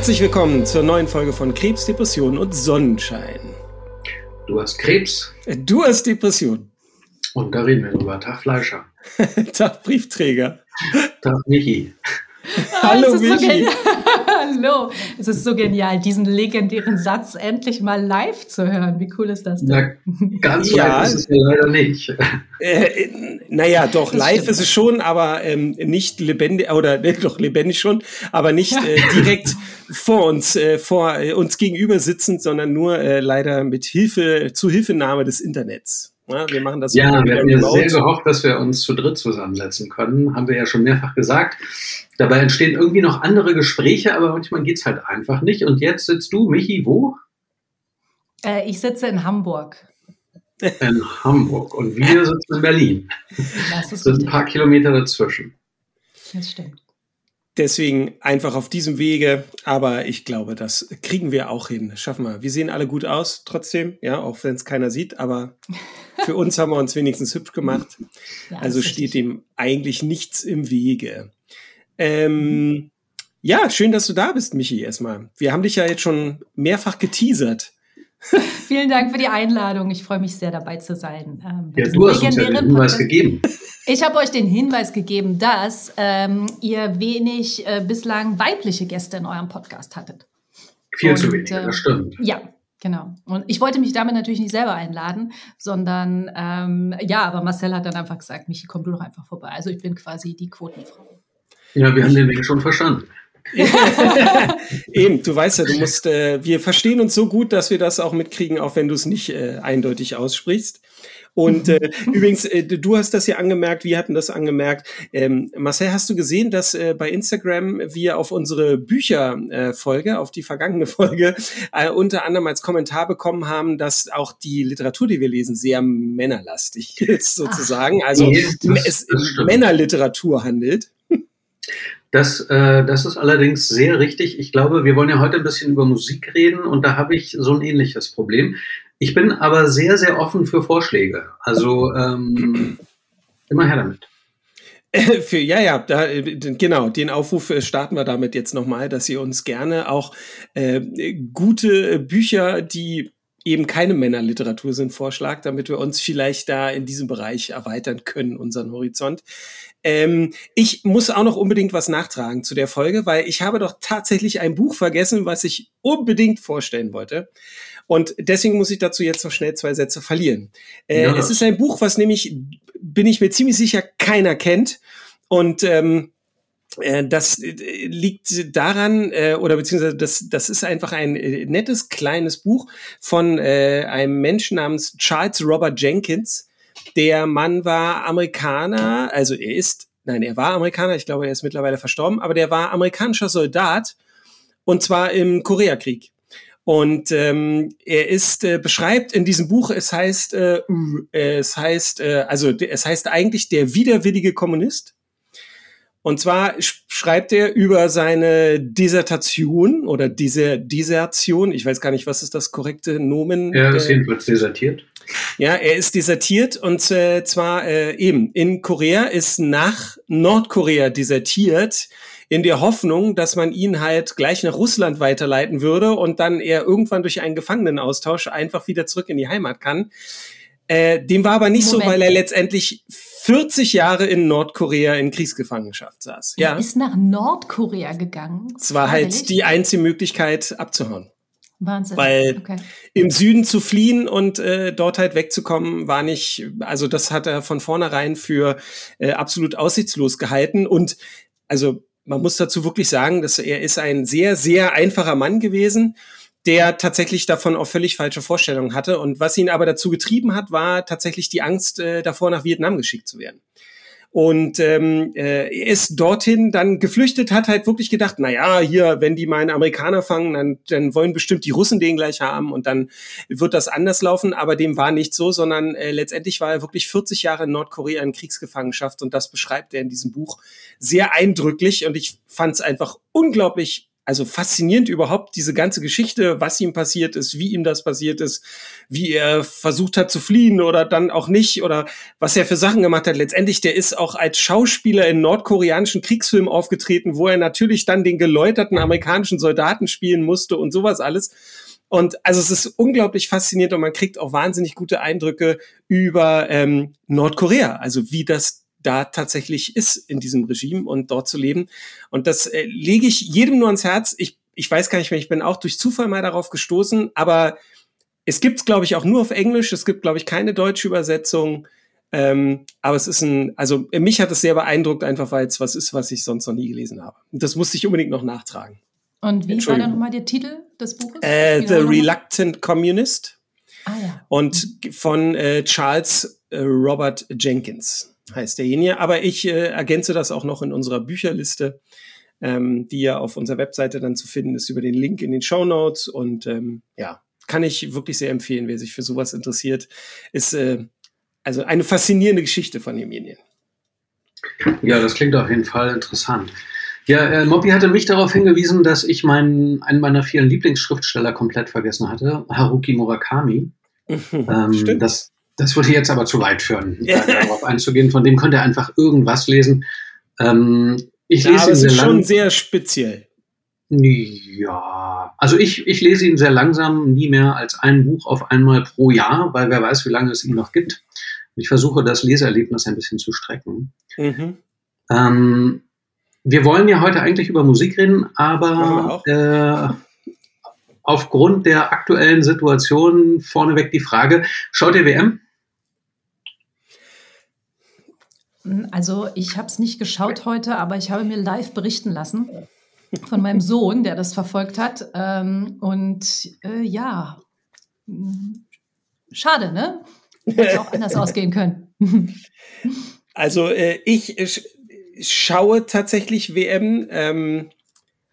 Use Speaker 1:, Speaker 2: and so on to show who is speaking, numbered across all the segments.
Speaker 1: Herzlich willkommen zur neuen Folge von Krebs, Depression und Sonnenschein.
Speaker 2: Du hast Krebs.
Speaker 1: Du hast Depression.
Speaker 2: Und da reden wir drüber. Tag Fleischer.
Speaker 1: Tag Briefträger.
Speaker 2: Tag Michi.
Speaker 1: Hallo Michi.
Speaker 3: So Hallo. Es ist so genial, diesen legendären Satz endlich mal live zu hören. Wie cool ist das
Speaker 2: denn? Na, ganz ja, live ist es ja leider nicht.
Speaker 1: Äh, naja, doch, das live stimmt. ist es schon, aber ähm, nicht lebendig, oder ne, doch lebendig schon, aber nicht äh, direkt vor uns, äh, vor äh, uns gegenüber sitzend, sondern nur äh, leider mit Hilfe, zu Hilfenahme des Internets. Ja, wir machen das.
Speaker 2: Ja, wir haben ja sehr gehofft, dass wir uns zu dritt zusammensetzen können. Haben wir ja schon mehrfach gesagt. Dabei entstehen irgendwie noch andere Gespräche, aber manchmal geht es halt einfach nicht. Und jetzt sitzt du, Michi, wo?
Speaker 3: Äh, ich sitze in Hamburg.
Speaker 2: In Hamburg. Und wir sitzen in Berlin. Das ist sind ein paar Kilometer dazwischen.
Speaker 3: Das stimmt.
Speaker 1: Deswegen einfach auf diesem Wege, aber ich glaube, das kriegen wir auch hin. Schaffen wir. Wir sehen alle gut aus, trotzdem, ja, auch wenn es keiner sieht, aber für uns haben wir uns wenigstens hübsch gemacht. Ja, also steht dem eigentlich nichts im Wege. Ähm, ja, schön, dass du da bist, Michi, erstmal. Wir haben dich ja jetzt schon mehrfach geteasert.
Speaker 3: Vielen Dank für die Einladung. Ich freue mich sehr, dabei zu sein.
Speaker 2: Ähm, ja, du hast uns ja den Hinweis gegeben.
Speaker 3: Ich habe euch den Hinweis gegeben, dass ähm, ihr wenig äh, bislang weibliche Gäste in eurem Podcast hattet.
Speaker 2: Viel Und, zu wenig, äh, das stimmt.
Speaker 3: Ja, Genau. Und ich wollte mich damit natürlich nicht selber einladen, sondern ähm, ja, aber Marcel hat dann einfach gesagt, Michi, komm du doch einfach vorbei. Also ich bin quasi die Quotenfrau.
Speaker 2: Ja, wir haben den Weg schon verstanden.
Speaker 1: Eben, du weißt ja, du musst, äh, wir verstehen uns so gut, dass wir das auch mitkriegen, auch wenn du es nicht äh, eindeutig aussprichst. Und äh, übrigens, äh, du hast das ja angemerkt, wir hatten das angemerkt. Ähm, Marcel, hast du gesehen, dass äh, bei Instagram wir auf unsere Bücherfolge, äh, auf die vergangene Folge, äh, unter anderem als Kommentar bekommen haben, dass auch die Literatur, die wir lesen, sehr männerlastig ist, sozusagen. Ach, also es Männerliteratur handelt.
Speaker 2: Das, äh, das ist allerdings sehr richtig. Ich glaube, wir wollen ja heute ein bisschen über Musik reden und da habe ich so ein ähnliches Problem. Ich bin aber sehr, sehr offen für Vorschläge. Also ähm, immer her damit.
Speaker 1: Für, ja, ja, da, genau, den Aufruf äh, starten wir damit jetzt nochmal, dass ihr uns gerne auch äh, gute Bücher, die eben keine Männerliteratur sind, vorschlagt, damit wir uns vielleicht da in diesem Bereich erweitern können, unseren Horizont. Ähm, ich muss auch noch unbedingt was nachtragen zu der Folge, weil ich habe doch tatsächlich ein Buch vergessen, was ich unbedingt vorstellen wollte. Und deswegen muss ich dazu jetzt noch schnell zwei Sätze verlieren. Äh, ja. Es ist ein Buch, was nämlich, bin ich mir ziemlich sicher, keiner kennt. Und ähm, äh, das äh, liegt daran, äh, oder beziehungsweise das, das ist einfach ein nettes kleines Buch von einem Menschen namens Charles Robert Jenkins. Der Mann war Amerikaner, also er ist, nein, er war Amerikaner, ich glaube, er ist mittlerweile verstorben, aber der war amerikanischer Soldat und zwar im Koreakrieg. Und ähm, er ist äh, beschreibt in diesem Buch, es heißt, äh, es heißt, äh, also es heißt eigentlich der widerwillige Kommunist. Und zwar schreibt er über seine Dissertation oder diese Dissertation, ich weiß gar nicht, was ist das korrekte Nomen?
Speaker 2: Er ist jedenfalls desertiert.
Speaker 1: Ja, er ist desertiert und äh, zwar äh, eben in Korea ist nach Nordkorea desertiert in der Hoffnung, dass man ihn halt gleich nach Russland weiterleiten würde und dann er irgendwann durch einen Gefangenenaustausch einfach wieder zurück in die Heimat kann. Äh, dem war aber nicht Moment. so, weil er letztendlich 40 Jahre in Nordkorea in Kriegsgefangenschaft saß.
Speaker 3: Ja. Er ist nach Nordkorea gegangen.
Speaker 1: Es war halt die einzige Möglichkeit abzuhauen.
Speaker 3: Wahnsinn.
Speaker 1: Weil okay. im Süden zu fliehen und äh, dort halt wegzukommen, war nicht, also das hat er von vornherein für äh, absolut aussichtslos gehalten. Und also man muss dazu wirklich sagen, dass er ist ein sehr, sehr einfacher Mann gewesen, der tatsächlich davon auch völlig falsche Vorstellungen hatte. Und was ihn aber dazu getrieben hat, war tatsächlich die Angst äh, davor, nach Vietnam geschickt zu werden. Und ähm, äh, ist dorthin dann geflüchtet, hat halt wirklich gedacht, na ja, hier, wenn die mal einen Amerikaner fangen, dann, dann wollen bestimmt die Russen den gleich haben und dann wird das anders laufen. Aber dem war nicht so, sondern äh, letztendlich war er wirklich 40 Jahre in Nordkorea in Kriegsgefangenschaft und das beschreibt er in diesem Buch sehr eindrücklich und ich fand es einfach unglaublich also faszinierend überhaupt diese ganze Geschichte, was ihm passiert ist, wie ihm das passiert ist, wie er versucht hat zu fliehen oder dann auch nicht oder was er für Sachen gemacht hat. Letztendlich, der ist auch als Schauspieler in nordkoreanischen Kriegsfilmen aufgetreten, wo er natürlich dann den geläuterten amerikanischen Soldaten spielen musste und sowas alles. Und also es ist unglaublich faszinierend und man kriegt auch wahnsinnig gute Eindrücke über ähm, Nordkorea, also wie das da tatsächlich ist in diesem Regime und dort zu leben. Und das äh, lege ich jedem nur ans Herz. Ich, ich weiß gar nicht mehr, ich bin auch durch Zufall mal darauf gestoßen, aber es gibt es, glaube ich, auch nur auf Englisch. Es gibt, glaube ich, keine deutsche Übersetzung. Ähm, aber es ist ein, also mich hat es sehr beeindruckt, einfach weil es was ist, was ich sonst noch nie gelesen habe. Und das musste ich unbedingt noch nachtragen.
Speaker 3: Und wie war dann nochmal der Titel des Buches?
Speaker 1: Äh, The Reluctant Communist.
Speaker 3: Ah, ja.
Speaker 1: Und von äh, Charles äh, Robert Jenkins heißt derjenige. Aber ich äh, ergänze das auch noch in unserer Bücherliste, ähm, die ja auf unserer Webseite dann zu finden ist über den Link in den Show Notes. Und ähm, ja, kann ich wirklich sehr empfehlen, wer sich für sowas interessiert. Ist äh, also eine faszinierende Geschichte von Jemenien.
Speaker 2: Ja, das klingt auf jeden Fall interessant. Ja, äh, Moppy hatte mich darauf hingewiesen, dass ich meinen, einen meiner vielen Lieblingsschriftsteller komplett vergessen hatte, Haruki Murakami. ähm, das, das würde jetzt aber zu weit führen, darauf einzugehen. Von dem könnt ihr einfach irgendwas lesen. Ähm, ich
Speaker 1: ja, lese aber ihn sehr ist schon sehr speziell.
Speaker 2: Ja, also ich, ich lese ihn sehr langsam, nie mehr als ein Buch auf einmal pro Jahr, weil wer weiß, wie lange es ihn noch gibt. Ich versuche das Leserlebnis ein bisschen zu strecken. Mhm. Ähm, wir wollen ja heute eigentlich über Musik reden, aber äh, aufgrund der aktuellen Situation vorneweg die Frage, schaut ihr WM?
Speaker 3: Also ich habe es nicht geschaut heute, aber ich habe mir live berichten lassen von meinem Sohn, der das verfolgt hat. Ähm, und äh, ja, schade, ne? Hätte auch anders ausgehen können.
Speaker 1: Also äh, ich, ich schaue tatsächlich WM. Ähm,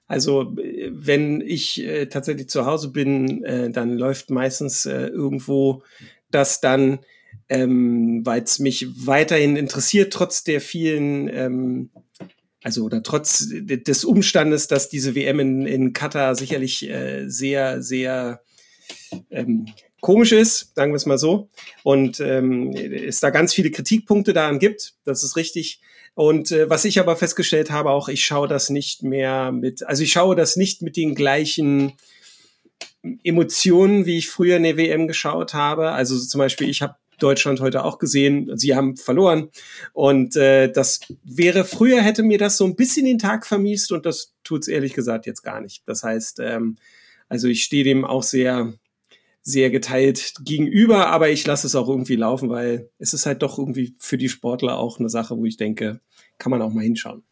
Speaker 1: also wenn ich äh, tatsächlich zu Hause bin, äh, dann läuft meistens äh, irgendwo das dann ähm, weil es mich weiterhin interessiert, trotz der vielen, ähm, also oder trotz des Umstandes, dass diese WM in, in Katar sicherlich äh, sehr, sehr ähm, komisch ist, sagen wir es mal so, und ähm, es da ganz viele Kritikpunkte daran gibt, das ist richtig. Und äh, was ich aber festgestellt habe, auch ich schaue das nicht mehr mit, also ich schaue das nicht mit den gleichen Emotionen, wie ich früher in der WM geschaut habe. Also zum Beispiel, ich habe Deutschland heute auch gesehen. Sie haben verloren. Und äh, das wäre, früher hätte mir das so ein bisschen den Tag vermiest und das tut's ehrlich gesagt jetzt gar nicht. Das heißt, ähm, also ich stehe dem auch sehr, sehr geteilt gegenüber, aber ich lasse es auch irgendwie laufen, weil es ist halt doch irgendwie für die Sportler auch eine Sache, wo ich denke, kann man auch mal hinschauen.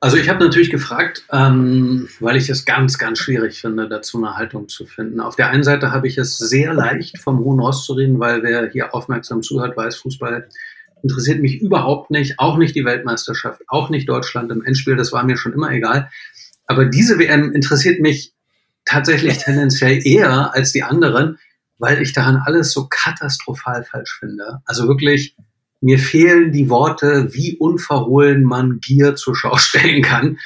Speaker 2: Also ich habe natürlich gefragt, ähm, weil ich es ganz, ganz schwierig finde, dazu eine Haltung zu finden. Auf der einen Seite habe ich es sehr leicht, vom Hohen Ross zu reden, weil wer hier aufmerksam zuhört, weiß, Fußball interessiert mich überhaupt nicht, auch nicht die Weltmeisterschaft, auch nicht Deutschland im Endspiel, das war mir schon immer egal. Aber diese WM interessiert mich tatsächlich tendenziell eher als die anderen, weil ich daran alles so katastrophal falsch finde. Also wirklich mir fehlen die Worte, wie unverhohlen man Gier zur Schau stellen kann.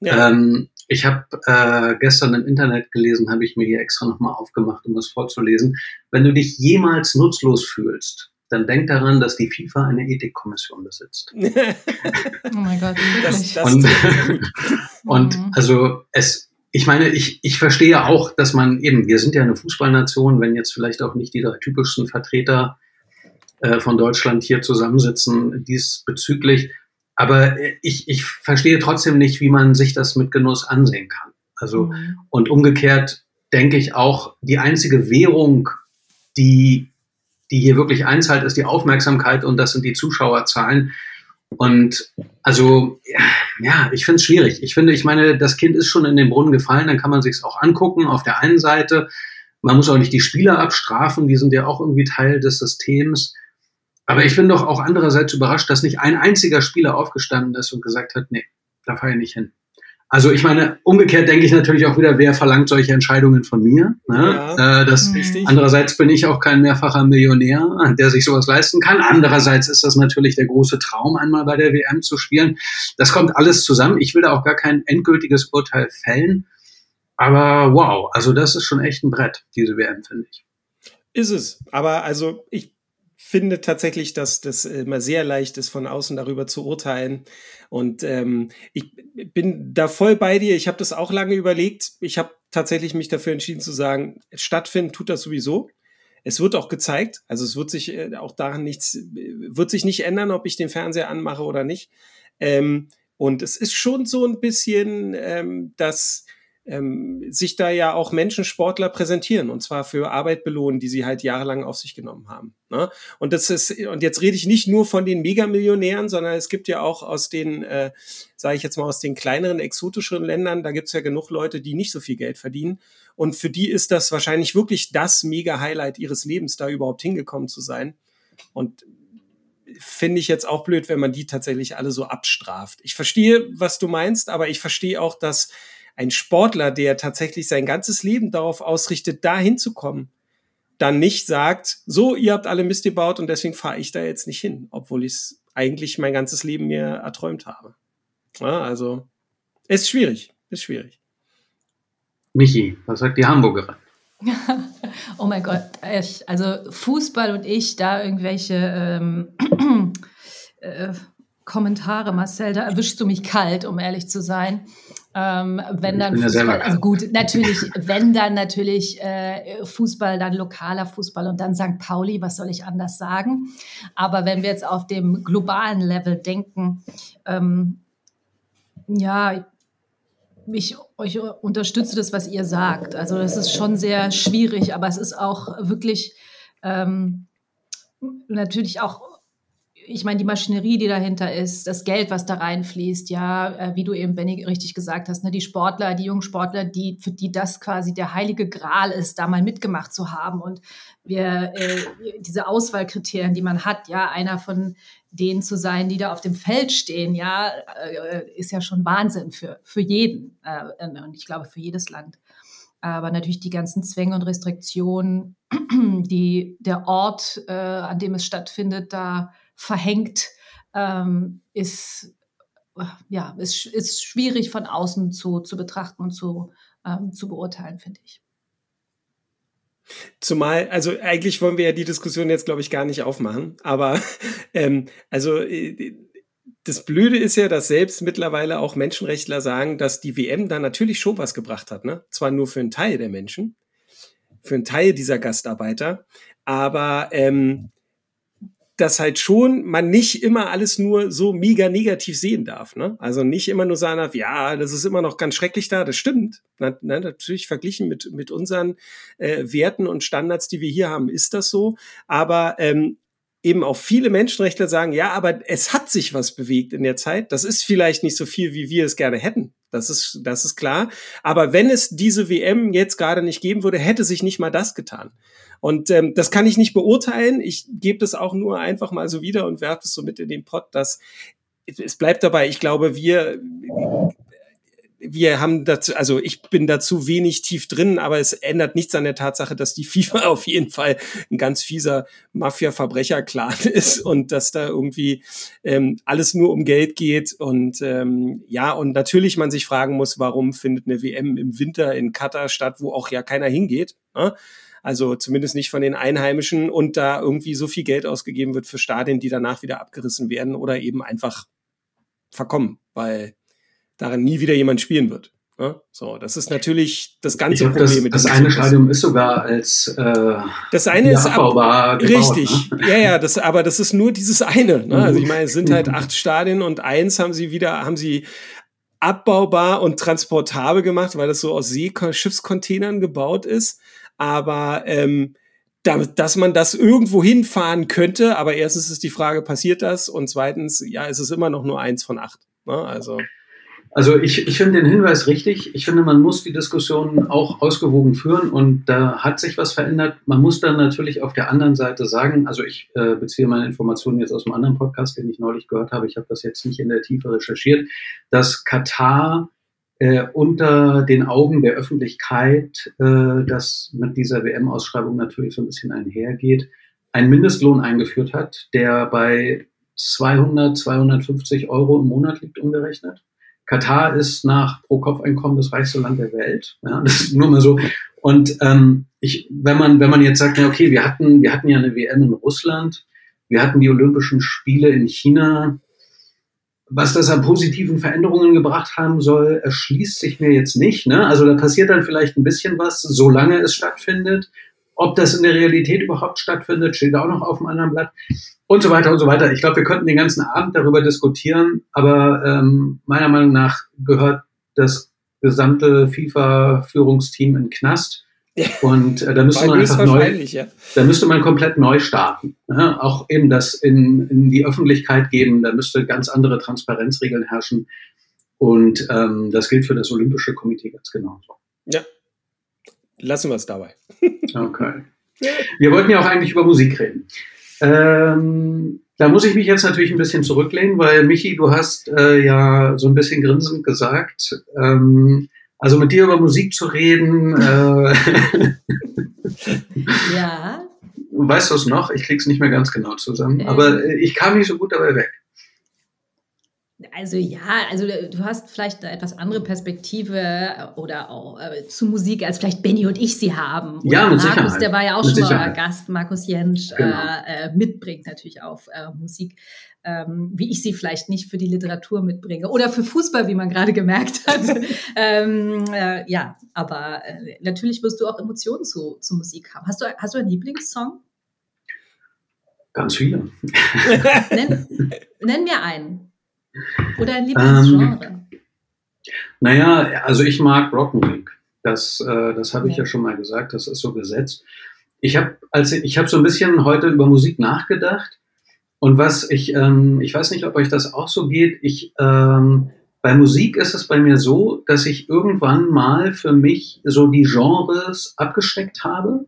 Speaker 2: Ja. Ähm, ich habe äh, gestern im Internet gelesen, habe ich mir hier extra nochmal aufgemacht, um das vorzulesen. Wenn du dich jemals nutzlos fühlst, dann denk daran, dass die FIFA eine Ethikkommission besitzt.
Speaker 3: oh mein Gott,
Speaker 2: das, das und, und mhm. also es, ich meine, ich, ich verstehe auch, dass man eben, wir sind ja eine Fußballnation, wenn jetzt vielleicht auch nicht die drei typischsten Vertreter äh, von Deutschland hier zusammensitzen diesbezüglich. Aber ich, ich verstehe trotzdem nicht, wie man sich das mit Genuss ansehen kann. Also, mhm. und umgekehrt denke ich auch, die einzige Währung, die, die hier wirklich einzahlt, ist die Aufmerksamkeit und das sind die Zuschauerzahlen. Und also, ja, ich finde es schwierig. Ich finde, ich meine, das Kind ist schon in den Brunnen gefallen, dann kann man sich es auch angucken auf der einen Seite. Man muss auch nicht die Spieler abstrafen, die sind ja auch irgendwie Teil des Systems. Aber ich bin doch auch andererseits überrascht, dass nicht ein einziger Spieler aufgestanden ist und gesagt hat, nee, da fahre ich nicht hin. Also ich meine, umgekehrt denke ich natürlich auch wieder, wer verlangt solche Entscheidungen von mir? Ne? Ja, äh, das, andererseits bin ich auch kein mehrfacher Millionär, der sich sowas leisten kann. Andererseits ist das natürlich der große Traum, einmal bei der WM zu spielen. Das kommt alles zusammen. Ich will da auch gar kein endgültiges Urteil fällen. Aber wow, also das ist schon echt ein Brett, diese WM, finde ich.
Speaker 1: Ist es. Aber also ich finde tatsächlich, dass das immer sehr leicht ist, von außen darüber zu urteilen. Und ähm, ich bin da voll bei dir. Ich habe das auch lange überlegt. Ich habe tatsächlich mich dafür entschieden zu sagen, stattfinden tut das sowieso. Es wird auch gezeigt, also es wird sich äh, auch daran nichts, wird sich nicht ändern, ob ich den Fernseher anmache oder nicht. Ähm, und es ist schon so ein bisschen, ähm, dass ähm, sich da ja auch Menschen, Sportler präsentieren und zwar für Arbeit belohnen, die sie halt jahrelang auf sich genommen haben. Ne? Und das ist, und jetzt rede ich nicht nur von den Megamillionären, sondern es gibt ja auch aus den, äh, sage ich jetzt mal, aus den kleineren, exotischeren Ländern, da gibt's ja genug Leute, die nicht so viel Geld verdienen. Und für die ist das wahrscheinlich wirklich das Mega-Highlight ihres Lebens, da überhaupt hingekommen zu sein. Und finde ich jetzt auch blöd, wenn man die tatsächlich alle so abstraft. Ich verstehe, was du meinst, aber ich verstehe auch, dass ein Sportler, der tatsächlich sein ganzes Leben darauf ausrichtet, da hinzukommen, dann nicht sagt, so, ihr habt alle Mist gebaut und deswegen fahre ich da jetzt nicht hin, obwohl ich es eigentlich mein ganzes Leben mir erträumt habe. Ja, also, ist schwierig, ist schwierig.
Speaker 2: Michi, was sagt die Hamburgerin?
Speaker 3: oh mein Gott, ich, also Fußball und ich, da irgendwelche ähm, äh, Kommentare, Marcel, da erwischst du mich kalt, um ehrlich zu sein. Ähm, wenn dann Fußball, also gut, natürlich, wenn dann natürlich äh, Fußball, dann lokaler Fußball und dann St. Pauli, was soll ich anders sagen? Aber wenn wir jetzt auf dem globalen Level denken, ähm, ja, ich, ich unterstütze das, was ihr sagt. Also das ist schon sehr schwierig, aber es ist auch wirklich ähm, natürlich auch ich meine, die Maschinerie, die dahinter ist, das Geld, was da reinfließt, ja, äh, wie du eben, Benny, richtig gesagt hast, ne, die Sportler, die jungen Sportler, die, für die das quasi der heilige Gral ist, da mal mitgemacht zu haben und wir, äh, diese Auswahlkriterien, die man hat, ja, einer von denen zu sein, die da auf dem Feld stehen, ja, äh, ist ja schon Wahnsinn für, für jeden äh, und ich glaube für jedes Land. Aber natürlich die ganzen Zwänge und Restriktionen, die der Ort, äh, an dem es stattfindet, da verhängt, ähm, ist, ja, ist, ist schwierig von außen zu, zu betrachten und zu, ähm, zu beurteilen, finde ich.
Speaker 1: Zumal, also eigentlich wollen wir ja die Diskussion jetzt, glaube ich, gar nicht aufmachen, aber ähm, also äh, das Blöde ist ja, dass selbst mittlerweile auch Menschenrechtler sagen, dass die WM da natürlich schon was gebracht hat, ne? Zwar nur für einen Teil der Menschen, für einen Teil dieser Gastarbeiter, aber ähm, dass halt schon man nicht immer alles nur so mega negativ sehen darf. Ne? Also nicht immer nur sagen darf, ja, das ist immer noch ganz schrecklich da, das stimmt. Na, na, natürlich verglichen mit, mit unseren äh, Werten und Standards, die wir hier haben, ist das so. Aber ähm, eben auch viele Menschenrechtler sagen, ja, aber es hat sich was bewegt in der Zeit. Das ist vielleicht nicht so viel, wie wir es gerne hätten. Das ist, das ist klar. Aber wenn es diese WM jetzt gerade nicht geben würde, hätte sich nicht mal das getan. Und ähm, das kann ich nicht beurteilen. Ich gebe das auch nur einfach mal so wieder und werfe es so mit in den Pott, dass es bleibt dabei. Ich glaube, wir wir haben dazu, also ich bin dazu wenig tief drin, aber es ändert nichts an der Tatsache, dass die FIFA auf jeden Fall ein ganz fieser Mafia-Verbrecher-Clan ist und dass da irgendwie ähm, alles nur um Geld geht und ähm, ja, und natürlich man sich fragen muss, warum findet eine WM im Winter in Katar statt, wo auch ja keiner hingeht. Ne? Also zumindest nicht von den Einheimischen und da irgendwie so viel Geld ausgegeben wird für Stadien, die danach wieder abgerissen werden oder eben einfach verkommen, weil darin nie wieder jemand spielen wird. Ja, so, das ist natürlich das ganze
Speaker 2: glaub, Problem. Das, das eine Stadion ist sogar als äh,
Speaker 1: das eine ist abbaubar gebaut, richtig. Ne? Ja, ja, das, aber das ist nur dieses eine. Ne? Also ich meine, es sind halt acht Stadien und eins haben sie wieder, haben sie abbaubar und transportabel gemacht, weil das so aus Seeschiffscontainern gebaut ist. Aber ähm, da, dass man das irgendwo hinfahren könnte, aber erstens ist die Frage, passiert das? Und zweitens, ja, ist es immer noch nur eins von acht. Ne? Also
Speaker 2: also ich, ich finde den Hinweis richtig. Ich finde, man muss die Diskussion auch ausgewogen führen und da hat sich was verändert. Man muss dann natürlich auf der anderen Seite sagen, also ich äh, beziehe meine Informationen jetzt aus einem anderen Podcast, den ich neulich gehört habe. Ich habe das jetzt nicht in der Tiefe recherchiert, dass Katar äh, unter den Augen der Öffentlichkeit, äh, das mit dieser WM-Ausschreibung natürlich so ein bisschen einhergeht, einen Mindestlohn eingeführt hat, der bei 200, 250 Euro im Monat liegt umgerechnet. Katar ist nach Pro-Kopf-Einkommen das reichste Land der Welt. Ja, das ist nur mal so. Und ähm, ich, wenn man, wenn man jetzt sagt, ja, okay, wir hatten, wir hatten ja eine WM in Russland, wir hatten die Olympischen Spiele in China, was das an positiven Veränderungen gebracht haben soll, erschließt sich mir jetzt nicht. Ne? Also da passiert dann vielleicht ein bisschen was, solange es stattfindet. Ob das in der Realität überhaupt stattfindet, steht auch noch auf dem anderen Blatt. Und so weiter und so weiter. Ich glaube, wir könnten den ganzen Abend darüber diskutieren, aber ähm, meiner Meinung nach gehört das gesamte FIFA-Führungsteam in Knast. Und äh, da müsste man einfach neu, ja. da müsste man komplett neu starten. Ja, auch eben das in, in die Öffentlichkeit geben, da müsste ganz andere Transparenzregeln herrschen. Und ähm, das gilt für das Olympische Komitee ganz genauso.
Speaker 1: Ja, lassen wir es dabei.
Speaker 2: okay. Wir wollten ja auch eigentlich über Musik reden. Ähm, da muss ich mich jetzt natürlich ein bisschen zurücklehnen, weil Michi, du hast äh, ja so ein bisschen grinsend gesagt, ähm, also mit dir über Musik zu reden. Äh,
Speaker 3: ja.
Speaker 2: Weißt du es noch? Ich krieg's nicht mehr ganz genau zusammen. Ähm. Aber ich kam nicht so gut dabei weg.
Speaker 3: Also ja, also du hast vielleicht eine etwas andere Perspektive oder auch äh, zu Musik, als vielleicht Benny und ich sie haben.
Speaker 2: Oder ja, mit
Speaker 3: Markus,
Speaker 2: Sicherheit.
Speaker 3: der war ja auch mit schon Sicherheit. mal Gast, Markus Jentsch, genau. äh, äh mitbringt natürlich auf äh, Musik ähm, wie ich sie vielleicht nicht für die Literatur mitbringe oder für Fußball, wie man gerade gemerkt hat. ähm, äh, ja, aber äh, natürlich wirst du auch Emotionen zu, zu Musik haben. Hast du, hast du einen Lieblingssong?
Speaker 2: Ganz viele.
Speaker 3: nenn, nenn mir einen. Oder ein Lieblingsgenre. Ähm,
Speaker 2: naja, also ich mag Rockmusik. Das, äh, das habe ich ja. ja schon mal gesagt, das ist so gesetzt. Ich habe als ich habe so ein bisschen heute über Musik nachgedacht und was ich, ähm, ich weiß nicht, ob euch das auch so geht. Ich, ähm, bei Musik ist es bei mir so, dass ich irgendwann mal für mich so die Genres abgesteckt habe.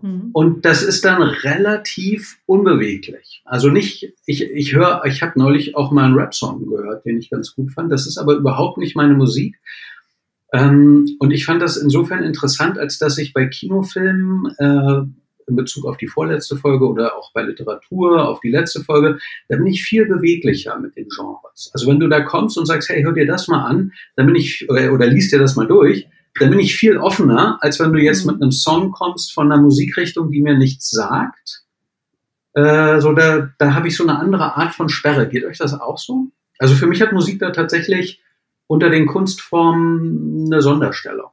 Speaker 2: Mhm. Und das ist dann relativ unbeweglich. Also nicht, ich, ich höre, ich habe neulich auch mal einen Rap-Song gehört, den ich ganz gut fand. Das ist aber überhaupt nicht meine Musik. Ähm, und ich fand das insofern interessant, als dass ich bei Kinofilmen äh, in Bezug auf die vorletzte Folge oder auch bei Literatur auf die letzte Folge, da bin ich viel beweglicher mit den Genres. Also wenn du da kommst und sagst, hey, hör dir das mal an, dann bin ich, oder, oder liest dir das mal durch, dann bin ich viel offener, als wenn du jetzt mhm. mit einem Song kommst von einer Musikrichtung, die mir nichts sagt. Äh, so da, da habe ich so eine andere Art von Sperre. Geht euch das auch so? Also für mich hat Musik da tatsächlich unter den Kunstformen eine Sonderstellung.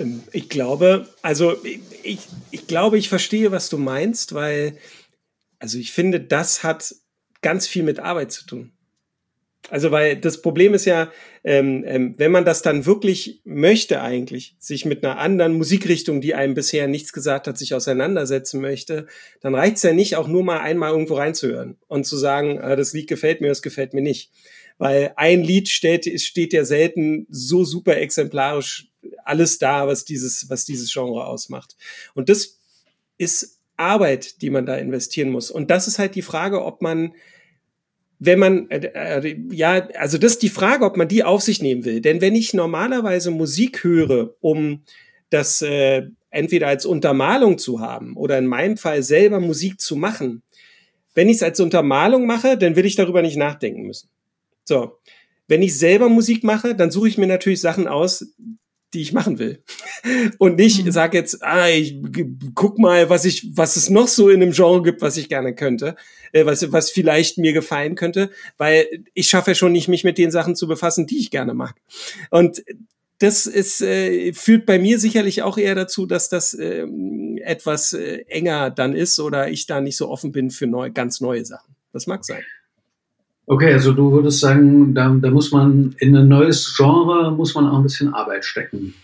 Speaker 1: Ähm, ich glaube, also ich, ich glaube, ich verstehe, was du meinst, weil, also ich finde, das hat ganz viel mit Arbeit zu tun. Also, weil das Problem ist ja, ähm, ähm, wenn man das dann wirklich möchte eigentlich, sich mit einer anderen Musikrichtung, die einem bisher nichts gesagt hat, sich auseinandersetzen möchte, dann reicht's ja nicht, auch nur mal einmal irgendwo reinzuhören und zu sagen, äh, das Lied gefällt mir, das gefällt mir nicht. Weil ein Lied steht, steht ja selten so super exemplarisch alles da, was dieses, was dieses Genre ausmacht. Und das ist Arbeit, die man da investieren muss. Und das ist halt die Frage, ob man, wenn man, äh, äh, ja, also das ist die Frage, ob man die auf sich nehmen will. Denn wenn ich normalerweise Musik höre, um das äh, entweder als Untermalung zu haben oder in meinem Fall selber Musik zu machen, wenn ich es als Untermalung mache, dann will ich darüber nicht nachdenken müssen. So. Wenn ich selber Musik mache, dann suche ich mir natürlich Sachen aus, die ich machen will. Und nicht mhm. sag jetzt, ah, ich guck mal, was ich, was es noch so in einem Genre gibt, was ich gerne könnte, äh, was, was vielleicht mir gefallen könnte, weil ich schaffe ja schon nicht, mich mit den Sachen zu befassen, die ich gerne mag. Und das ist, äh, führt bei mir sicherlich auch eher dazu, dass das äh, etwas äh, enger dann ist oder ich da nicht so offen bin für neu, ganz neue Sachen. Das mag sein.
Speaker 2: Okay, also du würdest sagen, da, da muss man in ein neues Genre muss man auch ein bisschen Arbeit stecken.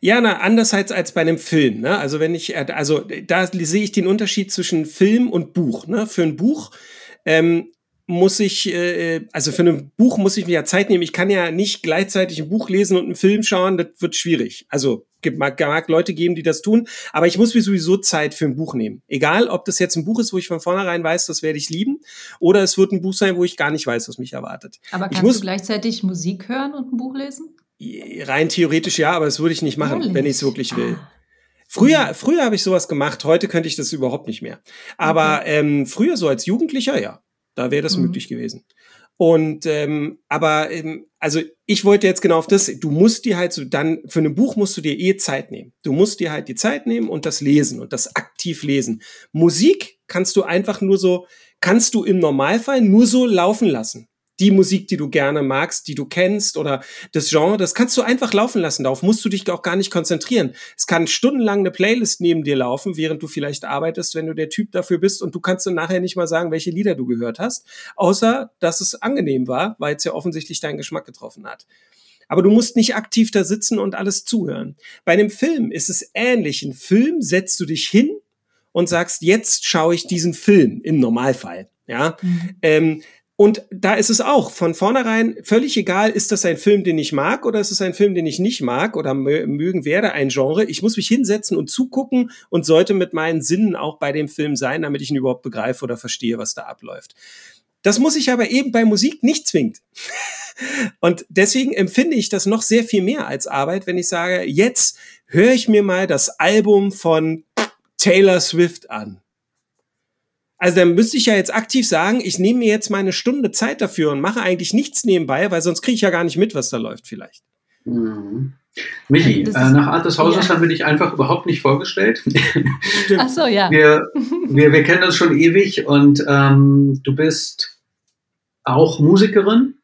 Speaker 1: Ja, na, anders als, bei einem Film. Ne? Also wenn ich, also da sehe ich den Unterschied zwischen Film und Buch. Ne? Für ein Buch ähm, muss ich, äh, also für ein Buch muss ich mir ja Zeit nehmen. Ich kann ja nicht gleichzeitig ein Buch lesen und einen Film schauen, das wird schwierig. Also gibt, mag, mag Leute geben, die das tun, aber ich muss mir sowieso Zeit für ein Buch nehmen. Egal, ob das jetzt ein Buch ist, wo ich von vornherein weiß, das werde ich lieben, oder es wird ein Buch sein, wo ich gar nicht weiß, was mich erwartet.
Speaker 3: Aber kannst
Speaker 1: ich muss,
Speaker 3: du gleichzeitig Musik hören und ein Buch lesen?
Speaker 1: Rein theoretisch ja, aber das würde ich nicht machen,
Speaker 3: Ehrlich?
Speaker 1: wenn ich es wirklich will.
Speaker 3: Ah.
Speaker 1: Früher, früher habe ich sowas gemacht, heute könnte ich das überhaupt nicht mehr. Aber ähm, früher so als Jugendlicher, ja, da wäre das
Speaker 3: Mhm.
Speaker 1: möglich gewesen. Und ähm, aber ähm, also ich wollte jetzt genau auf das, du musst dir halt so dann, für ein Buch musst du dir eh Zeit nehmen. Du musst dir halt die Zeit nehmen und das lesen und das aktiv lesen. Musik kannst du einfach nur so, kannst du im Normalfall nur so laufen lassen. Die Musik, die du gerne magst, die du kennst oder das Genre, das kannst du einfach laufen lassen. Darauf musst du dich auch gar nicht konzentrieren. Es kann stundenlang eine Playlist neben dir laufen, während du vielleicht arbeitest, wenn du der Typ dafür bist und du kannst dann nachher nicht mal sagen, welche Lieder du gehört hast, außer dass es angenehm war, weil es ja offensichtlich deinen Geschmack getroffen hat. Aber du musst nicht aktiv da sitzen und alles zuhören. Bei einem Film ist es ähnlich. Ein Film setzt du dich hin und sagst, jetzt schaue ich diesen Film im Normalfall. Ja,
Speaker 3: Mhm.
Speaker 1: ähm, und da ist es auch von vornherein völlig egal, ist das ein Film, den ich mag oder ist es ein Film, den ich nicht mag oder mö- mögen werde ein Genre. Ich muss mich hinsetzen und zugucken und sollte mit meinen Sinnen auch bei dem Film sein, damit ich ihn überhaupt begreife oder verstehe, was da abläuft. Das muss ich aber eben bei Musik nicht zwingend. Und deswegen empfinde ich das noch sehr viel mehr als Arbeit, wenn ich sage, jetzt höre ich mir mal das Album von Taylor Swift an. Also dann müsste ich ja jetzt aktiv sagen, ich nehme mir jetzt mal eine Stunde Zeit dafür und mache eigentlich nichts nebenbei, weil sonst kriege ich ja gar nicht mit, was da läuft vielleicht.
Speaker 2: Mhm. Michi, äh, nach Art des Hauses
Speaker 3: ja.
Speaker 2: haben wir dich einfach überhaupt nicht vorgestellt.
Speaker 3: Ach so, ja.
Speaker 2: Wir, wir, wir kennen uns schon ewig und ähm, du bist auch Musikerin.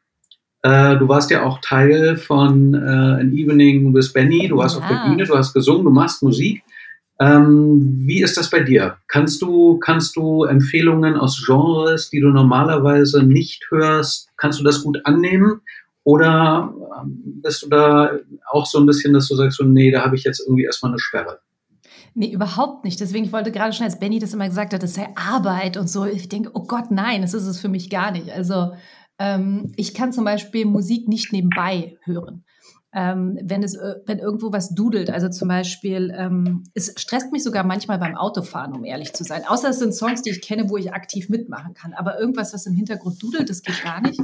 Speaker 2: Äh, du warst ja auch Teil von äh, An Evening with Benny. Du warst auf der
Speaker 3: Ja.
Speaker 2: Bühne, du hast gesungen, du machst Musik. Ähm, wie ist das bei dir? Kannst du, kannst du Empfehlungen aus Genres, die du normalerweise nicht hörst, kannst du das gut annehmen? Oder ähm, bist du da auch so ein bisschen, dass du sagst, so, nee, da habe ich jetzt irgendwie erstmal eine Sperre?
Speaker 3: Nee, überhaupt nicht. Deswegen, ich wollte gerade schon, als Benny das immer gesagt hat, das sei Arbeit und so. Ich denke, oh Gott, nein, das ist es für mich gar nicht. Also, ähm, ich kann zum Beispiel Musik nicht nebenbei hören. Ähm, wenn es, äh, wenn irgendwo was dudelt, also zum Beispiel, ähm, es stresst mich sogar manchmal beim Autofahren, um ehrlich zu sein. Außer es sind Songs, die ich kenne, wo ich aktiv mitmachen kann. Aber irgendwas, was im Hintergrund dudelt, das geht gar nicht.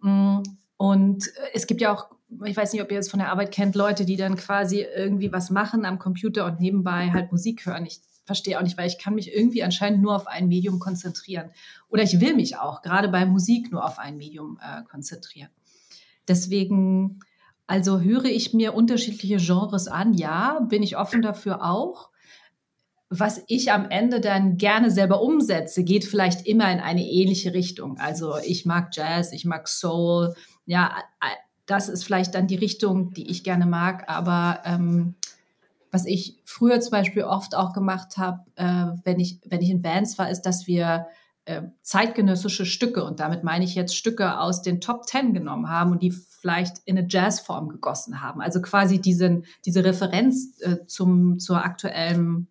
Speaker 3: Mm, Und äh, es gibt ja auch, ich weiß nicht, ob ihr es von der Arbeit kennt, Leute, die dann quasi irgendwie was machen am Computer und nebenbei halt Musik hören. Ich verstehe auch nicht, weil ich kann mich irgendwie anscheinend nur auf ein Medium konzentrieren. Oder ich will mich auch gerade bei Musik nur auf ein Medium äh, konzentrieren. Deswegen, also höre ich mir unterschiedliche Genres an, ja, bin ich offen dafür auch. Was ich am Ende dann gerne selber umsetze, geht vielleicht immer in eine ähnliche Richtung. Also ich mag Jazz, ich mag Soul, ja, das ist vielleicht dann die Richtung, die ich gerne mag. Aber ähm, was ich früher zum Beispiel oft auch gemacht habe, äh, wenn, ich, wenn ich in Bands war, ist, dass wir äh, zeitgenössische Stücke, und damit meine ich jetzt Stücke aus den Top Ten genommen haben und die vielleicht in eine Jazzform gegossen haben. Also quasi diesen, diese Referenz äh, zum, zur aktuellen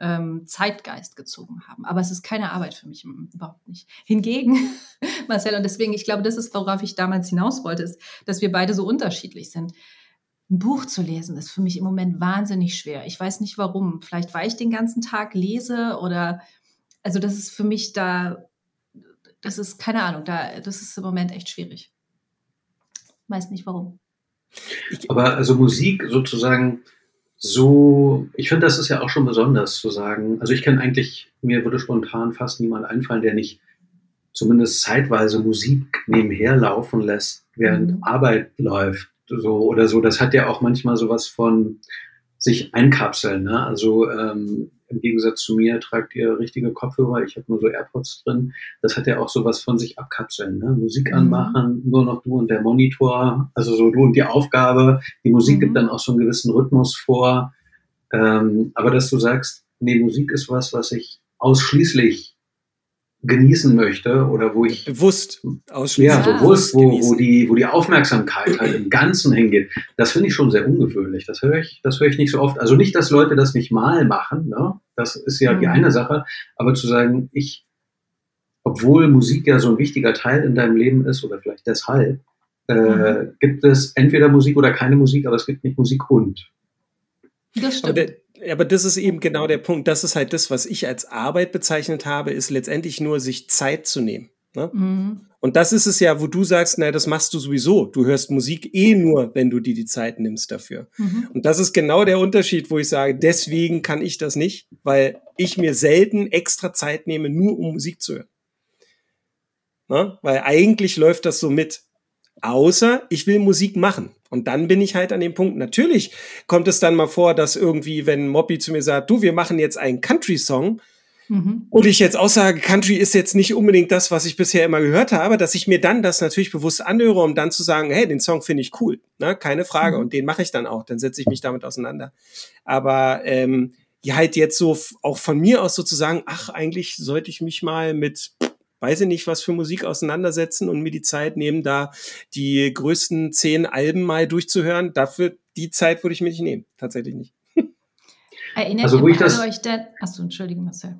Speaker 3: ähm, Zeitgeist gezogen haben. Aber es ist keine Arbeit für mich, mm, überhaupt nicht. Hingegen, Marcel, und deswegen, ich glaube, das ist, worauf ich damals hinaus wollte, ist, dass wir beide so unterschiedlich sind. Ein Buch zu lesen ist für mich im Moment wahnsinnig schwer. Ich weiß nicht warum. Vielleicht, weil ich den ganzen Tag lese oder, also das ist für mich da, das ist keine Ahnung, da, das ist im Moment echt schwierig. Weiß nicht warum.
Speaker 2: Aber also Musik sozusagen so, ich finde, das ist ja auch schon besonders zu sagen. Also ich kenne eigentlich, mir würde spontan fast niemand einfallen, der nicht zumindest zeitweise Musik nebenher laufen lässt, während
Speaker 3: Mhm.
Speaker 2: Arbeit läuft, so oder so. Das hat ja auch manchmal sowas von sich einkapseln. Ne? Also ähm, im Gegensatz zu mir tragt ihr richtige Kopfhörer, ich habe nur so AirPods drin. Das hat ja auch sowas von sich abkapseln. Ne? Musik
Speaker 3: Mhm.
Speaker 2: anmachen, nur noch du und der Monitor, also so du und die Aufgabe. Die Musik
Speaker 3: Mhm.
Speaker 2: gibt dann auch so einen gewissen Rhythmus vor. Ähm, aber dass du sagst, nee, Musik ist was, was ich ausschließlich genießen möchte oder wo ich
Speaker 1: Bewusst ausschließlich.
Speaker 2: ja,
Speaker 3: Ja.
Speaker 2: bewusst, wo, wo, die, wo die Aufmerksamkeit halt im Ganzen hingeht. Das finde ich schon sehr ungewöhnlich. Das höre ich, das höre ich nicht so oft. Also nicht, dass Leute das nicht mal machen, ne? Das ist ja die
Speaker 3: Mhm.
Speaker 2: eine Sache, aber zu sagen, ich obwohl Musik ja so ein wichtiger Teil in deinem Leben ist oder vielleicht deshalb, äh, mhm. gibt es entweder Musik oder keine Musik, aber es gibt nicht Musik und.
Speaker 1: Das stimmt. Aber, der, aber das ist eben genau der Punkt. Das ist halt das, was ich als Arbeit bezeichnet habe, ist letztendlich nur, sich Zeit zu nehmen. Ne? Mhm. Und das ist es ja, wo du sagst, na, das machst du sowieso. Du hörst Musik eh nur, wenn du dir die Zeit nimmst dafür. Mhm. Und das ist genau der Unterschied, wo ich sage, deswegen kann ich das nicht, weil ich mir selten extra Zeit nehme, nur um Musik zu hören. Ne? Weil eigentlich läuft das so mit. Außer ich will Musik machen. Und dann bin ich halt an dem Punkt. Natürlich kommt es dann mal vor, dass irgendwie, wenn Moppy zu mir sagt, du, wir machen jetzt einen Country-Song, mhm. und ich jetzt aussage, Country ist jetzt nicht unbedingt das, was ich bisher immer gehört habe, dass ich mir dann das natürlich bewusst anhöre, um dann zu sagen, hey, den Song finde ich cool. Ne? Keine Frage. Mhm. Und den mache ich dann auch. Dann setze ich mich damit auseinander. Aber ähm, ja, halt jetzt so auch von mir aus sozusagen, ach, eigentlich sollte ich mich mal mit weiß ich nicht, was für Musik auseinandersetzen und mir die Zeit nehmen, da die größten zehn Alben mal durchzuhören. Dafür die Zeit würde ich mir nicht nehmen. Tatsächlich nicht.
Speaker 3: Erinnert also, wo ich das, euch denn? Achso, entschuldige Marcel.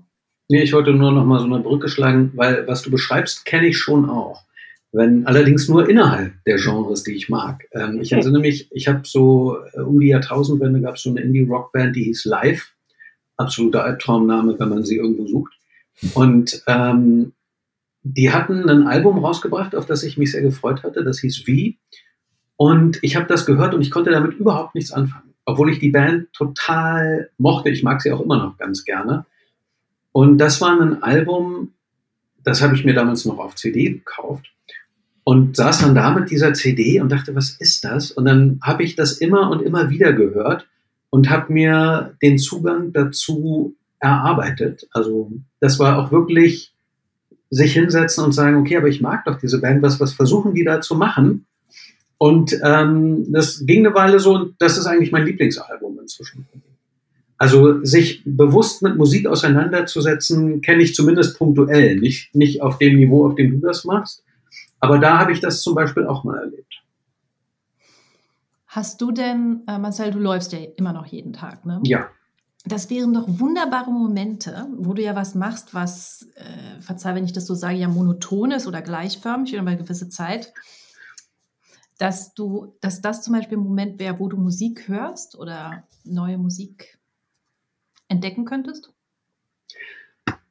Speaker 2: Nee, ich wollte nur noch mal so eine Brücke schlagen, weil was du beschreibst, kenne ich schon auch. Wenn allerdings nur innerhalb der Genres, die ich mag. Ähm, ich erinnere mich, ich habe so äh, um die Jahrtausendwende gab es so eine Indie-Rock-Band, die hieß Live. Absoluter Albtraumname, wenn man sie irgendwo sucht. Und ähm, die hatten ein Album rausgebracht, auf das ich mich sehr gefreut hatte. Das hieß Wie. Und ich habe das gehört und ich konnte damit überhaupt nichts anfangen. Obwohl ich die Band total mochte. Ich mag sie auch immer noch ganz gerne. Und das war ein Album, das habe ich mir damals noch auf CD gekauft und saß dann da mit dieser CD und dachte, was ist das? Und dann habe ich das immer und immer wieder gehört und habe mir den Zugang dazu erarbeitet. Also das war auch wirklich sich hinsetzen und sagen, okay, aber ich mag doch diese Band, was, was versuchen die da zu machen? Und ähm, das ging eine Weile so und das ist eigentlich mein Lieblingsalbum inzwischen. Also sich bewusst mit Musik auseinanderzusetzen, kenne ich zumindest punktuell, nicht, nicht auf dem Niveau, auf dem du das machst. Aber da habe ich das zum Beispiel auch mal erlebt.
Speaker 3: Hast du denn, äh, Marcel, du läufst ja immer noch jeden Tag, ne?
Speaker 2: Ja
Speaker 3: das wären doch wunderbare Momente, wo du ja was machst, was, äh, verzeih, wenn ich das so sage, ja monoton ist oder gleichförmig über eine gewisse Zeit, dass du, dass das zum Beispiel ein Moment wäre, wo du Musik hörst oder neue Musik entdecken könntest?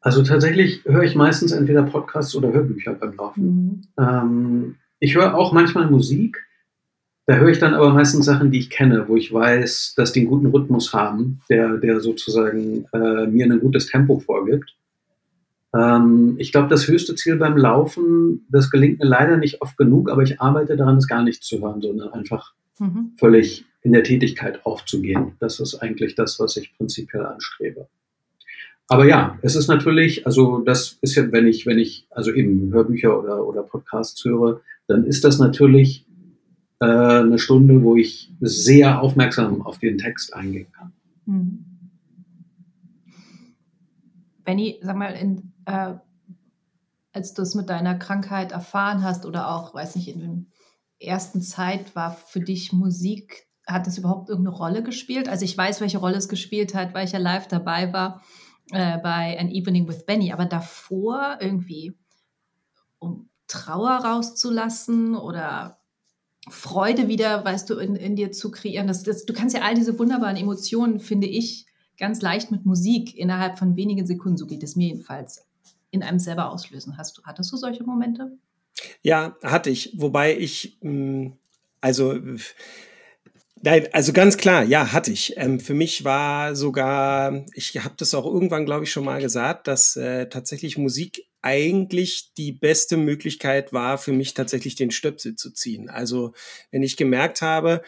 Speaker 2: Also tatsächlich höre ich meistens entweder Podcasts oder Hörbücher beim Laufen. Mhm. Ähm, ich höre auch manchmal Musik, da höre ich dann aber meistens Sachen, die ich kenne, wo ich weiß, dass die einen guten Rhythmus haben, der, der sozusagen äh, mir ein gutes Tempo vorgibt. Ähm, ich glaube, das höchste Ziel beim Laufen, das gelingt mir leider nicht oft genug, aber ich arbeite daran, es gar nicht zu hören, sondern einfach mhm. völlig in der Tätigkeit aufzugehen. Das ist eigentlich das, was ich prinzipiell anstrebe. Aber ja, es ist natürlich, also das ist ja, wenn ich, wenn ich also eben Hörbücher oder, oder Podcasts höre, dann ist das natürlich äh, eine Stunde, wo ich sehr aufmerksam auf den Text eingehen kann. Hm.
Speaker 3: Benny, sag mal, in, äh, als du es mit deiner Krankheit erfahren hast oder auch, weiß nicht, in der ersten Zeit war für dich Musik, hat es überhaupt irgendeine Rolle gespielt? Also ich weiß, welche Rolle es gespielt hat, weil ich ja live dabei war äh, bei An Evening with Benny, aber davor irgendwie, um Trauer rauszulassen oder Freude wieder, weißt du, in, in dir zu kreieren. Das, das, du kannst ja all diese wunderbaren Emotionen, finde ich, ganz leicht mit Musik innerhalb von wenigen Sekunden, so geht es mir jedenfalls, in einem selber auslösen. Hast du, hattest du solche Momente?
Speaker 1: Ja, hatte ich. Wobei ich, hm, also, Nein, also ganz klar, ja, hatte ich. Ähm, für mich war sogar, ich habe das auch irgendwann, glaube ich, schon mal gesagt, dass äh, tatsächlich Musik eigentlich die beste Möglichkeit war, für mich tatsächlich den Stöpsel zu ziehen. Also wenn ich gemerkt habe,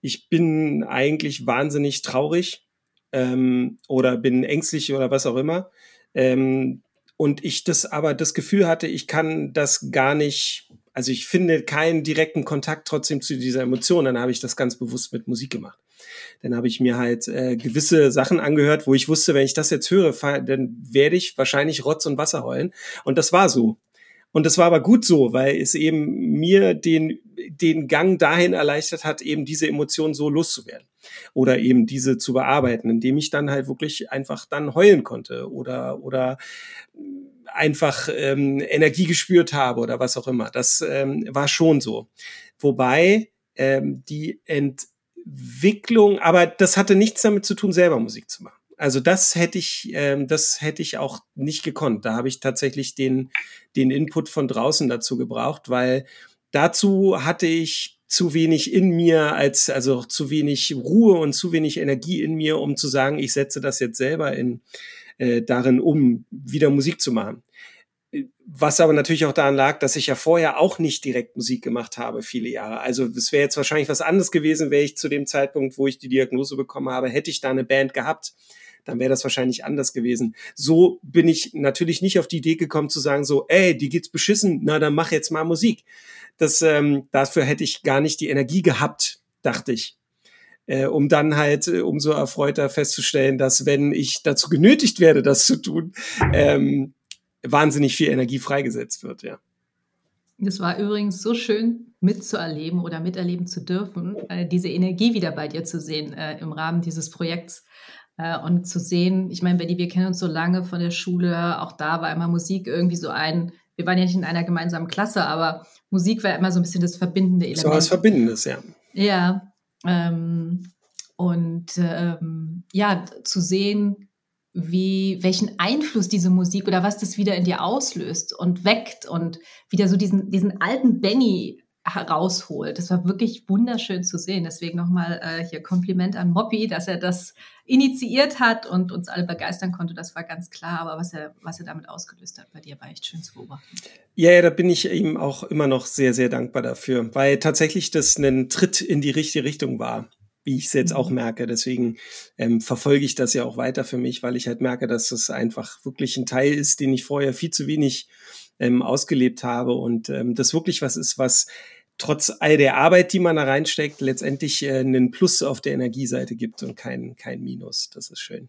Speaker 1: ich bin eigentlich wahnsinnig traurig ähm, oder bin ängstlich oder was auch immer, ähm, und ich das aber das Gefühl hatte, ich kann das gar nicht, also ich finde keinen direkten Kontakt trotzdem zu dieser Emotion, dann habe ich das ganz bewusst mit Musik gemacht. Dann habe ich mir halt äh, gewisse Sachen angehört, wo ich wusste, wenn ich das jetzt höre, dann werde ich wahrscheinlich Rotz und Wasser heulen. Und das war so. Und das war aber gut so, weil es eben mir den, den Gang dahin erleichtert hat, eben diese Emotionen so loszuwerden. Oder eben diese zu bearbeiten, indem ich dann halt wirklich einfach dann heulen konnte oder, oder einfach ähm, Energie gespürt habe oder was auch immer. Das ähm, war schon so. Wobei ähm, die Entwicklung, aber das hatte nichts damit zu tun, selber Musik zu machen. Also das hätte ich, ähm, das hätte ich auch nicht gekonnt. Da habe ich tatsächlich den, den Input von draußen dazu gebraucht, weil dazu hatte ich zu wenig in mir, als also zu wenig Ruhe und zu wenig Energie in mir, um zu sagen, ich setze das jetzt selber in äh, darin um, wieder Musik zu machen. Was aber natürlich auch daran lag, dass ich ja vorher auch nicht direkt Musik gemacht habe, viele Jahre. Also es wäre jetzt wahrscheinlich was anderes gewesen, wäre ich zu dem Zeitpunkt, wo ich die Diagnose bekommen habe, hätte ich da eine Band gehabt, dann wäre das wahrscheinlich anders gewesen. So bin ich natürlich nicht auf die Idee gekommen zu sagen, so, ey, die geht's beschissen, na dann mach jetzt mal Musik. Das, ähm, dafür hätte ich gar nicht die Energie gehabt, dachte ich äh, um dann halt äh, umso erfreuter festzustellen, dass wenn ich dazu genötigt werde, das zu tun, ähm, wahnsinnig viel Energie freigesetzt wird, ja.
Speaker 3: Das war übrigens so schön mitzuerleben oder miterleben zu dürfen, äh, diese Energie wieder bei dir zu sehen äh, im Rahmen dieses Projekts äh, und zu sehen, ich meine, Betty, wir kennen uns so lange von der Schule, auch da war immer Musik irgendwie so ein, wir waren ja nicht in einer gemeinsamen Klasse, aber Musik war immer so ein bisschen das verbindende Element.
Speaker 1: So was Verbindendes, ja.
Speaker 3: Ja, ähm, und ähm, ja, zu sehen, wie, welchen Einfluss diese Musik oder was das wieder in dir auslöst und weckt und wieder so diesen, diesen alten Benny herausholt. Das war wirklich wunderschön zu sehen. Deswegen nochmal äh, hier Kompliment an Moppy, dass er das initiiert hat und uns alle begeistern konnte. Das war ganz klar. Aber was er, was er damit ausgelöst hat bei dir, war echt schön zu beobachten.
Speaker 1: Ja, ja, da bin ich ihm auch immer noch sehr, sehr dankbar dafür, weil tatsächlich das ein Tritt in die richtige Richtung war wie ich es jetzt auch mhm. merke. Deswegen ähm, verfolge ich das ja auch weiter für mich, weil ich halt merke, dass das einfach wirklich ein Teil ist, den ich vorher viel zu wenig ähm, ausgelebt habe und ähm, das wirklich was ist, was trotz all der Arbeit, die man da reinsteckt, letztendlich äh, einen Plus auf der Energieseite gibt und kein, kein Minus. Das ist schön.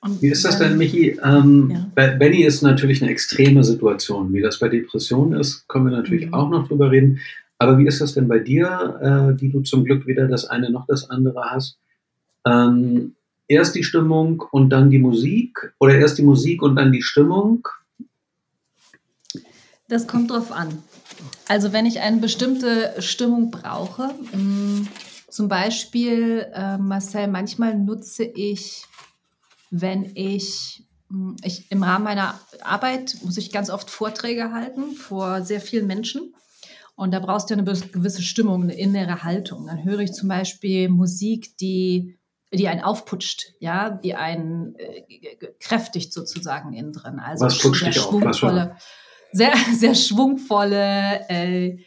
Speaker 2: Und Wie ist das denn, Michi? Ähm, ja. Benny ist natürlich eine extreme Situation. Wie das bei Depressionen ist, können wir natürlich mhm. auch noch drüber reden. Aber wie ist das denn bei dir, äh, die du zum Glück weder das eine noch das andere hast? Ähm, erst die Stimmung und dann die Musik oder erst die Musik und dann die Stimmung?
Speaker 3: Das kommt drauf an. Also wenn ich eine bestimmte Stimmung brauche, mh, mm, zum Beispiel, äh, Marcel, manchmal nutze ich, wenn ich, mh, mm, ich im Rahmen meiner Arbeit muss ich ganz oft Vorträge halten vor sehr vielen Menschen. Und da brauchst du eine gewisse Stimmung, eine innere Haltung. Dann höre ich zum Beispiel Musik, die, die einen aufputscht, ja, die einen äh, kräftigt sozusagen innen drin. Also
Speaker 2: Was putscht dich auf? Was war?
Speaker 3: sehr, sehr schwungvolle, äh,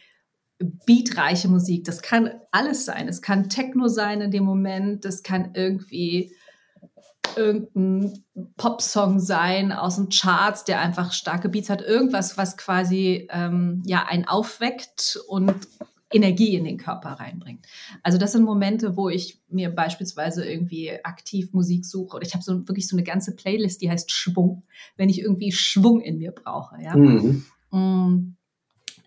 Speaker 3: beatreiche Musik. Das kann alles sein. Es kann Techno sein in dem Moment. Das kann irgendwie irgendein Popsong sein aus den Charts, der einfach starke Beats hat. Irgendwas, was quasi ähm, ja einen aufweckt und Energie in den Körper reinbringt. Also das sind Momente, wo ich mir beispielsweise irgendwie aktiv Musik suche. Oder ich habe so wirklich so eine ganze Playlist, die heißt Schwung, wenn ich irgendwie Schwung in mir brauche. Ja? Mhm. Mm,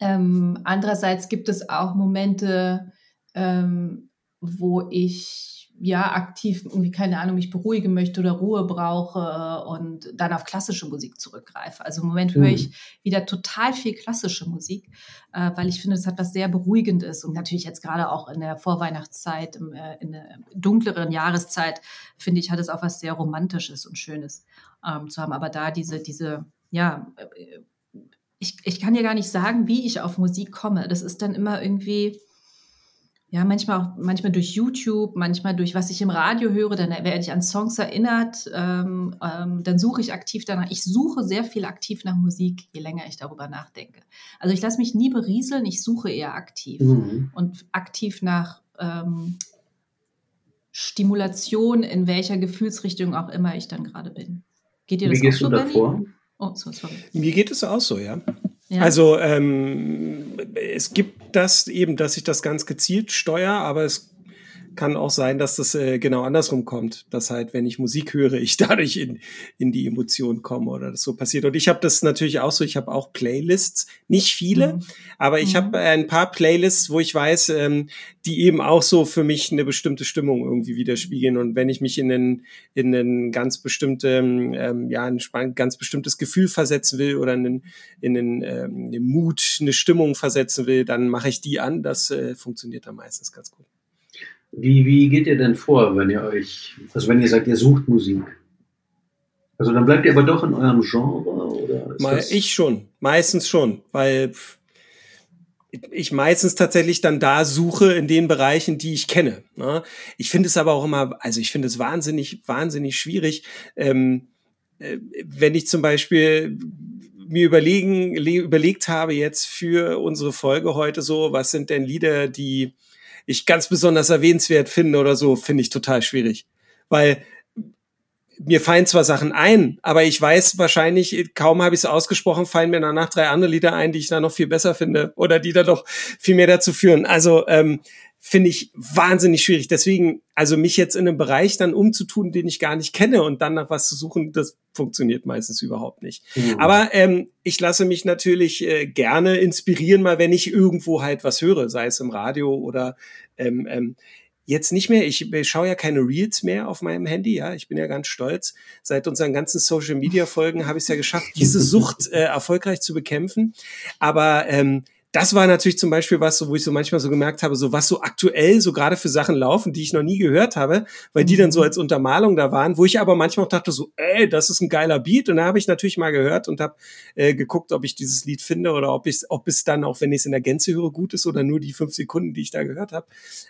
Speaker 3: ähm, andererseits gibt es auch Momente, ähm, wo ich ja aktiv irgendwie keine Ahnung mich beruhigen möchte oder Ruhe brauche und dann auf klassische Musik zurückgreife. Also im Moment mhm. höre ich wieder total viel klassische Musik, äh, weil ich finde, es hat was sehr beruhigendes und natürlich jetzt gerade auch in der Vorweihnachtszeit, im, äh, in der dunkleren Jahreszeit finde ich, hat es auch was sehr romantisches und schönes ähm, zu haben. Aber da diese diese ja äh, ich, ich kann dir gar nicht sagen, wie ich auf Musik komme. Das ist dann immer irgendwie ja, manchmal auch, manchmal durch YouTube, manchmal durch was ich im Radio höre, dann werde ich an Songs erinnert, ähm, ähm, dann suche ich aktiv danach. Ich suche sehr viel aktiv nach Musik, je länger ich darüber nachdenke. Also ich lasse mich nie berieseln, ich suche eher aktiv mhm. und aktiv nach ähm, Stimulation, in welcher Gefühlsrichtung auch immer ich dann gerade bin.
Speaker 2: Geht dir das Wie auch so, du davor?
Speaker 1: Oh, so, sorry. Mir geht es auch so, ja. Also ähm, es gibt das eben, dass ich das ganz gezielt steuere, aber es kann auch sein, dass das äh, genau andersrum kommt. Dass halt, wenn ich Musik höre, ich dadurch in, in die Emotion komme oder das so passiert. Und ich habe das natürlich auch so, ich habe auch Playlists, nicht viele, mhm. aber ich mhm. habe ein paar Playlists, wo ich weiß, ähm, die eben auch so für mich eine bestimmte Stimmung irgendwie widerspiegeln. Und wenn ich mich in einen, in einen ganz bestimmten, ähm, ja, ein ganz bestimmtes Gefühl versetzen will oder in, einen, in einen, ähm, Mut, eine Stimmung versetzen will, dann mache ich die an. Das äh, funktioniert dann meistens ganz gut.
Speaker 2: Wie, wie geht ihr denn vor, wenn ihr euch, also wenn ihr sagt, ihr sucht Musik? Also dann bleibt ihr aber doch in eurem Genre oder?
Speaker 1: Mal, ich schon, meistens schon, weil ich meistens tatsächlich dann da suche in den Bereichen, die ich kenne. Ne? Ich finde es aber auch immer, also ich finde es wahnsinnig, wahnsinnig schwierig, ähm, äh, wenn ich zum Beispiel mir überlegen, überlegt habe jetzt für unsere Folge heute so, was sind denn Lieder, die ich ganz besonders erwähnenswert finde oder so, finde ich total schwierig. Weil mir fallen zwar Sachen ein, aber ich weiß wahrscheinlich, kaum habe ich es ausgesprochen, fallen mir danach drei andere Lieder ein, die ich da noch viel besser finde oder die da noch viel mehr dazu führen. Also ähm, finde ich wahnsinnig schwierig. Deswegen, also mich jetzt in einem Bereich dann umzutun, den ich gar nicht kenne und dann nach was zu suchen, das funktioniert meistens überhaupt nicht. Mhm. Aber ähm, ich lasse mich natürlich äh, gerne inspirieren, mal wenn ich irgendwo halt was höre, sei es im Radio oder ähm, ähm, jetzt nicht mehr. Ich, ich schaue ja keine Reels mehr auf meinem Handy. Ja, ich bin ja ganz stolz. Seit unseren ganzen Social Media Folgen habe ich es ja geschafft, diese Sucht äh, erfolgreich zu bekämpfen. Aber ähm, das war natürlich zum Beispiel was, wo ich so manchmal so gemerkt habe, so was so aktuell so gerade für Sachen laufen, die ich noch nie gehört habe, weil die dann so mhm. als Untermalung da waren, wo ich aber manchmal auch dachte so, ey, das ist ein geiler Beat und da habe ich natürlich mal gehört und habe äh, geguckt, ob ich dieses Lied finde oder ob ich, ob es dann auch, wenn ich es in der Gänze höre, gut ist oder nur die fünf Sekunden, die ich da gehört habe.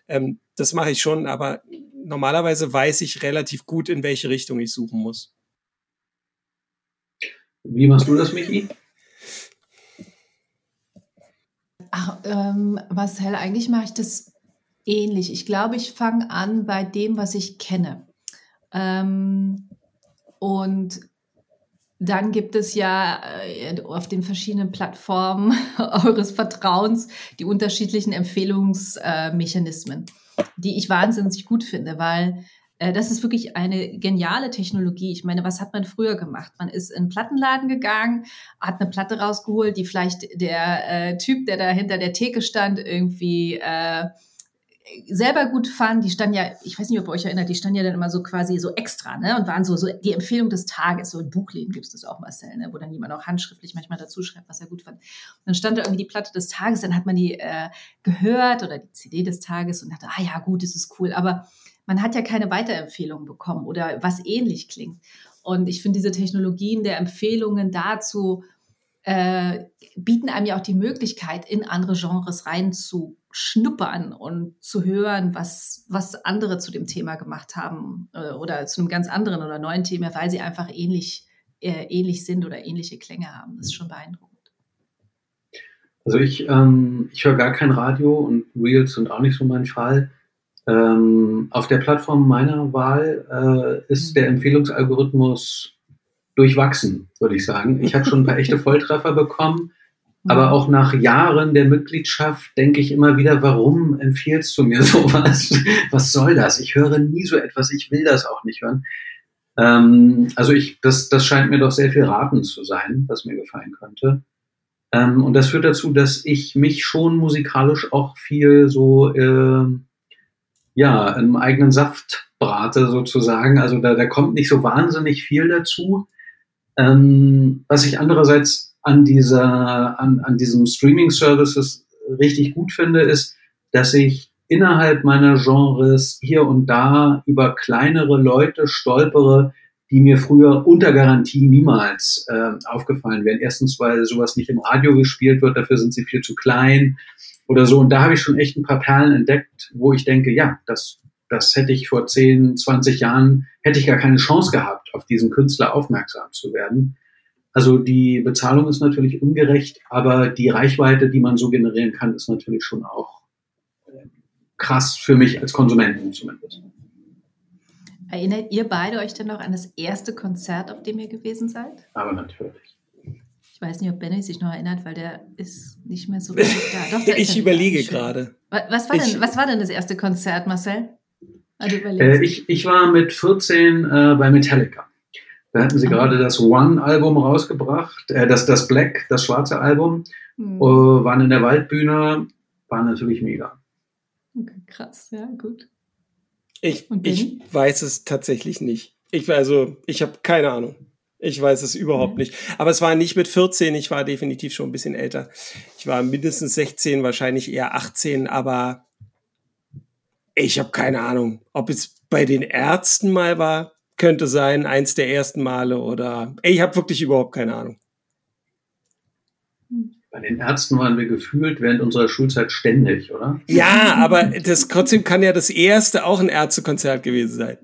Speaker 1: Ähm, das mache ich schon, aber normalerweise weiß ich relativ gut, in welche Richtung ich suchen muss.
Speaker 2: Wie machst du das, Michi?
Speaker 3: Ach, ähm, Marcel, eigentlich mache ich das ähnlich. Ich glaube, ich fange an bei dem, was ich kenne. Ähm, und dann gibt es ja äh, auf den verschiedenen Plattformen eures Vertrauens die unterschiedlichen Empfehlungsmechanismen, äh, die ich wahnsinnig gut finde, weil das ist wirklich eine geniale Technologie. Ich meine, was hat man früher gemacht? Man ist in einen Plattenladen gegangen, hat eine Platte rausgeholt, die vielleicht der äh, Typ, der da hinter der Theke stand, irgendwie äh, selber gut fand. Die standen ja, ich weiß nicht, ob ihr euch erinnert, die standen ja dann immer so quasi so extra, ne? Und waren so, so die Empfehlung des Tages. So in Buchläden gibt es das auch, Marcel, ne? Wo dann jemand auch handschriftlich manchmal dazu schreibt, was er gut fand. Und dann stand da irgendwie die Platte des Tages, dann hat man die äh, gehört oder die CD des Tages und dachte, ah ja, gut, das ist cool. Aber man hat ja keine Weiterempfehlung bekommen oder was ähnlich klingt. Und ich finde diese Technologien der Empfehlungen dazu äh, bieten einem ja auch die Möglichkeit, in andere Genres reinzuschnuppern und zu hören, was, was andere zu dem Thema gemacht haben äh, oder zu einem ganz anderen oder neuen Thema, weil sie einfach ähnlich, äh, ähnlich sind oder ähnliche Klänge haben. Das ist schon beeindruckend.
Speaker 2: Also ich, ähm, ich höre gar kein Radio und Reels sind auch nicht so mein Fall. Ähm, auf der Plattform meiner Wahl äh, ist der Empfehlungsalgorithmus durchwachsen, würde ich sagen. Ich habe schon ein paar echte Volltreffer bekommen, aber auch nach Jahren der Mitgliedschaft denke ich immer wieder, warum empfiehlst du mir sowas? Was soll das? Ich höre nie so etwas, ich will das auch nicht hören. Ähm, also ich, das, das scheint mir doch sehr viel Raten zu sein, was mir gefallen könnte. Ähm, und das führt dazu, dass ich mich schon musikalisch auch viel so äh, ja, im eigenen Saft brate sozusagen. Also da, da kommt nicht so wahnsinnig viel dazu. Ähm, was ich andererseits an dieser, an, an diesem Streaming-Services richtig gut finde, ist, dass ich innerhalb meiner Genres hier und da über kleinere Leute stolpere, die mir früher unter Garantie niemals äh, aufgefallen wären. Erstens, weil sowas nicht im Radio gespielt wird, dafür sind sie viel zu klein oder so. Und da habe ich schon echt ein paar Perlen entdeckt, wo ich denke, ja, das, das hätte ich vor 10, 20 Jahren, hätte ich gar keine Chance gehabt, auf diesen Künstler aufmerksam zu werden. Also die Bezahlung ist natürlich ungerecht, aber die Reichweite, die man so generieren kann, ist natürlich schon auch äh, krass für mich als Konsumenten zumindest.
Speaker 3: Erinnert ihr beide euch denn noch an das erste Konzert, auf dem ihr gewesen seid?
Speaker 2: Aber natürlich.
Speaker 3: Ich weiß nicht, ob Benny sich noch erinnert, weil der ist nicht mehr so richtig
Speaker 1: da. Doch, ich überlege gerade.
Speaker 3: Was, war denn, was war denn das erste Konzert, Marcel? Also
Speaker 2: äh, ich, ich war mit 14 äh, bei Metallica. Da hatten sie ah. gerade das One-Album rausgebracht, äh, das, das Black, das schwarze Album, mhm. waren in der Waldbühne, war natürlich mega.
Speaker 3: Okay, krass, ja, gut.
Speaker 1: Ich, ich weiß es tatsächlich nicht. Ich, also, ich habe keine Ahnung. Ich weiß es überhaupt mhm. nicht. Aber es war nicht mit 14, ich war definitiv schon ein bisschen älter. Ich war mindestens 16, wahrscheinlich eher 18, aber ich habe keine Ahnung, ob es bei den Ärzten mal war, könnte sein, eins der ersten Male oder ich habe wirklich überhaupt keine Ahnung.
Speaker 2: Bei den Ärzten waren wir gefühlt während unserer Schulzeit ständig, oder?
Speaker 1: Ja, aber das trotzdem kann ja das erste auch ein Ärztekonzert gewesen sein.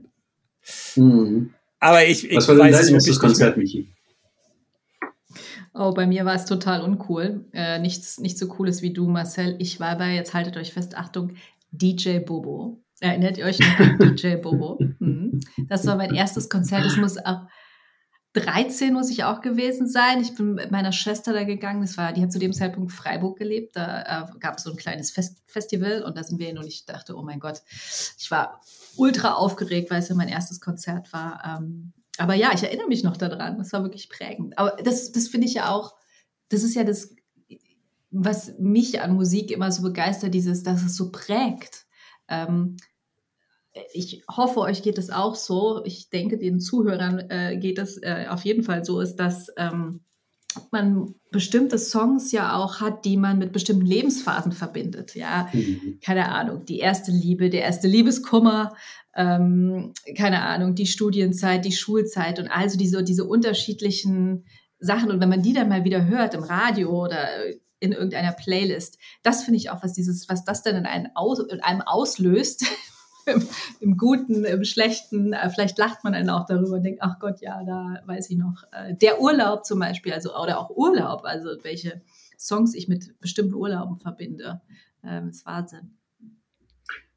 Speaker 1: Mhm. Aber ich, ich
Speaker 2: Was war denn dein erstes Konzert, Michi?
Speaker 3: Oh, bei mir war es total uncool. Äh, nichts nicht so cooles wie du, Marcel. Ich war bei, jetzt haltet euch fest, Achtung, DJ Bobo. Erinnert ihr euch noch an DJ Bobo? Mhm. Das war mein erstes Konzert. Das muss auch 13 muss ich auch gewesen sein. Ich bin mit meiner Schwester da gegangen. Das war, die hat zu dem Zeitpunkt Freiburg gelebt. Da äh, gab es so ein kleines Fest Festival und da sind wir hin und ich dachte, oh mein Gott, ich war ultra aufgeregt, weil es ja mein erstes Konzert war. Ähm, aber ja, ich erinnere mich noch daran. Das war wirklich prägend. Aber das, das finde ich ja auch, das ist ja das, was mich an Musik immer so begeistert, dieses, dass es so prägt. Ähm, ich hoffe, euch geht es auch so. Ich denke, den Zuhörern äh, geht es äh, auf jeden Fall so, ist, dass ähm, man bestimmte Songs ja auch hat, die man mit bestimmten Lebensphasen verbindet. Ja, mhm. keine Ahnung, die erste Liebe, der erste Liebeskummer, ähm, keine Ahnung, die Studienzeit, die Schulzeit und also diese, diese unterschiedlichen Sachen. Und wenn man die dann mal wieder hört im Radio oder in irgendeiner Playlist, das finde ich auch, was dieses, was das dann in einem, aus, in einem auslöst, im, im, Guten, im Schlechten. Äh, vielleicht lacht man dann auch darüber und denkt, ach Gott, ja, da weiß ich noch. Äh, der Urlaub zum Beispiel, also oder auch Urlaub, also welche Songs ich mit bestimmten Urlauben verbinde. Ähm, ist Wahnsinn.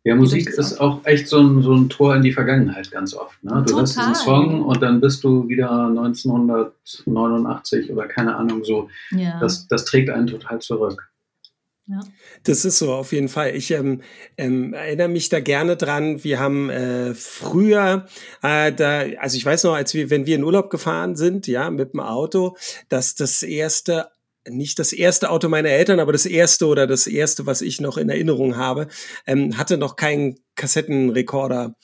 Speaker 2: Ja, Musik ist auch echt so ein, so ein Tor in die Vergangenheit ganz oft. Ne? Du hörst diesen Song und dann bist du wieder 1989 oder keine Ahnung so. Ja. Das, das trägt einen total zurück.
Speaker 1: Ja. Das ist so, auf jeden Fall. Ich ähm, ähm, erinnere mich da gerne dran. Wir haben äh, früher, äh, da, also ich weiß noch, als wir, wenn wir in Urlaub gefahren sind, ja, mit dem Auto, dass das erste nicht das erste Auto meiner Eltern, aber das erste oder das erste, was ich noch in Erinnerung habe, ähm, hatte noch keinen Kassettenrekorder.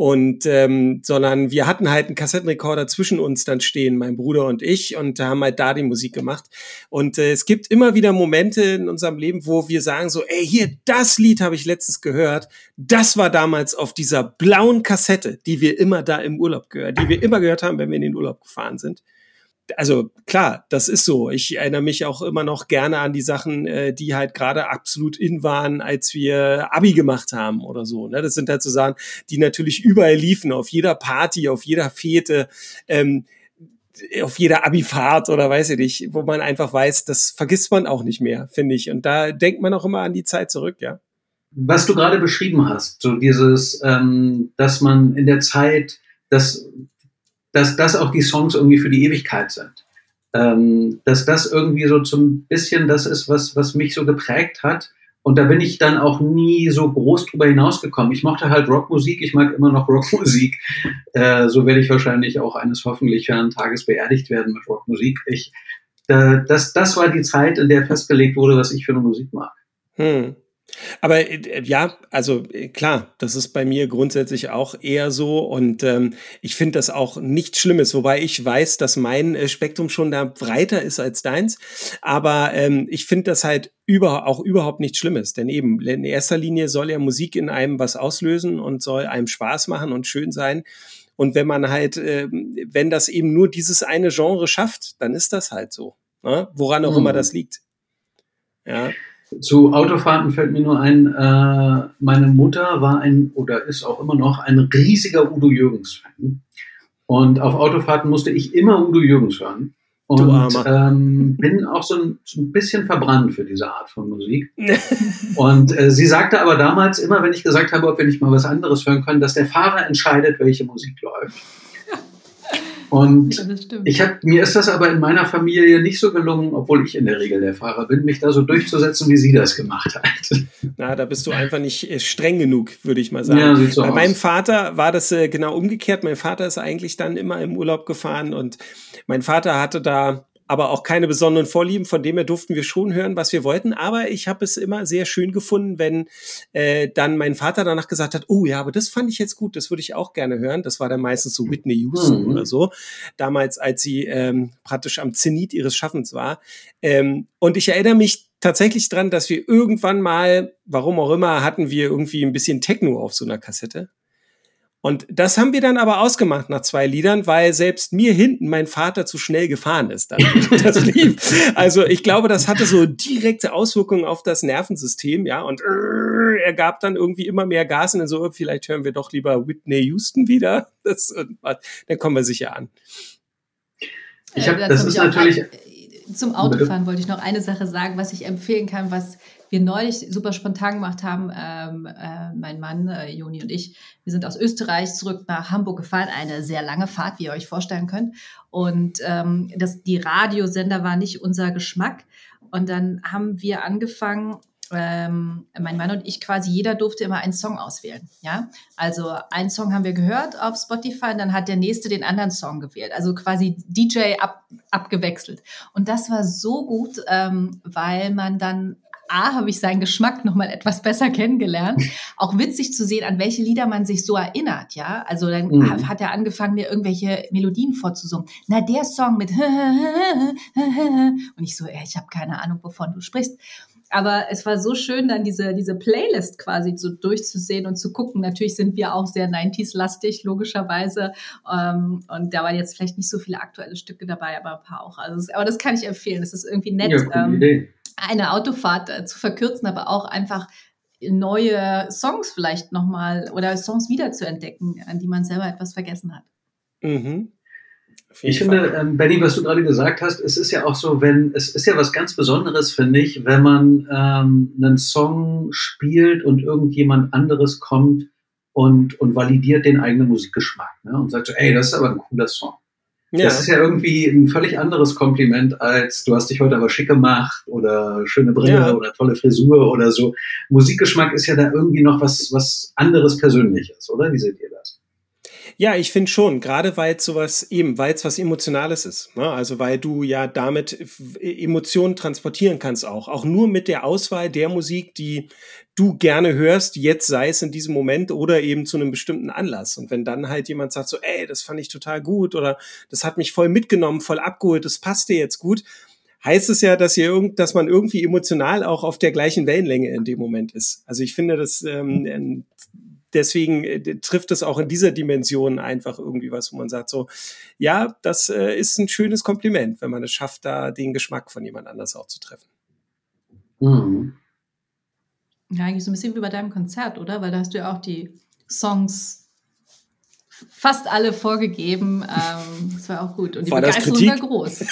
Speaker 1: Und ähm, sondern wir hatten halt einen Kassettenrekorder zwischen uns dann stehen, mein Bruder und ich, und haben halt da die Musik gemacht. Und äh, es gibt immer wieder Momente in unserem Leben, wo wir sagen so, ey, hier, das Lied habe ich letztens gehört. Das war damals auf dieser blauen Kassette, die wir immer da im Urlaub gehört, die wir immer gehört haben, wenn wir in den Urlaub gefahren sind also klar, das ist so. Ich erinnere mich auch immer noch gerne an die Sachen, äh, die halt gerade absolut in waren, als wir Abi gemacht haben oder so. Ne? Das sind halt so Sachen, die natürlich überall liefen, auf jeder Party, auf jeder Fete, ähm, auf jeder Abifahrt oder weiß ich nicht, wo man einfach weiß, das vergisst man auch nicht mehr, finde ich. Und da denkt man auch immer an die Zeit zurück, ja.
Speaker 2: Was du gerade beschrieben hast, so dieses, ähm, dass man in der Zeit, dass dass das auch die Songs irgendwie für die Ewigkeit sind. Ähm, dass das irgendwie so zum bisschen das ist, was, was mich so geprägt hat. Und da bin ich dann auch nie so groß drüber hinausgekommen. Ich mochte halt Rockmusik, ich mag immer noch Rockmusik. Äh, so werde ich wahrscheinlich auch eines hoffentlich fern Tages beerdigt werden mit Rockmusik. Ich, äh, das, das war die Zeit, in der festgelegt wurde, was ich für eine Musik mag.
Speaker 1: Hm. Aber äh, ja, also äh, klar, das ist bei mir grundsätzlich auch eher so und ähm, ich finde das auch nichts Schlimmes, wobei ich weiß, dass mein äh, Spektrum schon da breiter ist als deins, aber ähm, ich finde das halt über, auch überhaupt nichts Schlimmes, denn eben in erster Linie soll ja Musik in einem was auslösen und soll einem Spaß machen und schön sein und wenn man halt, äh, wenn das eben nur dieses eine Genre schafft, dann ist das halt so, ne? woran auch mhm. immer das liegt.
Speaker 2: Ja. Zu Autofahrten fällt mir nur ein, äh, meine Mutter war ein oder ist auch immer noch ein riesiger Udo Jürgens-Fan. Und auf Autofahrten musste ich immer Udo Jürgens hören. Und ähm, bin auch so ein, so ein, bisschen verbrannt für diese Art von Musik. und äh, sie sagte aber damals immer, wenn ich gesagt habe, ob wir nicht mal was anderes hören können, dass der Fahrer entscheidet, welche Musik läuft. Und
Speaker 3: Ja,
Speaker 2: ich hab, mir ist das aber in meiner Familie nicht so gelungen, obwohl ich in der Regel der Fahrer bin, mich da so durchzusetzen, wie sie das gemacht hat.
Speaker 1: Na, da bist du einfach nicht äh, streng genug, würde ich mal sagen.
Speaker 2: Ja, sieht so
Speaker 1: Bei
Speaker 2: aus.
Speaker 1: meinem Vater war das äh, genau umgekehrt. Mein Vater ist eigentlich dann immer im Urlaub gefahren und mein Vater hatte da aber auch keine besonderen Vorlieben, von dem her durften wir schon hören, was wir wollten. Aber ich habe es immer sehr schön gefunden, wenn äh, dann mein Vater danach gesagt hat, oh ja, aber das fand ich jetzt gut, das würde ich auch gerne hören. Das war dann meistens so Whitney Houston
Speaker 2: Mhm.
Speaker 1: oder so, damals, als sie ähm, praktisch am Zenit ihres Schaffens war. Ähm, und ich erinnere mich tatsächlich dran, dass wir irgendwann mal, warum auch immer, hatten wir irgendwie ein bisschen Techno auf so einer Kassette. Und das haben wir dann aber ausgemacht nach zwei Liedern, weil selbst mir hinten mein Vater zu schnell gefahren ist. Dann, das lief. Also ich glaube, das hatte so direkte Auswirkungen auf das Nervensystem, ja. Und äh, er gab dann irgendwie immer mehr Gas und dann so, vielleicht hören wir doch lieber Whitney Houston wieder. Das, äh, dann kommen wir sicher an.
Speaker 2: Ich hab-
Speaker 3: Äh,
Speaker 2: das ist natürlich-
Speaker 3: ein- Zum Autofahren wollte ich noch eine Sache sagen, was ich empfehlen kann, was wir neulich super spontan gemacht haben. Ähm, äh, mein Mann, äh, Joni und ich, wir sind aus Österreich zurück nach Hamburg gefahren. Eine sehr lange Fahrt, wie ihr euch vorstellen könnt. Und ähm, das, die Radiosender war nicht unser Geschmack. Und dann haben wir angefangen, ähm, mein Mann und ich quasi, jeder durfte immer einen Song auswählen. Ja, also einen Song haben wir gehört auf Spotify und dann hat der nächste den anderen Song gewählt. Also quasi DJ ab, abgewechselt. Und das war so gut, ähm, weil man dann A, habe ich seinen Geschmack nochmal etwas besser kennengelernt. Auch witzig zu sehen, an welche Lieder man sich so erinnert, ja. Also dann
Speaker 2: Mhm.
Speaker 3: ha- hat er angefangen, mir irgendwelche Melodien vorzusummen. Na, der Song mit und ich so, ey, ich habe keine Ahnung, wovon du sprichst. Aber es war so schön, dann diese, diese Playlist quasi so durchzusehen und zu gucken. Natürlich sind wir auch sehr 90s-lastig, logischerweise. Ähm, und da waren jetzt vielleicht nicht so viele aktuelle Stücke dabei, aber ein paar auch. Also, aber das kann ich empfehlen. Das ist irgendwie nett,
Speaker 2: Ja, coole
Speaker 3: ähm,
Speaker 2: Idee.
Speaker 3: Eine Autofahrt äh, zu verkürzen, aber auch einfach neue Songs vielleicht nochmal oder Songs wiederzuentdecken, an die man selber etwas vergessen hat.
Speaker 1: Mhm.
Speaker 2: Ich finde, ähm, Benny, was du gerade gesagt hast, es ist ja auch so, wenn, es ist ja was ganz Besonderes, finde ich, wenn man ähm, einen Song spielt und irgendjemand anderes kommt und, und validiert den eigenen Musikgeschmack ne? und sagt so, ey, das ist aber ein cooler Song.
Speaker 1: Ja.
Speaker 2: Das ist ja irgendwie ein völlig anderes Kompliment als du hast dich heute aber schick gemacht oder schöne Brille
Speaker 1: Ja.
Speaker 2: oder tolle Frisur oder so. Musikgeschmack ist ja da irgendwie noch was, was anderes Persönliches, oder? Wie seht ihr das?
Speaker 1: Ja, ich finde schon, gerade weil es sowas eben, weil es was Emotionales ist. Ne? Also weil du ja damit Emotionen transportieren kannst auch. Auch nur mit der Auswahl der Musik, die du gerne hörst, jetzt sei es in diesem Moment oder eben zu einem bestimmten Anlass. Und wenn dann halt jemand sagt so, ey, das fand ich total gut oder das hat mich voll mitgenommen, voll abgeholt, das passt dir jetzt gut, heißt es ja, dass ihr irgend, dass man irgendwie emotional auch auf der gleichen Wellenlänge in dem Moment ist. Also ich finde, das ähm, ähm, deswegen äh, trifft es auch in dieser Dimension einfach irgendwie was, wo man sagt so, ja, das äh, ist ein schönes Kompliment, wenn man es schafft, da den Geschmack von jemand anders auch zu treffen.
Speaker 2: Mhm.
Speaker 3: Ja, eigentlich so ein bisschen wie bei deinem Konzert, oder? Weil da hast du ja auch die Songs fast alle vorgegeben. Ähm, das war auch gut. Und die
Speaker 1: War
Speaker 3: Begeisterung war groß.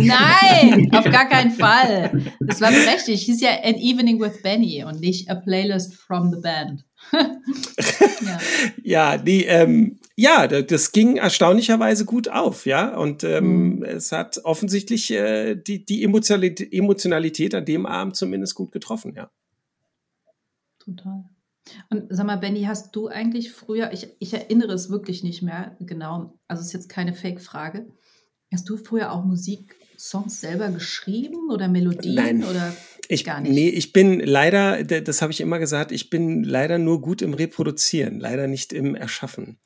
Speaker 3: Nein, auf gar keinen Fall. Das war berechtigt. Hieß ja An Evening with Benny und nicht A Playlist from the Band. ja.
Speaker 1: Ja, die, ähm, ja, da- das ging erstaunlicherweise gut auf, ja. Und ähm,
Speaker 3: Mhm.
Speaker 1: es hat offensichtlich äh, die, die Emotionalität, Emotionalität an dem Abend zumindest gut getroffen, ja.
Speaker 3: Total. Und sag mal, Benny, hast du eigentlich früher, ich, ich erinnere es wirklich nicht mehr genau, also es ist jetzt keine Fake-Frage, hast du früher auch Musiksongs selber geschrieben oder Melodien
Speaker 1: Nein.
Speaker 3: oder
Speaker 1: Ich,
Speaker 3: gar nicht?
Speaker 1: Nee, ich bin leider, das habe ich immer gesagt, ich bin leider nur gut im Reproduzieren, leider nicht im Erschaffen.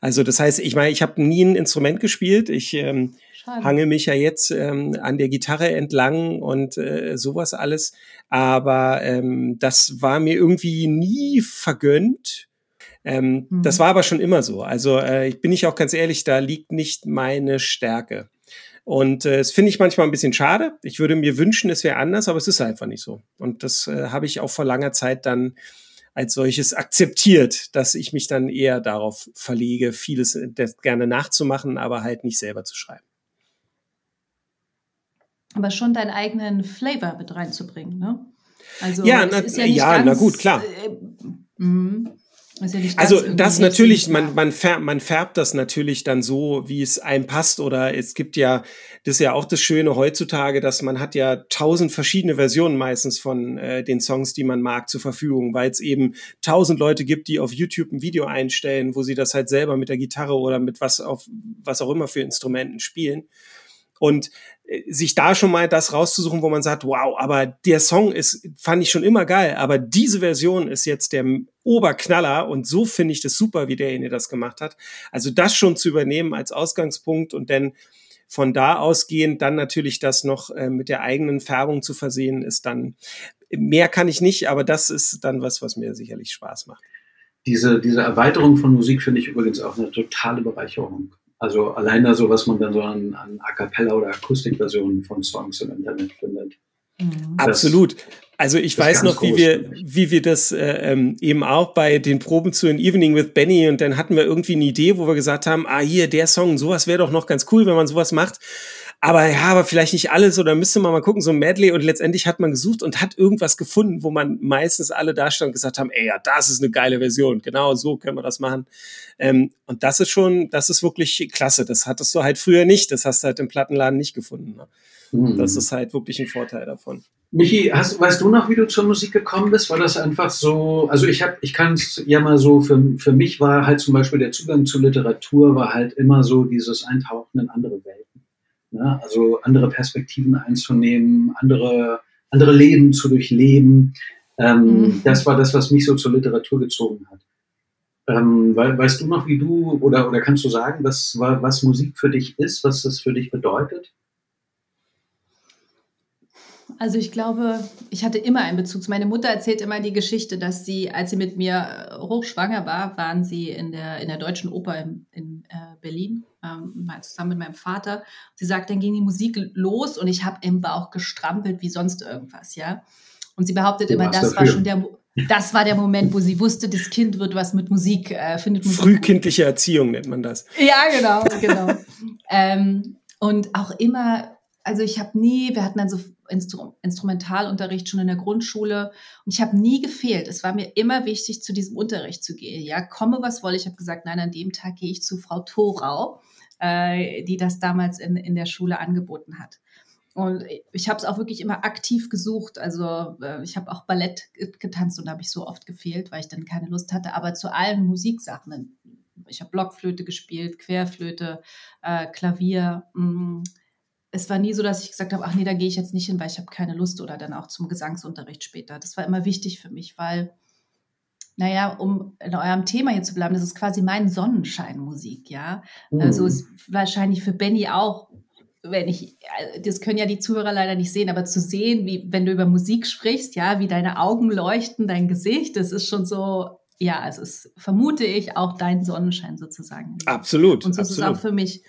Speaker 1: Also das heißt, ich meine, ich habe nie ein Instrument gespielt. Ich ähm, hange mich ja jetzt ähm, an der Gitarre entlang und äh, sowas alles. Aber ähm, das war mir irgendwie nie vergönnt. Ähm,
Speaker 3: Mhm.
Speaker 1: Das war aber schon immer so. Also äh, ich bin ich auch ganz ehrlich, da liegt nicht meine Stärke. Und äh, das finde ich manchmal ein bisschen schade. Ich würde mir wünschen, es wäre anders, aber es ist einfach nicht so. Und das äh, habe ich auch vor langer Zeit dann als solches akzeptiert, dass ich mich dann eher darauf verlege, vieles äh, gerne nachzumachen, aber halt nicht selber zu schreiben.
Speaker 3: Aber schon deinen eigenen Flavor mit reinzubringen, ne? Also
Speaker 1: Ja, na-
Speaker 3: ist ja, nicht
Speaker 1: ja, na gut, klar.
Speaker 3: Äh, ja
Speaker 1: also das natürlich, man, man, färbt, man färbt das natürlich dann so, wie es einem passt. Oder es gibt ja, das ist ja auch das Schöne heutzutage, dass man hat ja tausend verschiedene Versionen meistens von äh, den Songs, die man mag, zur Verfügung, weil es eben tausend Leute gibt, die auf YouTube ein Video einstellen, wo sie das halt selber mit der Gitarre oder mit was auf was auch immer für Instrumenten spielen. Und sich da schon mal das rauszusuchen, wo man sagt, wow, aber der Song ist, fand ich schon immer geil, aber diese Version ist jetzt der Oberknaller und so finde ich das super, wie derjenige das gemacht hat. Also das schon zu übernehmen als Ausgangspunkt und dann von da ausgehend dann natürlich das noch äh, mit der eigenen Färbung zu versehen, ist dann, mehr kann ich nicht, aber das ist dann was, was mir sicherlich Spaß macht.
Speaker 2: Diese, diese Erweiterung von Musik finde ich übrigens auch eine totale Bereicherung. Also allein da so, was man dann so an, an A Cappella oder Akustikversionen von Songs im Internet findet.
Speaker 1: Mhm. Absolut. Also ich weiß noch, wie wir, wie wir das äh, ähm, eben auch bei den Proben zu An Evening with Benny und dann hatten wir irgendwie eine Idee, wo wir gesagt haben, ah hier, der Song, sowas wäre doch noch ganz cool, wenn man sowas macht aber ja, aber vielleicht nicht alles oder müsste man mal gucken, so ein Medley und letztendlich hat man gesucht und hat irgendwas gefunden, wo man meistens alle da stand und gesagt haben, ey, ja, das ist eine geile Version, genau so können wir das machen. Ähm, und das ist schon, das ist wirklich klasse. Das hattest du halt früher nicht, das hast du halt im Plattenladen nicht gefunden. Ne? Mhm. Das ist halt wirklich ein Vorteil davon.
Speaker 2: Michi, hast, weißt du noch, wie du zur Musik gekommen bist? War das einfach so, also ich habe, ich kann es ja mal so, für, für mich war halt zum Beispiel der Zugang zur Literatur war halt immer so dieses Eintauchen in andere Welten. Ne? Also andere Perspektiven einzunehmen, andere, andere Leben zu durchleben. Ähm, mhm. Das war das, was mich so zur Literatur gezogen hat. Ähm, weißt du noch, wie du oder, oder kannst du sagen, was, was Musik für dich ist, was das für dich bedeutet?
Speaker 3: Also ich glaube, ich hatte immer einen Bezug. Meine Mutter erzählt immer die Geschichte, dass sie, als sie mit mir äh, hochschwanger war, waren sie in der, in der Deutschen Oper in, in äh, Berlin, ähm, zusammen mit meinem Vater. Sie sagt, dann ging die Musik los und ich habe im Bauch gestrampelt wie sonst irgendwas, ja. Und sie behauptet immer, das dafür. war schon der, das war der Moment, wo sie wusste, das Kind wird was mit Musik, äh, findet Musik.
Speaker 1: Frühkindliche Erziehung nennt man das.
Speaker 3: Ja, genau, genau. ähm, und auch immer, also ich habe nie, wir hatten dann so Instru Instrumentalunterricht schon in der Grundschule und ich habe nie gefehlt. Es war mir immer wichtig, zu diesem Unterricht zu gehen. Ja, komme was wolle. Ich habe gesagt, nein, an dem Tag gehe ich zu Frau Thorau, äh, die das damals in, in der Schule angeboten hat. Und ich habe es auch wirklich immer aktiv gesucht. Also äh, ich habe auch Ballett getanzt und habe ich so oft gefehlt, weil ich dann keine Lust hatte. Aber zu allen Musiksachen. Ich habe Blockflöte gespielt, Querflöte, äh, Klavier. Mh, mm, es war nie so, dass ich gesagt habe, ach nee, da gehe ich jetzt nicht hin, weil ich habe keine Lust oder dann auch zum Gesangsunterricht später. Das war immer wichtig für mich, weil, naja, um in eurem Thema hier zu bleiben, das ist quasi mein Sonnenscheinmusik, ja. Mhm. Also ist wahrscheinlich für Benny auch, wenn ich, das können ja die Zuhörer leider nicht sehen, aber zu sehen, wie, wenn du über Musik sprichst, ja, wie deine Augen leuchten, dein Gesicht, das ist schon so, ja, es ist, vermute ich, auch dein Sonnenschein sozusagen.
Speaker 1: Absolut.
Speaker 3: Und so
Speaker 1: absolut.
Speaker 3: ist es auch für mich.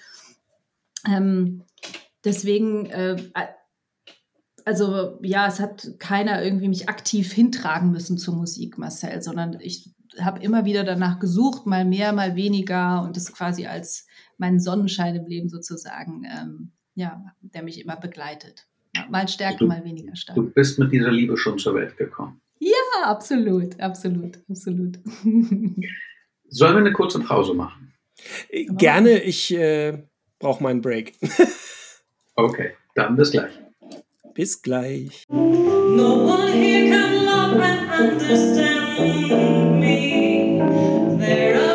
Speaker 3: Ähm, Deswegen, äh, also ja, es hat keiner irgendwie mich aktiv hintragen müssen zur Musik, Marcel, sondern ich habe immer wieder danach gesucht, mal mehr, mal weniger und das quasi als meinen Sonnenschein im Leben sozusagen, ähm, ja, der mich immer begleitet. Mal stärker, du, mal weniger stark.
Speaker 2: Du bist mit dieser Liebe schon zur Welt gekommen.
Speaker 3: Ja, absolut, absolut, absolut.
Speaker 2: Sollen wir eine kurze Pause machen?
Speaker 1: Gerne, ich äh, brauche meinen Break.
Speaker 2: Okay, dann bis gleich.
Speaker 1: Bis gleich. No one here can love and understand me. There are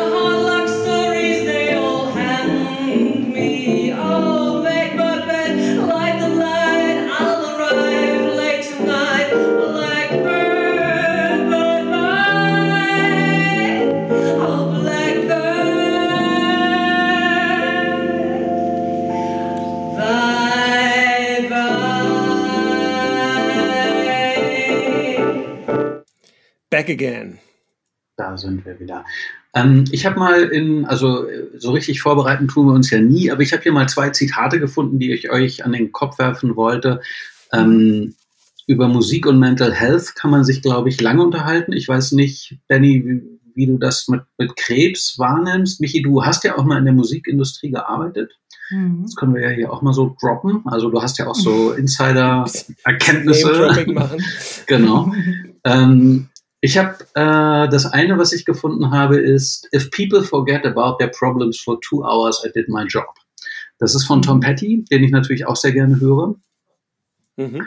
Speaker 1: Back again.
Speaker 2: Da sind wir wieder. Ähm, ich habe mal in, also so richtig vorbereiten tun wir uns ja nie, aber ich habe hier mal zwei Zitate gefunden, die ich euch an den Kopf werfen wollte. Ähm, über Musik und Mental Health kann man sich, glaube ich, lange unterhalten. Ich weiß nicht, Benny, wie, wie du das mit, mit Krebs wahrnimmst. Michi, du hast ja auch mal in der Musikindustrie gearbeitet. Mhm. Das können wir ja hier auch mal so droppen. Also du hast ja auch so Insider-Erkenntnisse. genau. ähm, Ich habe äh, das eine, was ich gefunden habe, ist If people forget about their problems for two hours, I did my job. Das ist von Tom. Petty, den ich natürlich auch sehr gerne höre. Mhm.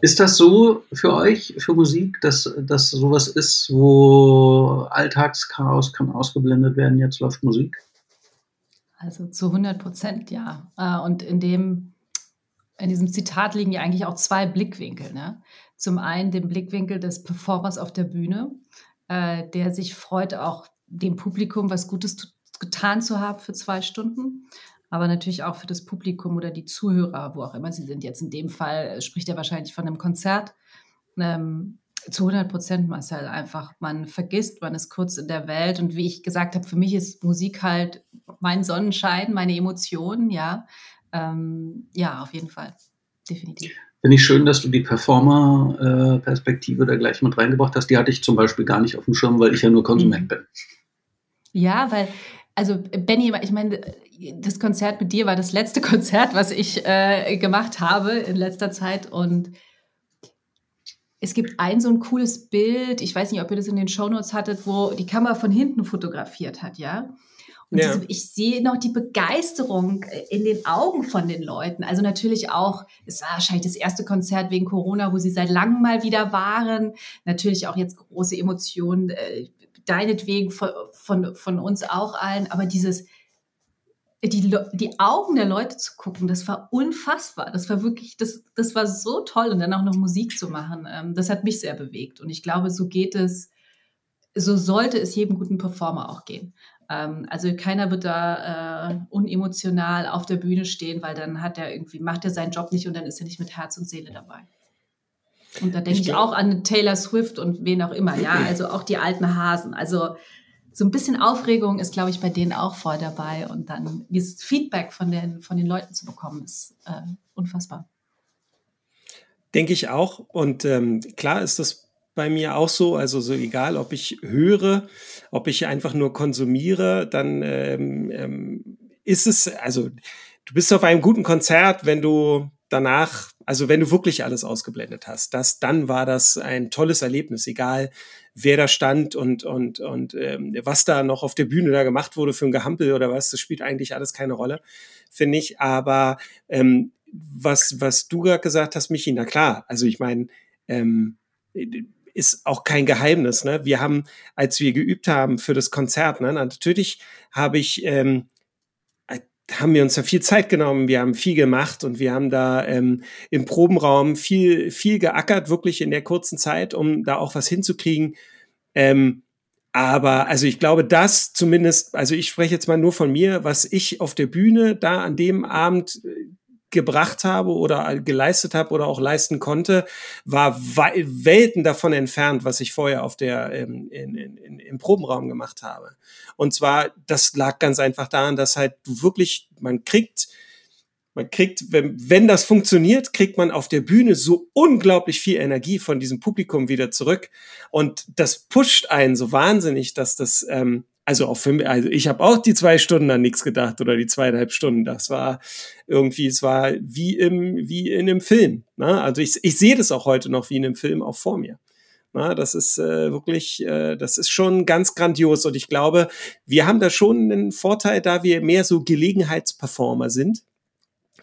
Speaker 2: Ist das so für euch, für Musik, dass das sowas ist, wo Alltagschaos kann ausgeblendet werden, jetzt läuft Musik?
Speaker 3: Also zu 100 Prozent, ja. Äh, und in dem, in diesem Zitat liegen ja eigentlich auch zwei Blickwinkel. Ne? Zum einen den Blickwinkel des Performers auf der Bühne, äh, der sich freut, auch dem Publikum was Gutes getan zu haben für zwei Stunden aber natürlich auch für das Publikum oder die Zuhörer, wo auch immer sie sind. Jetzt in dem Fall äh, spricht er wahrscheinlich von einem Konzert. Ähm, zu 100 Prozent, Marcel, einfach. Man vergisst, man ist kurz in der Welt. Und wie ich gesagt habe, für mich ist Musik halt mein Sonnenschein, meine Emotionen, ja. Ähm, ja, auf jeden Fall. Definitiv.
Speaker 2: Finde ich schön, dass du die Performer-Perspektive da gleich mit reingebracht hast. Die hatte ich zum Beispiel gar nicht auf dem Schirm, weil ich ja nur Konsument mhm. bin.
Speaker 3: Ja, weil also Benny, ich meine, das Konzert mit dir war das letzte Konzert, was ich äh, gemacht habe in letzter Zeit und es gibt ein so ein cooles Bild, ich weiß nicht, ob ihr das in den Shownotes hattet, wo die Kamera von hinten fotografiert hat, ja. Und ja. diese, ich sehe noch die Begeisterung in den Augen von den Leuten. Also natürlich auch, es war wahrscheinlich das erste Konzert wegen Corona, wo sie seit langem mal wieder waren. Natürlich auch jetzt große Emotionen, äh, deinetwegen von, von, von uns auch allen, aber dieses, die, die Augen der Leute zu gucken, das war unfassbar. Das war wirklich, das, das war so toll und dann auch noch Musik zu machen. Ähm, das hat mich sehr bewegt und ich glaube, so geht es, so sollte es jedem guten Performer auch gehen. Ähm, also keiner wird da äh, unemotional auf der Bühne stehen, weil dann hat er irgendwie, macht er seinen Job nicht und dann ist er nicht mit Herz und Seele dabei. Und da denke ich, ich auch an Taylor Swift und wen auch immer, ja, also auch die alten Hasen. Also so ein bisschen Aufregung ist, glaube ich, bei denen auch voll dabei. Und dann dieses Feedback von den, von den Leuten zu bekommen, ist äh, unfassbar.
Speaker 1: Denke ich auch. Und ähm, klar ist das bei mir auch so. Also so egal, ob ich höre, ob ich einfach nur konsumiere, dann ähm, ähm, ist es, also du bist auf einem guten Konzert, wenn du danach, also wenn du wirklich alles ausgeblendet hast, das, dann war das ein tolles Erlebnis, egal wer da stand und, und, und ähm, was da noch auf der Bühne da gemacht wurde für ein Gehampel oder was, das spielt eigentlich alles keine Rolle, finde ich. Aber ähm, was, was du gerade gesagt hast, Michi, na klar, also ich meine, ähm, ist auch kein Geheimnis. Ne? Wir haben, als wir geübt haben für das Konzert, ne, natürlich habe ich ähm, haben wir uns da viel Zeit genommen, wir haben viel gemacht und wir haben da ähm, im Probenraum viel, viel geackert, wirklich in der kurzen Zeit, um da auch was hinzukriegen. Ähm, aber also ich glaube, das zumindest, also ich spreche jetzt mal nur von mir, was ich auf der Bühne da an dem Abend äh, gebracht habe oder geleistet habe oder auch leisten konnte, war Welten davon entfernt, was ich vorher auf der ähm, in, in, im Probenraum gemacht habe. Und zwar, das lag ganz einfach daran, dass halt du wirklich, man kriegt, man kriegt, wenn, wenn das funktioniert, kriegt man auf der Bühne so unglaublich viel Energie von diesem Publikum wieder zurück. Und das pusht einen so wahnsinnig, dass das, ähm, also auch für mich, also ich habe auch die zwei Stunden an nichts gedacht oder die zweieinhalb Stunden. Das war irgendwie, es war wie im, wie in einem Film. Ne? Also ich, ich sehe das auch heute noch wie in einem Film auch vor mir. Na, das ist äh, wirklich, äh, das ist schon ganz grandios. Und ich glaube, wir haben da schon einen Vorteil, da wir mehr so Gelegenheitsperformer sind.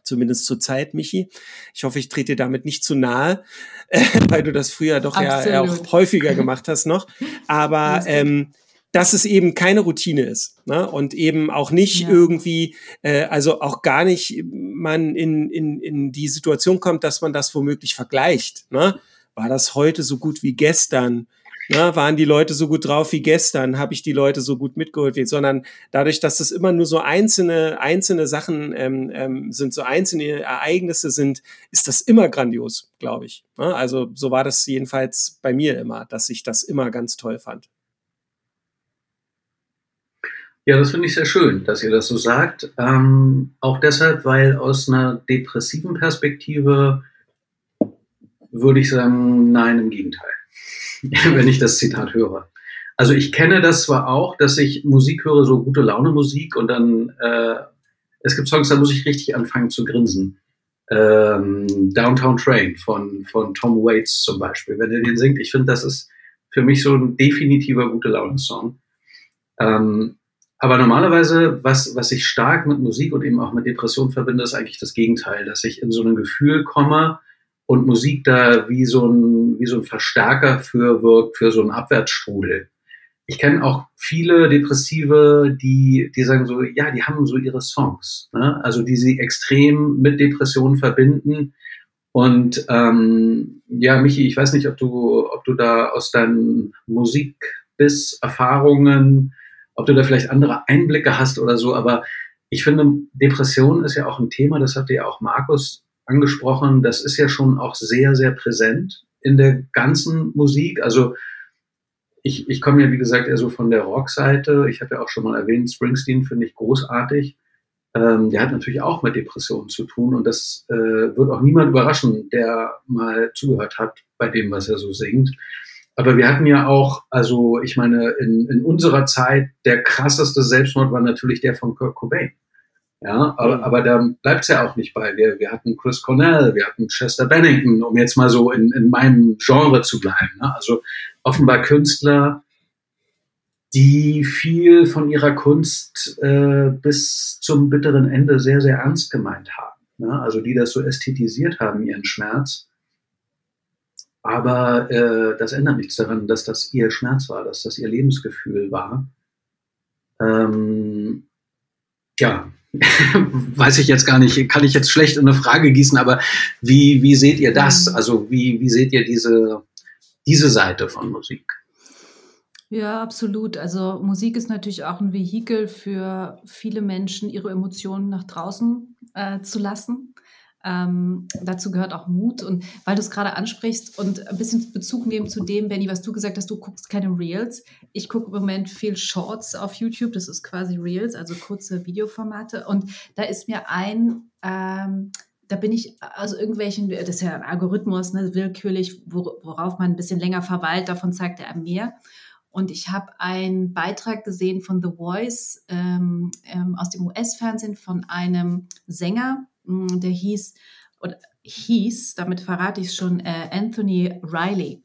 Speaker 1: Zumindest zur Zeit, Michi. Ich hoffe, ich trete dir damit nicht zu nahe, äh, weil du das früher doch ja, ja, auch häufiger gemacht hast noch. Aber ähm, dass es eben keine Routine ist ne? und eben auch nicht ja. irgendwie, äh, also auch gar nicht man in, in, in die Situation kommt, dass man das womöglich vergleicht. Ne? war das heute so gut wie gestern? Na, waren die Leute so gut drauf wie gestern? Habe ich die Leute so gut mitgeholt wie? Sondern dadurch, dass das immer nur so einzelne einzelne Sachen ähm, ähm, sind, so einzelne Ereignisse sind, ist das immer grandios, glaube ich. Na, also so war das jedenfalls bei mir immer, dass ich das immer ganz toll fand.
Speaker 2: Ja, das finde ich sehr schön, dass ihr das so sagt. Ähm, auch deshalb, weil aus einer depressiven Perspektive würde ich sagen, nein, im Gegenteil, wenn ich das Zitat höre. Also ich kenne das zwar auch, dass ich Musik höre, so gute Laune Musik und dann, äh, es gibt Songs, da muss ich richtig anfangen zu grinsen. Ähm, Downtown Train von, von Tom Waits zum Beispiel, wenn er den singt, ich finde, das ist für mich so ein definitiver gute Laune-Song. Ähm, aber normalerweise, was, was ich stark mit Musik und eben auch mit Depression verbinde, ist eigentlich das Gegenteil, dass ich in so ein Gefühl komme und Musik da wie so ein, wie so ein Verstärker für wirkt, für so einen Abwärtsstrudel. Ich kenne auch viele Depressive, die, die sagen so, ja, die haben so ihre Songs, ne? also die sie extrem mit Depressionen verbinden. Und ähm, ja, Michi, ich weiß nicht, ob du, ob du da aus deinen Musikbiss-Erfahrungen ob du da vielleicht andere Einblicke hast oder so, aber ich finde, Depression ist ja auch ein Thema, das hatte ja auch Markus angesprochen, das ist ja schon auch sehr, sehr präsent in der ganzen Musik. Also ich, ich komme ja, wie gesagt, eher so von der Rockseite. Ich habe ja auch schon mal erwähnt, Springsteen finde ich großartig. Ähm, der hat natürlich auch mit Depressionen zu tun und das äh, wird auch niemand überraschen, der mal zugehört hat bei dem, was er so singt. Aber wir hatten ja auch, also ich meine, in, in unserer Zeit der krasseste Selbstmord war natürlich der von Kurt Cobain. Ja, aber, mhm. aber da bleibt es ja auch nicht bei. Wir, wir hatten Chris Cornell, wir hatten Chester Bennington, um jetzt mal so in, in meinem Genre zu bleiben. Ne? Also offenbar Künstler, die viel von ihrer Kunst äh, bis zum bitteren Ende sehr, sehr ernst gemeint haben. Ne? Also die das so ästhetisiert haben, ihren Schmerz aber äh, das ändert nichts daran, dass das ihr Schmerz war, dass das ihr Lebensgefühl war. Ähm, ja, weiß ich jetzt gar nicht, kann ich jetzt schlecht in eine Frage gießen, aber wie, wie seht ihr das? Mhm. Also wie, wie seht ihr diese, diese Seite von Musik?
Speaker 3: Ja, absolut. Also Musik ist natürlich auch ein Vehikel für viele Menschen, ihre Emotionen nach draußen äh, zu lassen. Ähm, dazu gehört auch Mut. Und weil du es gerade ansprichst und ein bisschen Bezug nehmen zu dem, Benny, was du gesagt hast, du guckst keine Reels. Ich gucke im Moment viel Shorts auf YouTube. Das ist quasi Reels, also kurze Videoformate. Und da ist mir ein, ähm, da bin ich also irgendwelchen, das ist ja ein Algorithmus, ne, willkürlich, worauf man ein bisschen länger verweilt, davon zeigt er mehr. Und ich habe einen Beitrag gesehen von The Voice ähm, ähm, aus dem US-Fernsehen von einem Sänger, der hieß, oder hieß, damit verrate ich es schon, äh, Anthony Riley.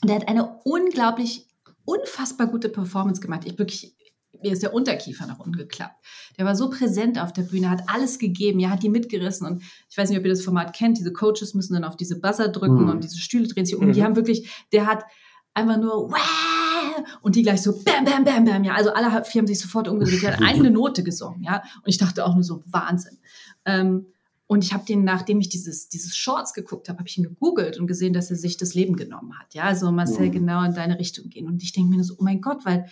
Speaker 3: Und der hat eine unglaublich, unfassbar gute Performance gemacht. Ich wirklich, mir ist der Unterkiefer nach unten geklappt. Der war so präsent auf der Bühne, hat alles gegeben, ja, hat die mitgerissen. Und ich weiß nicht, ob ihr das Format kennt. Diese Coaches müssen dann auf diese Buzzer drücken mhm. und diese Stühle drehen sich um. Mhm. Die haben wirklich, der hat einfach nur Wah! und die gleich so bam, bam, bam, bam. Ja, also alle vier haben sich sofort umgedreht. Der hat eine Note gesungen, ja. Und ich dachte auch nur so, Wahnsinn. Ähm, und ich habe den, nachdem ich dieses, dieses Shorts geguckt habe, habe ich ihn gegoogelt und gesehen, dass er sich das Leben genommen hat. Ja, also Marcel mhm. genau in deine Richtung gehen. Und ich denke mir so, oh mein Gott, weil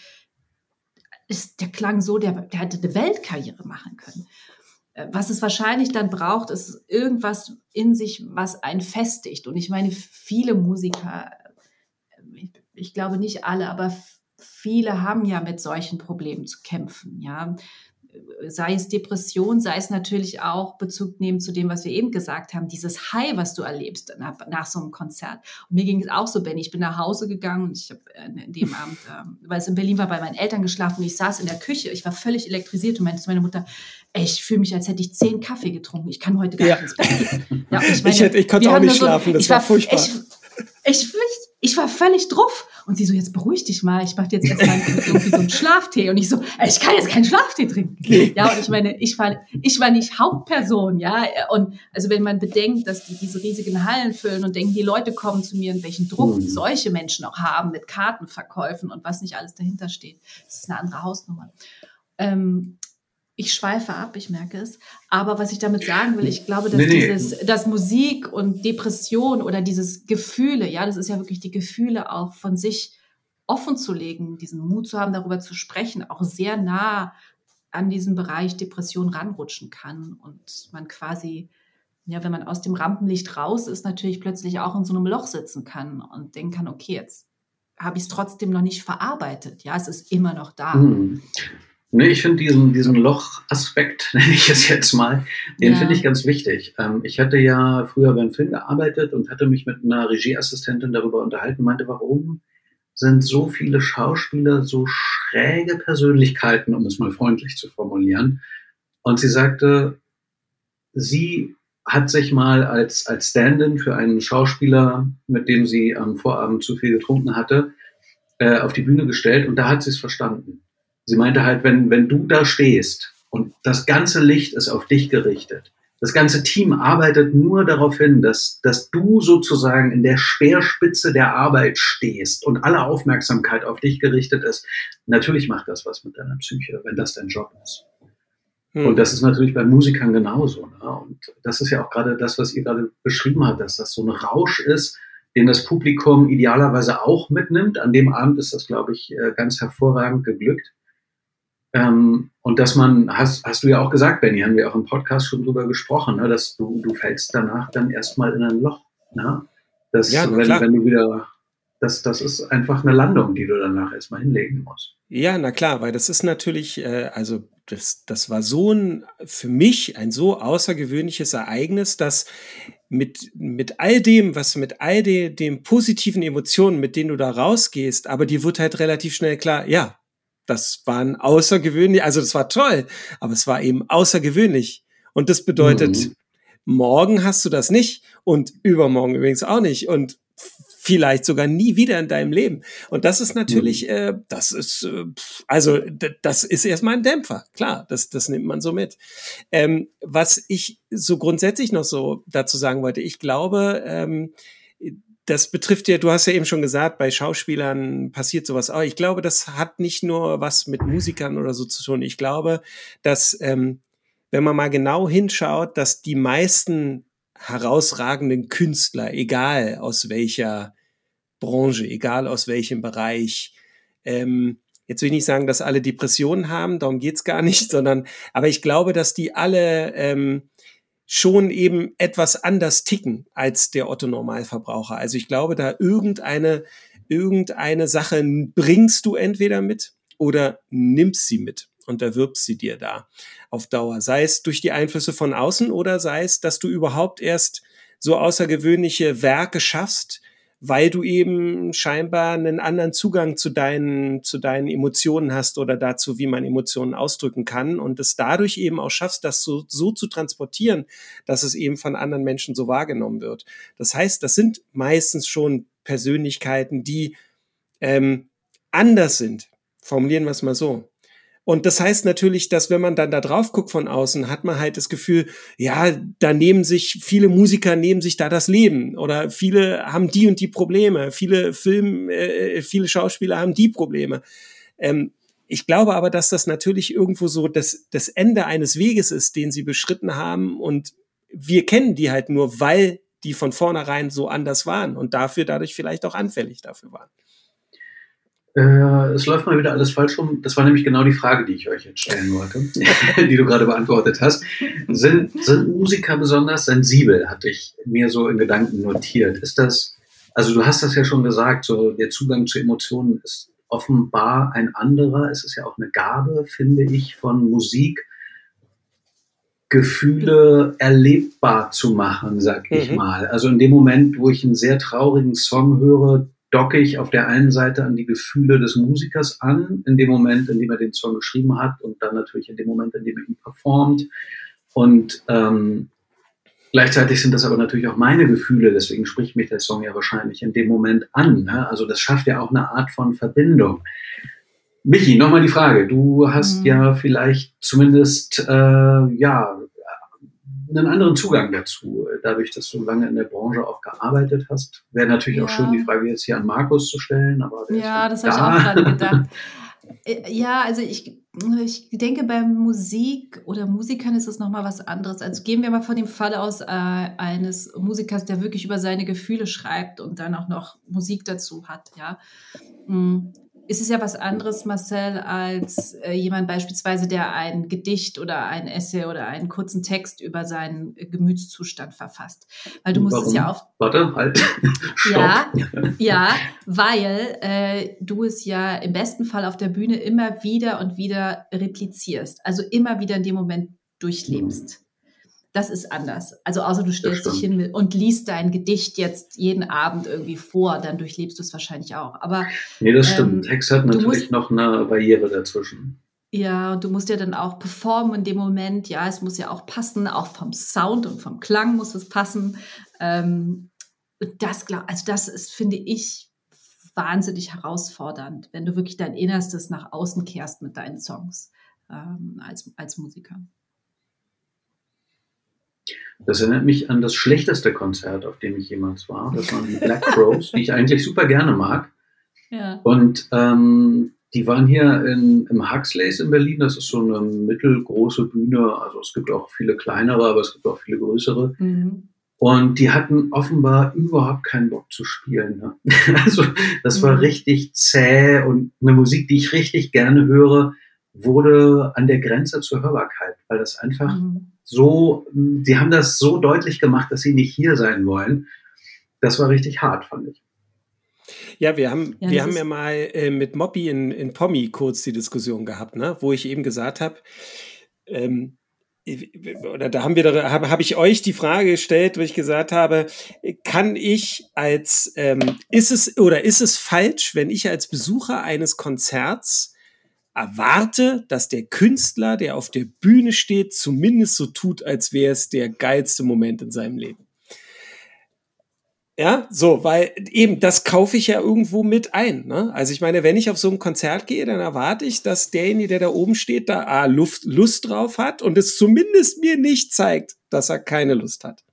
Speaker 3: ist, der klang so, der, der hätte eine Weltkarriere machen können. Äh, was es wahrscheinlich dann braucht, ist irgendwas in sich, was einen festigt. Und ich meine, viele Musiker, ich, ich glaube nicht alle, aber viele haben ja mit solchen Problemen zu kämpfen. Ja, sei es Depression, sei es natürlich auch Bezug nehmen zu dem, was wir eben gesagt haben, dieses High, was du erlebst nach, nach so einem Konzert. Und mir ging es auch so, Benny. Ich bin nach Hause gegangen und ich habe äh, in dem Abend, äh, weil es in Berlin war, bei meinen Eltern geschlafen und ich saß in der Küche. Ich war völlig elektrisiert und meinte zu meiner Mutter, ey, ich fühle mich, als hätte ich zehn Kaffee getrunken. Ich kann heute gar ja. nicht ins Bett gehen. Ja, ich, meine, ich, hätte, ich konnte auch nicht schlafen. So, das war, war furchtbar. Ich, ich, ich war völlig drauf. Und sie so, jetzt beruhig dich mal, ich mache jetzt erstmal irgendwie so einen Schlaftee. Und ich so, ich kann jetzt keinen Schlaftee trinken. Ja, und ich meine, ich war, ich war nicht Hauptperson, ja. Und also wenn man bedenkt, dass die diese riesigen Hallen füllen und denken, die Leute kommen zu mir, in welchen Druck mhm. solche Menschen auch haben mit Kartenverkäufen und was nicht alles dahinter steht, das ist eine andere Hausnummer. Ähm, ich schweife ab, ich merke es. Aber was ich damit sagen will, ich glaube, dass nee, nee. dieses, dass Musik und Depression oder dieses Gefühle, ja, das ist ja wirklich die Gefühle auch von sich offen zu legen, diesen Mut zu haben, darüber zu sprechen, auch sehr nah an diesen Bereich Depression ranrutschen kann und man quasi, ja, wenn man aus dem Rampenlicht raus ist, natürlich plötzlich auch in so einem Loch sitzen kann und denken kann, okay, jetzt habe ich es trotzdem noch nicht verarbeitet. Ja, es ist immer noch da. Mhm.
Speaker 2: Nee, ich finde diesen, diesen Loch-Aspekt, nenne ich es jetzt mal, den ja. finde ich ganz wichtig. Ähm, ich hatte ja früher beim Film gearbeitet und hatte mich mit einer Regieassistentin darüber unterhalten, meinte, warum sind so viele Schauspieler so schräge Persönlichkeiten, um es mal freundlich zu formulieren. Und sie sagte, sie hat sich mal als, als Stand-in für einen Schauspieler, mit dem sie am Vorabend zu viel getrunken hatte, äh, auf die Bühne gestellt und da hat sie es verstanden. Sie meinte halt, wenn, wenn du da stehst und das ganze Licht ist auf dich gerichtet, das ganze Team arbeitet nur darauf hin, dass, dass du sozusagen in der Speerspitze der Arbeit stehst und alle Aufmerksamkeit auf dich gerichtet ist. Natürlich macht das was mit deiner Psyche, wenn das dein Job ist. Hm. Und das ist natürlich bei Musikern genauso. Ne? Und das ist ja auch gerade das, was ihr gerade beschrieben habt, dass das so ein Rausch ist, den das Publikum idealerweise auch mitnimmt. An dem Abend ist das, glaube ich, äh, ganz hervorragend geglückt. Ähm, und dass man, hast, hast du ja auch gesagt, Benny, haben wir auch im Podcast schon drüber gesprochen, ne, dass du, du fällst danach dann erstmal in ein Loch. Ne? Das, ja, wenn, wenn du wieder, das, das ist einfach eine Landung, die du danach erstmal hinlegen musst.
Speaker 1: Ja, na klar, weil das ist natürlich, äh, also das, das war so ein, für mich ein so außergewöhnliches Ereignis, dass mit, mit all dem, was mit all de, den positiven Emotionen, mit denen du da rausgehst, aber die wird halt relativ schnell klar, ja, das war ein außergewöhnlich, also das war toll, aber es war eben außergewöhnlich. Und das bedeutet, mhm. morgen hast du das nicht und übermorgen übrigens auch nicht und vielleicht sogar nie wieder in deinem Leben. Und das ist natürlich, mhm. äh, das ist, äh, also das ist erstmal ein Dämpfer, klar, das, das nimmt man so mit. Ähm, was ich so grundsätzlich noch so dazu sagen wollte, ich glaube, ähm, das betrifft ja, du hast ja eben schon gesagt, bei Schauspielern passiert sowas auch. Ich glaube, das hat nicht nur was mit Musikern oder so zu tun. Ich glaube, dass, ähm, wenn man mal genau hinschaut, dass die meisten herausragenden Künstler, egal aus welcher Branche, egal aus welchem Bereich, ähm, jetzt will ich nicht sagen, dass alle Depressionen haben, darum geht's gar nicht, sondern, aber ich glaube, dass die alle ähm, schon eben etwas anders ticken als der Otto Normalverbraucher. Also ich glaube, da irgendeine, irgendeine Sache bringst du entweder mit oder nimmst sie mit und erwirbst sie dir da auf Dauer. Sei es durch die Einflüsse von außen oder sei es, dass du überhaupt erst so außergewöhnliche Werke schaffst, weil du eben scheinbar einen anderen Zugang zu deinen, zu deinen Emotionen hast oder dazu, wie man Emotionen ausdrücken kann und es dadurch eben auch schaffst, das so, so zu transportieren, dass es eben von anderen Menschen so wahrgenommen wird. Das heißt, das sind meistens schon Persönlichkeiten, die ähm, anders sind. Formulieren wir es mal so. Und das heißt natürlich, dass wenn man dann da drauf guckt von außen, hat man halt das Gefühl, ja, da nehmen sich, viele Musiker nehmen sich da das Leben oder viele haben die und die Probleme, viele Film, äh, viele Schauspieler haben die Probleme. Ähm, ich glaube aber, dass das natürlich irgendwo so das, das Ende eines Weges ist, den sie beschritten haben und wir kennen die halt nur, weil die von vornherein so anders waren und dafür dadurch vielleicht auch anfällig dafür waren.
Speaker 2: Äh, es läuft mal wieder alles falsch rum. Das war nämlich genau die Frage, die ich euch jetzt stellen wollte, die du gerade beantwortet hast. Sind, sind Musiker besonders sensibel, hatte ich mir so in Gedanken notiert. Ist das, also du hast das ja schon gesagt, so der Zugang zu Emotionen ist offenbar ein anderer. Es ist ja auch eine Gabe, finde ich, von Musik, Gefühle erlebbar zu machen, sag ich mhm. mal. Also in dem Moment, wo ich einen sehr traurigen Song höre, docke ich auf der einen Seite an die Gefühle des Musikers an, in dem Moment, in dem er den Song geschrieben hat und dann natürlich in dem Moment, in dem er ihn performt. Und ähm, gleichzeitig sind das aber natürlich auch meine Gefühle, deswegen spricht mich der Song ja wahrscheinlich in dem Moment an. Ne? Also das schafft ja auch eine Art von Verbindung. Michi, nochmal die Frage. Du hast mhm. ja vielleicht zumindest äh, ja einen anderen Zugang dazu, dadurch, dass du lange in der Branche auch gearbeitet hast. Wäre natürlich ja. auch schön, die Frage jetzt hier an Markus zu stellen. Aber
Speaker 3: ja, das habe ich auch gerade gedacht. Äh, ja, also ich, ich denke, bei Musik oder Musikern ist es nochmal was anderes. Also gehen wir mal von dem Fall aus äh, eines Musikers, der wirklich über seine Gefühle schreibt und dann auch noch Musik dazu hat, ja. Mhm ist es ja was anderes, Marcel, als äh, jemand beispielsweise, der ein Gedicht oder ein Essay oder einen kurzen Text über seinen Gemütszustand verfasst. Weil du musst Warum? es ja auch.
Speaker 2: Warte, halt.
Speaker 3: ja, ja, weil äh, du es ja im besten Fall auf der Bühne immer wieder und wieder replizierst. Also immer wieder in dem Moment durchlebst. Das ist anders. Also außer du stellst dich hin und liest dein Gedicht jetzt jeden Abend irgendwie vor, dann durchlebst du es wahrscheinlich auch. Aber
Speaker 2: nee, das stimmt. Ähm, Text hat natürlich musst, noch eine Barriere dazwischen.
Speaker 3: Ja, und du musst ja dann auch performen in dem Moment. Ja, es muss ja auch passen, auch vom Sound und vom Klang muss es passen. Ähm, das, also das ist, finde ich, wahnsinnig herausfordernd, wenn du wirklich dein Innerstes nach außen kehrst mit deinen Songs ähm, als, als Musiker.
Speaker 2: Das erinnert mich an das schlechteste Konzert, auf dem ich jemals war. Das waren die Black Crows, die ich eigentlich super gerne mag. Ja. Und ähm, die waren hier in, im Huxleys in Berlin. Das ist so eine mittelgroße Bühne. Also es gibt auch viele kleinere, aber es gibt auch viele größere. Mhm. Und die hatten offenbar überhaupt keinen Bock zu spielen. Ne? Also das war mhm. richtig zäh und eine Musik, die ich richtig gerne höre, wurde an der Grenze zur Hörbarkeit, weil das einfach mhm. So, die haben das so deutlich gemacht, dass sie nicht hier sein wollen. Das war richtig hart, fand ich.
Speaker 1: Ja, wir haben, ja, wir haben ja mal äh, mit Moppy in, in Pommi kurz die Diskussion gehabt, ne? wo ich eben gesagt habe, ähm, oder da haben wir habe hab ich euch die Frage gestellt, wo ich gesagt habe, kann ich als ähm, ist es oder ist es falsch, wenn ich als Besucher eines Konzerts erwarte, dass der Künstler, der auf der Bühne steht, zumindest so tut, als wäre es der geilste Moment in seinem Leben. Ja, so, weil eben das kaufe ich ja irgendwo mit ein. Ne? Also ich meine, wenn ich auf so ein Konzert gehe, dann erwarte ich, dass derjenige, der da oben steht, da A, Luft, Lust drauf hat und es zumindest mir nicht zeigt, dass er keine Lust hat.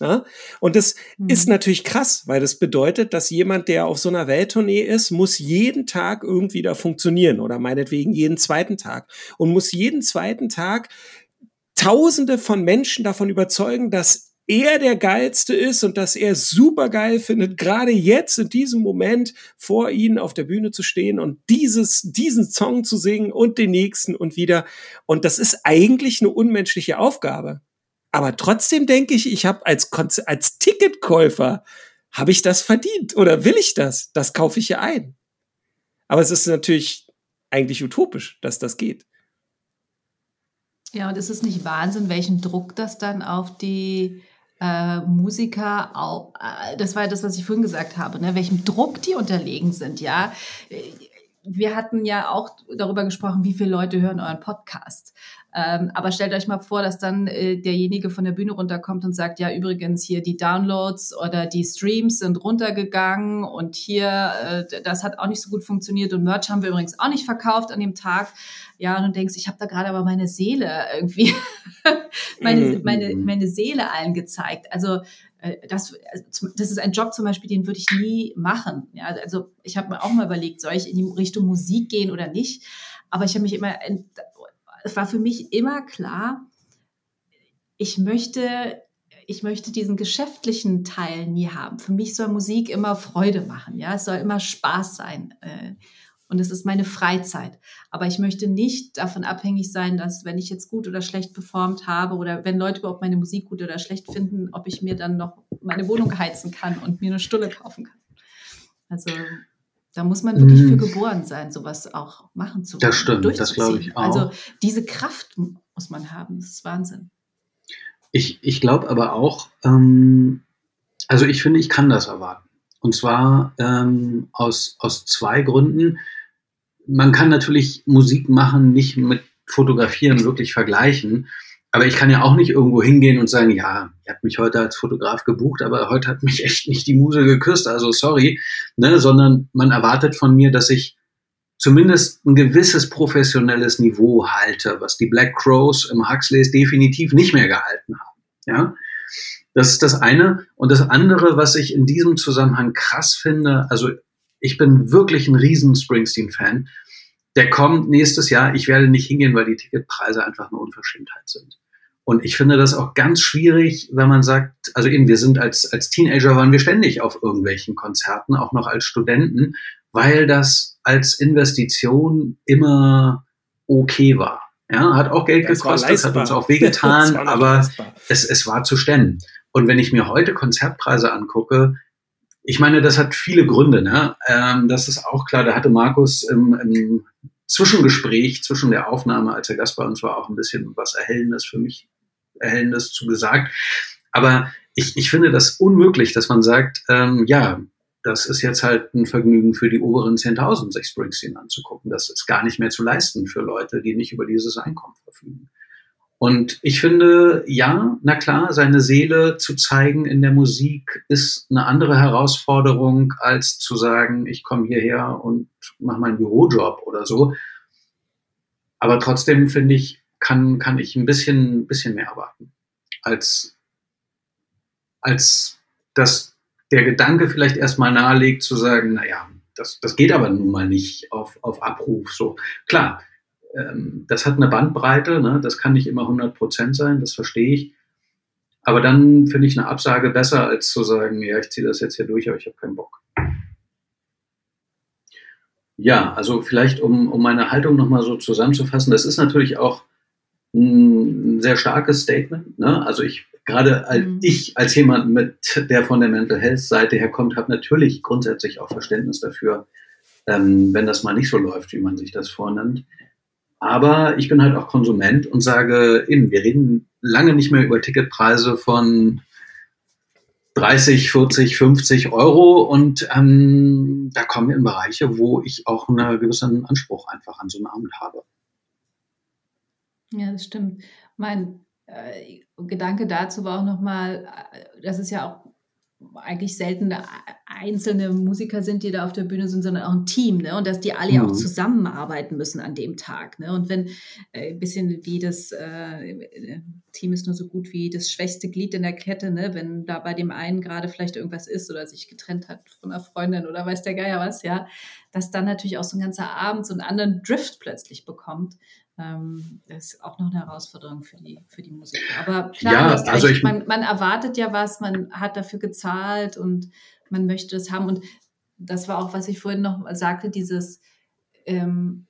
Speaker 1: Ja? Und das mhm. ist natürlich krass, weil das bedeutet, dass jemand, der auf so einer Welttournee ist, muss jeden Tag irgendwie da funktionieren oder meinetwegen jeden zweiten Tag und muss jeden zweiten Tag Tausende von Menschen davon überzeugen, dass er der geilste ist und dass er super geil findet, gerade jetzt in diesem Moment vor ihnen auf der Bühne zu stehen und dieses, diesen Song zu singen und den nächsten und wieder. Und das ist eigentlich eine unmenschliche Aufgabe. Aber trotzdem denke ich, ich habe als, als Ticketkäufer, habe ich das verdient oder will ich das? Das kaufe ich ja ein. Aber es ist natürlich eigentlich utopisch, dass das geht.
Speaker 3: Ja, und ist es nicht Wahnsinn, welchen Druck das dann auf die äh, Musiker auch, äh, das war ja das, was ich vorhin gesagt habe, ne, welchem Druck die unterlegen sind, ja. Wir hatten ja auch darüber gesprochen, wie viele Leute hören euren Podcast. Ähm, aber stellt euch mal vor, dass dann äh, derjenige von der Bühne runterkommt und sagt, ja, übrigens hier die Downloads oder die Streams sind runtergegangen und hier, äh, das hat auch nicht so gut funktioniert und Merch haben wir übrigens auch nicht verkauft an dem Tag. Ja, und du denkst, ich habe da gerade aber meine Seele irgendwie, meine, mhm. meine, meine Seele allen gezeigt. Also äh, das, also das ist ein Job zum Beispiel, den würde ich nie machen. Ja, also ich habe mir auch mal überlegt, soll ich in die Richtung Musik gehen oder nicht? Aber ich habe mich immer, es war für mich immer klar, ich möchte, ich möchte diesen geschäftlichen Teil nie haben. Für mich soll Musik immer Freude machen. Ja, es soll immer Spaß sein. Äh, und es ist meine Freizeit. Aber ich möchte nicht davon abhängig sein, dass wenn ich jetzt gut oder schlecht performt habe oder wenn Leute überhaupt meine Musik gut oder schlecht finden, ob ich mir dann noch meine Wohnung heizen kann und mir eine Stulle kaufen kann. Also da muss man wirklich mm. für geboren sein, sowas auch machen zu
Speaker 2: wollen. Das stimmt, das glaube ich auch.
Speaker 3: Also diese Kraft muss man haben, das ist Wahnsinn.
Speaker 2: Ich, ich glaube aber auch, ähm, also ich finde, ich kann das erwarten. Und zwar ähm, aus, aus zwei Gründen man kann natürlich Musik machen, nicht mit Fotografieren wirklich vergleichen. Aber ich kann ja auch nicht irgendwo hingehen und sagen, ja, ihr habt mich heute als Fotograf gebucht, aber heute hat mich echt nicht die Muse geküsst, also sorry, ne, sondern man erwartet von mir, dass ich zumindest ein gewisses professionelles Niveau halte, was die Black Crows im Huxleys definitiv nicht mehr gehalten haben. Ja, das ist das eine. Und das andere, was ich in diesem Zusammenhang krass finde, also ich bin wirklich ein riesen Springsteen-Fan. Der kommt nächstes Jahr. Ich werde nicht hingehen, weil die Ticketpreise einfach eine Unverschämtheit sind. Und ich finde das auch ganz schwierig, wenn man sagt, also eben, wir sind als, als Teenager waren wir ständig auf irgendwelchen Konzerten, auch noch als Studenten, weil das als Investition immer okay war. Ja, hat auch Geld das gekostet, hat uns auch wehgetan, aber es, es war zu stemmen. Und wenn ich mir heute Konzertpreise angucke, ich meine, das hat viele Gründe. Ne? Ähm, das ist auch klar. Da hatte Markus im, im Zwischengespräch zwischen der Aufnahme, als er Gast bei uns war, auch ein bisschen was Erhellendes für mich, Erhellendes zu gesagt. Aber ich, ich finde das unmöglich, dass man sagt, ähm, ja, das ist jetzt halt ein Vergnügen für die oberen 10.000, sich Springsteen anzugucken. Das ist gar nicht mehr zu leisten für Leute, die nicht über dieses Einkommen verfügen. Und ich finde, ja, na klar, seine Seele zu zeigen in der Musik ist eine andere Herausforderung, als zu sagen, ich komme hierher und mache meinen Bürojob oder so. Aber trotzdem finde ich, kann, kann ich ein bisschen, bisschen mehr erwarten, als, als dass der Gedanke vielleicht erstmal nahelegt zu sagen, naja, das, das geht aber nun mal nicht auf, auf Abruf. So, klar, ähm, das hat eine Bandbreite, ne? das kann nicht immer 100 Prozent sein, das verstehe ich. Aber dann finde ich eine Absage besser, als zu sagen, ja, ich ziehe das jetzt hier durch, aber ich habe keinen Bock. Ja, also vielleicht, um, um meine Haltung nochmal so zusammenzufassen, das ist natürlich auch ein sehr starkes Statement. Ne? Also ich, gerade als mhm. ich als jemand mit, der von der Mental Health Seite herkommt, habe natürlich grundsätzlich auch Verständnis dafür, ähm, wenn das mal nicht so läuft, wie man sich das vornimmt. Aber ich bin halt auch Konsument und sage eben, wir reden lange nicht mehr über Ticketpreise von 30, 40, 50 Euro und ähm, da kommen wir in Bereiche, wo ich auch einen gewissen Anspruch einfach an so einen Abend habe.
Speaker 3: Ja, das stimmt. Mein äh, Gedanke dazu war auch nochmal, äh, das ist ja auch eigentlich selten einzelne Musiker sind, die da auf der Bühne sind, sondern auch ein Team, ne? Und dass die alle mhm. auch zusammenarbeiten müssen an dem Tag, ne? Und wenn äh, ein bisschen wie das äh, Team ist nur so gut wie das schwächste Glied in der Kette, ne? Wenn da bei dem einen gerade vielleicht irgendwas ist oder sich getrennt hat von einer Freundin oder weiß der Geier was, ja, dass dann natürlich auch so ein ganzer Abend so einen anderen Drift plötzlich bekommt ähm, ist auch noch eine Herausforderung für die, für die Musiker. Aber klar, ja, also ich, man, man erwartet ja was, man hat dafür gezahlt und man möchte es haben. Und das war auch, was ich vorhin noch sagte, dieses ähm,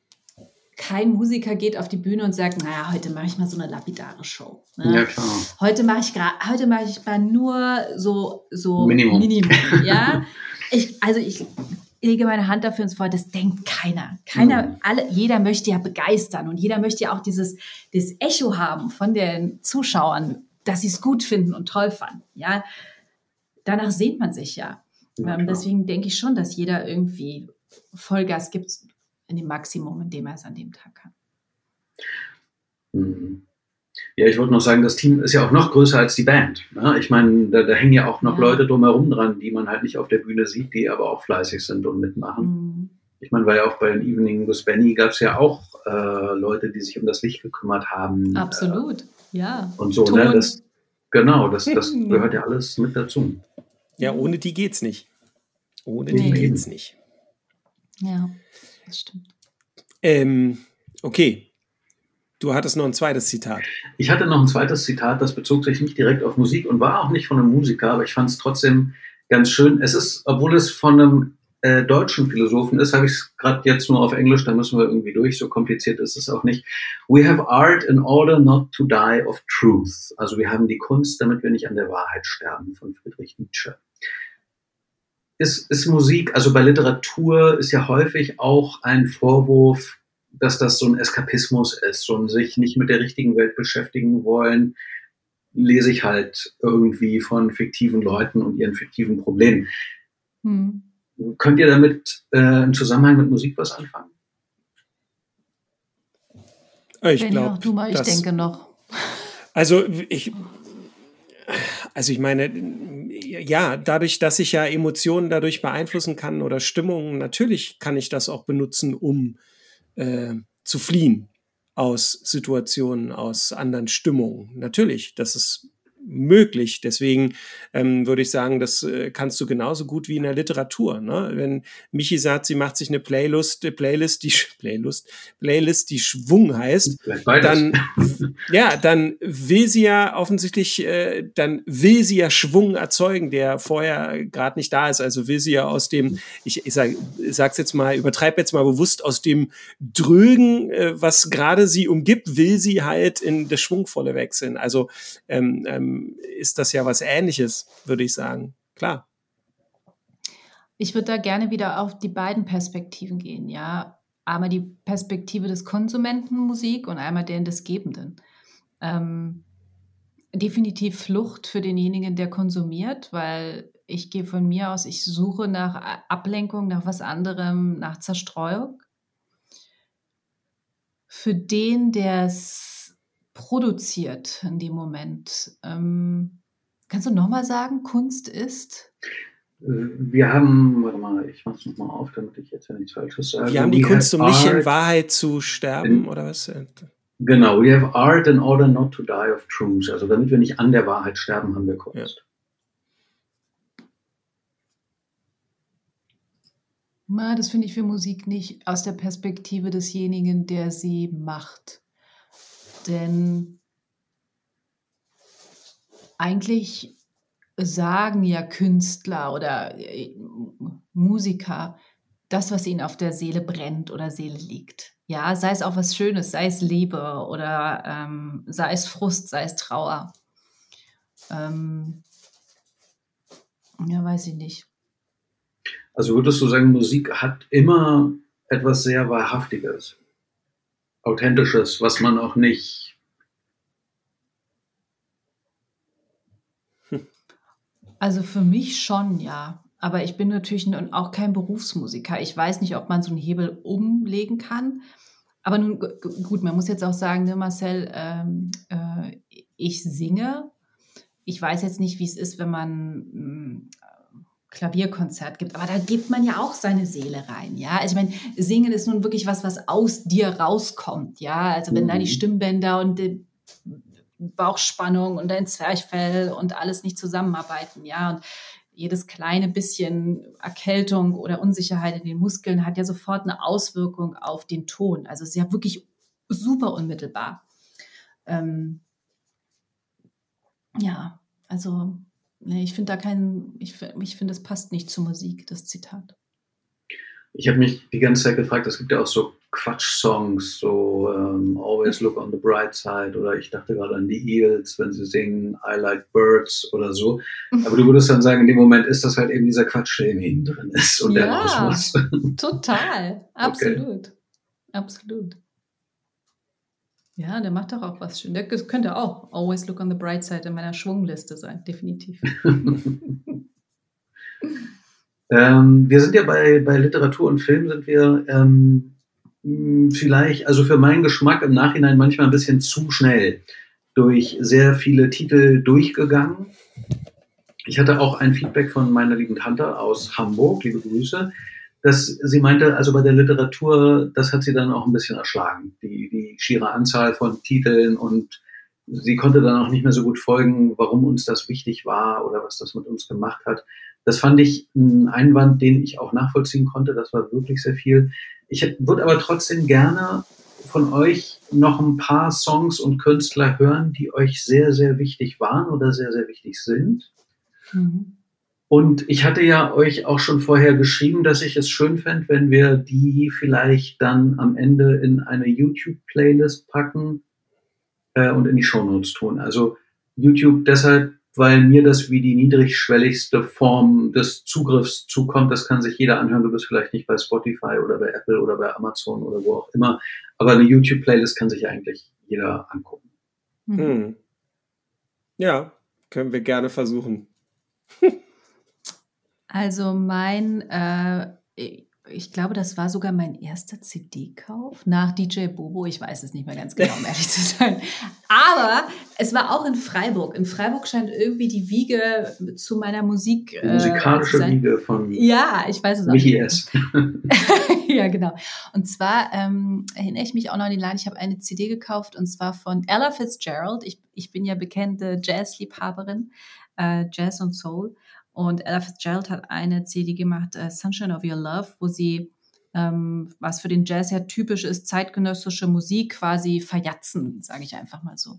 Speaker 3: kein Musiker geht auf die Bühne und sagt, naja, heute mache ich mal so eine lapidare Show. Ne? Ja, klar. Heute mache ich gerade, heute mache ich mal nur so, so
Speaker 2: Minimum. Minimum
Speaker 3: ja. Ich, also ich lege meine Hand dafür ins Feuer, das denkt keiner. Keiner, mhm. alle, jeder möchte ja begeistern und jeder möchte ja auch dieses, dieses Echo haben von den Zuschauern, dass sie es gut finden und toll fanden. Ja, danach sehnt man sich ja. ja ähm, deswegen denke ich schon, dass jeder irgendwie Vollgas gibt in dem Maximum, in dem er es an dem Tag kann.
Speaker 2: Mhm. Ja, ich wollte noch sagen, das Team ist ja auch noch größer als die Band. Ne? Ich meine, da, da, hängen ja auch noch ja. Leute drumherum dran, die man halt nicht auf der Bühne sieht, die aber auch fleißig sind und mitmachen. Mhm. Ich meine, weil ja auch bei den Evening with Benny gab es ja auch äh, Leute, die sich um das Licht gekümmert haben.
Speaker 3: Absolut, äh, ja.
Speaker 2: Und so, ne? Das, genau, das, das gehört ja alles mit dazu.
Speaker 1: Ja, ohne die geht's nicht. Ohne nee. die geht's nicht.
Speaker 3: Ja, das stimmt.
Speaker 1: Ähm, okay, Du hattest noch ein zweites Zitat.
Speaker 2: Ich hatte noch ein zweites Zitat, das bezog sich nicht direkt auf Musik und war auch nicht von einem Musiker, aber ich fand es trotzdem ganz schön. Es ist, obwohl es von einem äh, deutschen Philosophen ist, habe ich es gerade jetzt nur auf Englisch, da müssen wir irgendwie durch, so kompliziert ist es auch nicht. We have art in order not to die of truth. Also wir haben die Kunst, damit wir nicht an der Wahrheit sterben, von Friedrich Nietzsche. Ist, ist Musik, also bei Literatur ist ja häufig auch ein Vorwurf, dass das so ein Eskapismus ist, so ein sich nicht mit der richtigen Welt beschäftigen wollen, lese ich halt irgendwie von fiktiven Leuten und ihren fiktiven Problemen. Hm. Könnt ihr damit äh, im Zusammenhang mit Musik was anfangen?
Speaker 1: Ich glaube,
Speaker 3: du mal, ich denke noch.
Speaker 1: Also ich, also ich meine, ja, dadurch, dass ich ja Emotionen dadurch beeinflussen kann oder Stimmungen, natürlich kann ich das auch benutzen, um äh, zu fliehen aus Situationen, aus anderen Stimmungen. Natürlich, das ist möglich. Deswegen ähm, würde ich sagen, das äh, kannst du genauso gut wie in der Literatur. Ne? Wenn Michi sagt, sie macht sich eine Playlist, äh, Playlist, die Playlist, Playlist, die Schwung heißt, dann ja, dann will sie ja offensichtlich, äh, dann will sie ja Schwung erzeugen, der vorher gerade nicht da ist. Also will sie ja aus dem, ich, ich sag, sag's jetzt mal, übertreibe jetzt mal bewusst aus dem Drögen, äh, was gerade sie umgibt, will sie halt in das Schwungvolle wechseln. Also ähm, ähm, ist das ja was Ähnliches, würde ich sagen. Klar.
Speaker 3: Ich würde da gerne wieder auf die beiden Perspektiven gehen, ja. Einmal die Perspektive des Konsumenten Musik und einmal den des Gebenden. Ähm, definitiv Flucht für denjenigen, der konsumiert, weil ich gehe von mir aus, ich suche nach Ablenkung, nach was anderem, nach Zerstreuung. Für den, der es produziert in dem Moment. Ähm, kannst du nochmal sagen, Kunst ist?
Speaker 2: Äh, wir haben, warte mal, ich mach's nochmal auf, damit ich jetzt ja nichts Falsches sage.
Speaker 1: Wir haben die we Kunst, um nicht in Wahrheit zu sterben, in, oder was?
Speaker 2: Genau, we have art in order not to die of truth. Also damit wir nicht an der Wahrheit sterben, haben wir Kunst. Ja.
Speaker 3: Na, das finde ich für Musik nicht aus der Perspektive desjenigen, der sie macht. Denn eigentlich sagen ja Künstler oder äh, Musiker das, was ihnen auf der Seele brennt oder Seele liegt. Ja, sei es auch was Schönes, sei es Liebe oder ähm, sei es Frust, sei es Trauer. Ähm, ja, weiß ich nicht.
Speaker 2: Also würdest du sagen, Musik hat immer etwas sehr Wahrhaftiges, Authentisches, was man auch nicht.
Speaker 3: Also für mich schon, ja. Aber ich bin natürlich auch kein Berufsmusiker. Ich weiß nicht, ob man so einen Hebel umlegen kann. Aber nun gut, man muss jetzt auch sagen, ne, Marcel, ähm, äh, ich singe. Ich weiß jetzt nicht, wie es ist, wenn man mm, Klavierkonzert gibt. Aber da gibt man ja auch seine Seele rein, ja. Also ich meine, Singen ist nun wirklich was, was aus dir rauskommt, ja. Also wenn mhm. da die mhm. Stimmbänder und die Bauchspannung und dein Zwerchfell und alles nicht zusammenarbeiten, ja. Und jedes kleine bisschen Erkältung oder Unsicherheit in den Muskeln hat ja sofort eine Auswirkung auf den Ton. Also es ist ja wirklich super unmittelbar. Ähm, ja, also Nee, ich finde da keinen, ich, ich finde, es passt nicht zur Musik, das Zitat.
Speaker 2: Ich habe mich die ganze Zeit gefragt, es gibt ja auch so Quatsch-Songs, so um, Always Look on the Bright Side oder ich dachte gerade an die Eels, wenn sie singen I Like Birds oder so. Aber du würdest dann sagen, in dem Moment ist das halt eben dieser Quatsch, der in ihnen drin ist und ja, der raus
Speaker 3: muss. Total, absolut, okay. absolut. Ja, der macht doch auch was schön. Der könnte auch Always Look on the Bright Side in meiner Schwungliste sein, definitiv.
Speaker 2: ähm, wir sind ja bei, bei Literatur und Film, sind wir ähm, vielleicht, also für meinen Geschmack im Nachhinein manchmal ein bisschen zu schnell durch sehr viele Titel durchgegangen. Ich hatte auch ein Feedback von meiner lieben Tante aus Hamburg, liebe Grüße, dass sie meinte, also bei der Literatur, das hat sie dann auch ein bisschen erschlagen, die, die schiere Anzahl von Titeln und sie konnte dann auch nicht mehr so gut folgen, warum uns das wichtig war oder was das mit uns gemacht hat. Das fand ich ein Einwand, den ich auch nachvollziehen konnte. Das war wirklich sehr viel. Ich würde aber trotzdem gerne von euch noch ein paar Songs und Künstler hören, die euch sehr, sehr wichtig waren oder sehr, sehr wichtig sind. Mhm. Und ich hatte ja euch auch schon vorher geschrieben, dass ich es schön fände, wenn wir die vielleicht dann am Ende in eine YouTube-Playlist packen äh, und in die Shownotes tun. Also YouTube deshalb, weil mir das wie die niedrigschwelligste Form des Zugriffs zukommt. Das kann sich jeder anhören. Du bist vielleicht nicht bei Spotify oder bei Apple oder bei Amazon oder wo auch immer. Aber eine YouTube-Playlist kann sich eigentlich jeder angucken. Hm.
Speaker 1: Ja, können wir gerne versuchen.
Speaker 3: Also mein, äh, ich glaube, das war sogar mein erster CD-Kauf nach DJ Bobo. Ich weiß es nicht mehr ganz genau, um ehrlich zu sein. Aber es war auch in Freiburg. In Freiburg scheint irgendwie die Wiege zu meiner Musik.
Speaker 2: Die musikalische äh, Wiege von
Speaker 3: ja, ich weiß es auch.
Speaker 2: Michi S.
Speaker 3: ja, genau. Und zwar ähm, erinnere ich mich auch noch an den Laden. Ich habe eine CD gekauft und zwar von Ella Fitzgerald. Ich, ich bin ja bekannte Jazz-Liebhaberin, äh, Jazz und Soul. Und Ella Fitzgerald hat eine CD gemacht, uh, Sunshine of Your Love, wo sie, ähm, was für den Jazz ja typisch ist, zeitgenössische Musik quasi verjatzen, sage ich einfach mal so.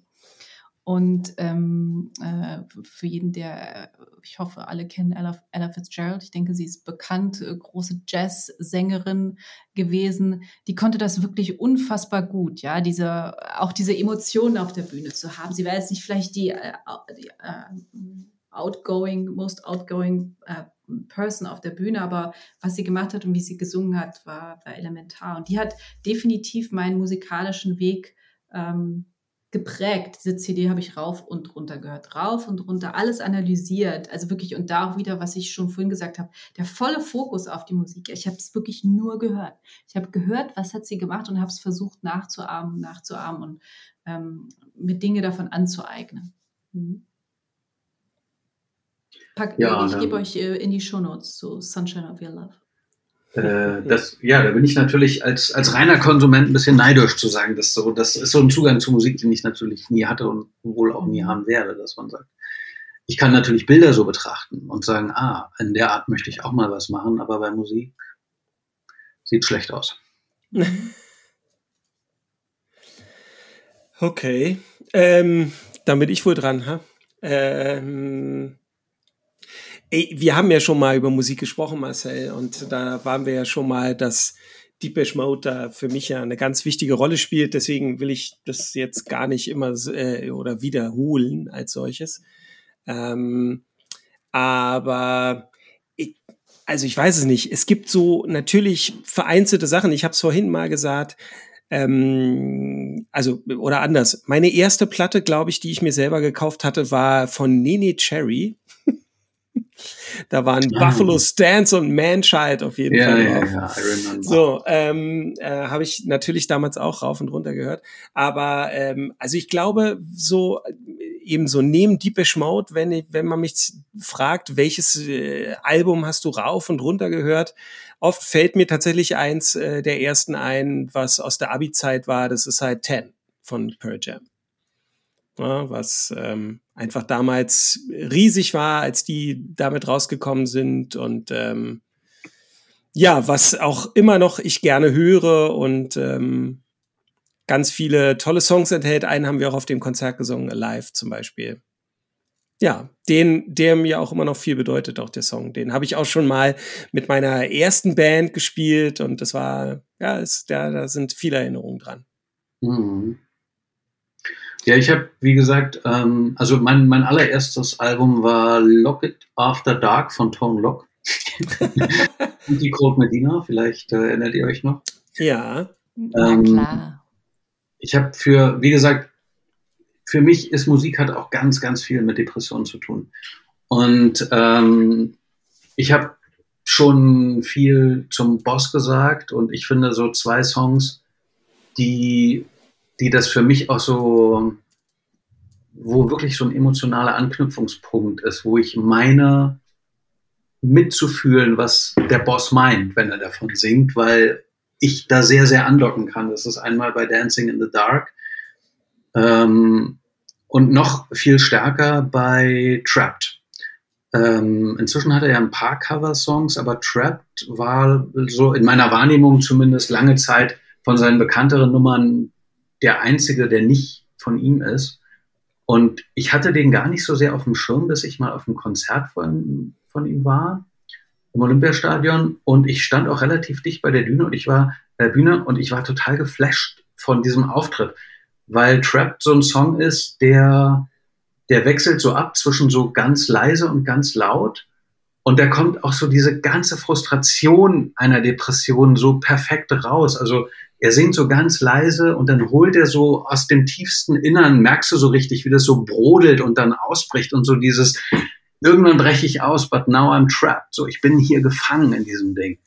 Speaker 3: Und ähm, äh, für jeden, der, ich hoffe, alle kennen Ella, Ella Fitzgerald. Ich denke, sie ist bekannt, äh, große Jazz-Sängerin gewesen. Die konnte das wirklich unfassbar gut, ja, diese, auch diese Emotionen auf der Bühne zu haben. Sie war jetzt nicht vielleicht die, äh, die äh, outgoing, most outgoing äh, Person auf der Bühne, aber was sie gemacht hat und wie sie gesungen hat, war, war elementar. Und die hat definitiv meinen musikalischen Weg ähm, geprägt. Diese CD habe ich rauf und runter gehört, rauf und runter, alles analysiert. Also wirklich, und da auch wieder, was ich schon vorhin gesagt habe, der volle Fokus auf die Musik. Ich habe es wirklich nur gehört. Ich habe gehört, was hat sie gemacht und habe es versucht nachzuahmen, nachzuahmen und ähm, mit Dinge davon anzueignen. Mhm. Pack, ja, ich gebe euch äh, in die Shownotes zu Sunshine of Your Love.
Speaker 2: Äh, das, ja, da bin ich natürlich als, als reiner Konsument ein bisschen neidisch zu sagen, dass so, das ist so ein Zugang zu Musik, den ich natürlich nie hatte und wohl auch nie haben werde, dass man sagt, ich kann natürlich Bilder so betrachten und sagen, ah, in der Art möchte ich auch mal was machen, aber bei Musik sieht schlecht aus.
Speaker 1: Okay, ähm, dann bin ich wohl dran, ha? Ähm, Ey, wir haben ja schon mal über Musik gesprochen, Marcel, und da waren wir ja schon mal, dass Deepesh Mode da für mich ja eine ganz wichtige Rolle spielt. Deswegen will ich das jetzt gar nicht immer äh, oder wiederholen als solches. Ähm, aber ich, also ich weiß es nicht. Es gibt so natürlich vereinzelte Sachen. Ich habe es vorhin mal gesagt. Ähm, also oder anders. Meine erste Platte, glaube ich, die ich mir selber gekauft hatte, war von Nene Cherry. Da waren ah. Buffalo Stance und Manchild auf jeden
Speaker 2: ja,
Speaker 1: Fall
Speaker 2: drauf. Ja, I remember.
Speaker 1: So, ähm, äh, habe ich natürlich damals auch rauf und runter gehört. Aber ähm, also ich glaube, so äh, eben so neben Deepish Mode, wenn, ich, wenn man mich fragt, welches äh, Album hast du rauf und runter gehört, oft fällt mir tatsächlich eins äh, der ersten ein, was aus der Abi-Zeit war. Das ist halt Ten von Pearl Jam ja, was ähm, einfach damals riesig war, als die damit rausgekommen sind und ähm, ja, was auch immer noch ich gerne höre und ähm, ganz viele tolle Songs enthält. Einen haben wir auch auf dem Konzert gesungen, Alive zum Beispiel. Ja, den, der mir auch immer noch viel bedeutet, auch der Song. Den habe ich auch schon mal mit meiner ersten Band gespielt und das war, ja, ist, da, da sind viele Erinnerungen dran.
Speaker 2: Mhm. Ja, ich habe, wie gesagt, ähm, also mein, mein allererstes Album war Lock It After Dark von Tone Lock. die Cold Medina, vielleicht äh, erinnert ihr euch noch?
Speaker 1: Ja.
Speaker 3: Ähm, klar.
Speaker 2: Ich habe für, wie gesagt, für mich ist Musik hat auch ganz, ganz viel mit Depressionen zu tun. Und ähm, ich habe schon viel zum Boss gesagt und ich finde so zwei Songs, die die das für mich auch so, wo wirklich so ein emotionaler Anknüpfungspunkt ist, wo ich meine, mitzufühlen, was der Boss meint, wenn er davon singt, weil ich da sehr, sehr andocken kann. Das ist einmal bei Dancing in the Dark ähm, und noch viel stärker bei Trapped. Ähm, inzwischen hat er ja ein paar Cover-Songs, aber Trapped war so in meiner Wahrnehmung zumindest lange Zeit von seinen bekannteren Nummern der einzige, der nicht von ihm ist. Und ich hatte den gar nicht so sehr auf dem Schirm, bis ich mal auf einem Konzert von, von ihm war, im Olympiastadion. Und ich stand auch relativ dicht bei der Bühne und ich war, äh, Bühne und ich war total geflasht von diesem Auftritt, weil Trapped so ein Song ist, der, der wechselt so ab zwischen so ganz leise und ganz laut. Und da kommt auch so diese ganze Frustration einer Depression so perfekt raus. Also er singt so ganz leise und dann holt er so aus dem tiefsten Innern, merkst du so richtig, wie das so brodelt und dann ausbricht und so dieses, irgendwann breche ich aus, but now I'm trapped. So, ich bin hier gefangen in diesem Ding.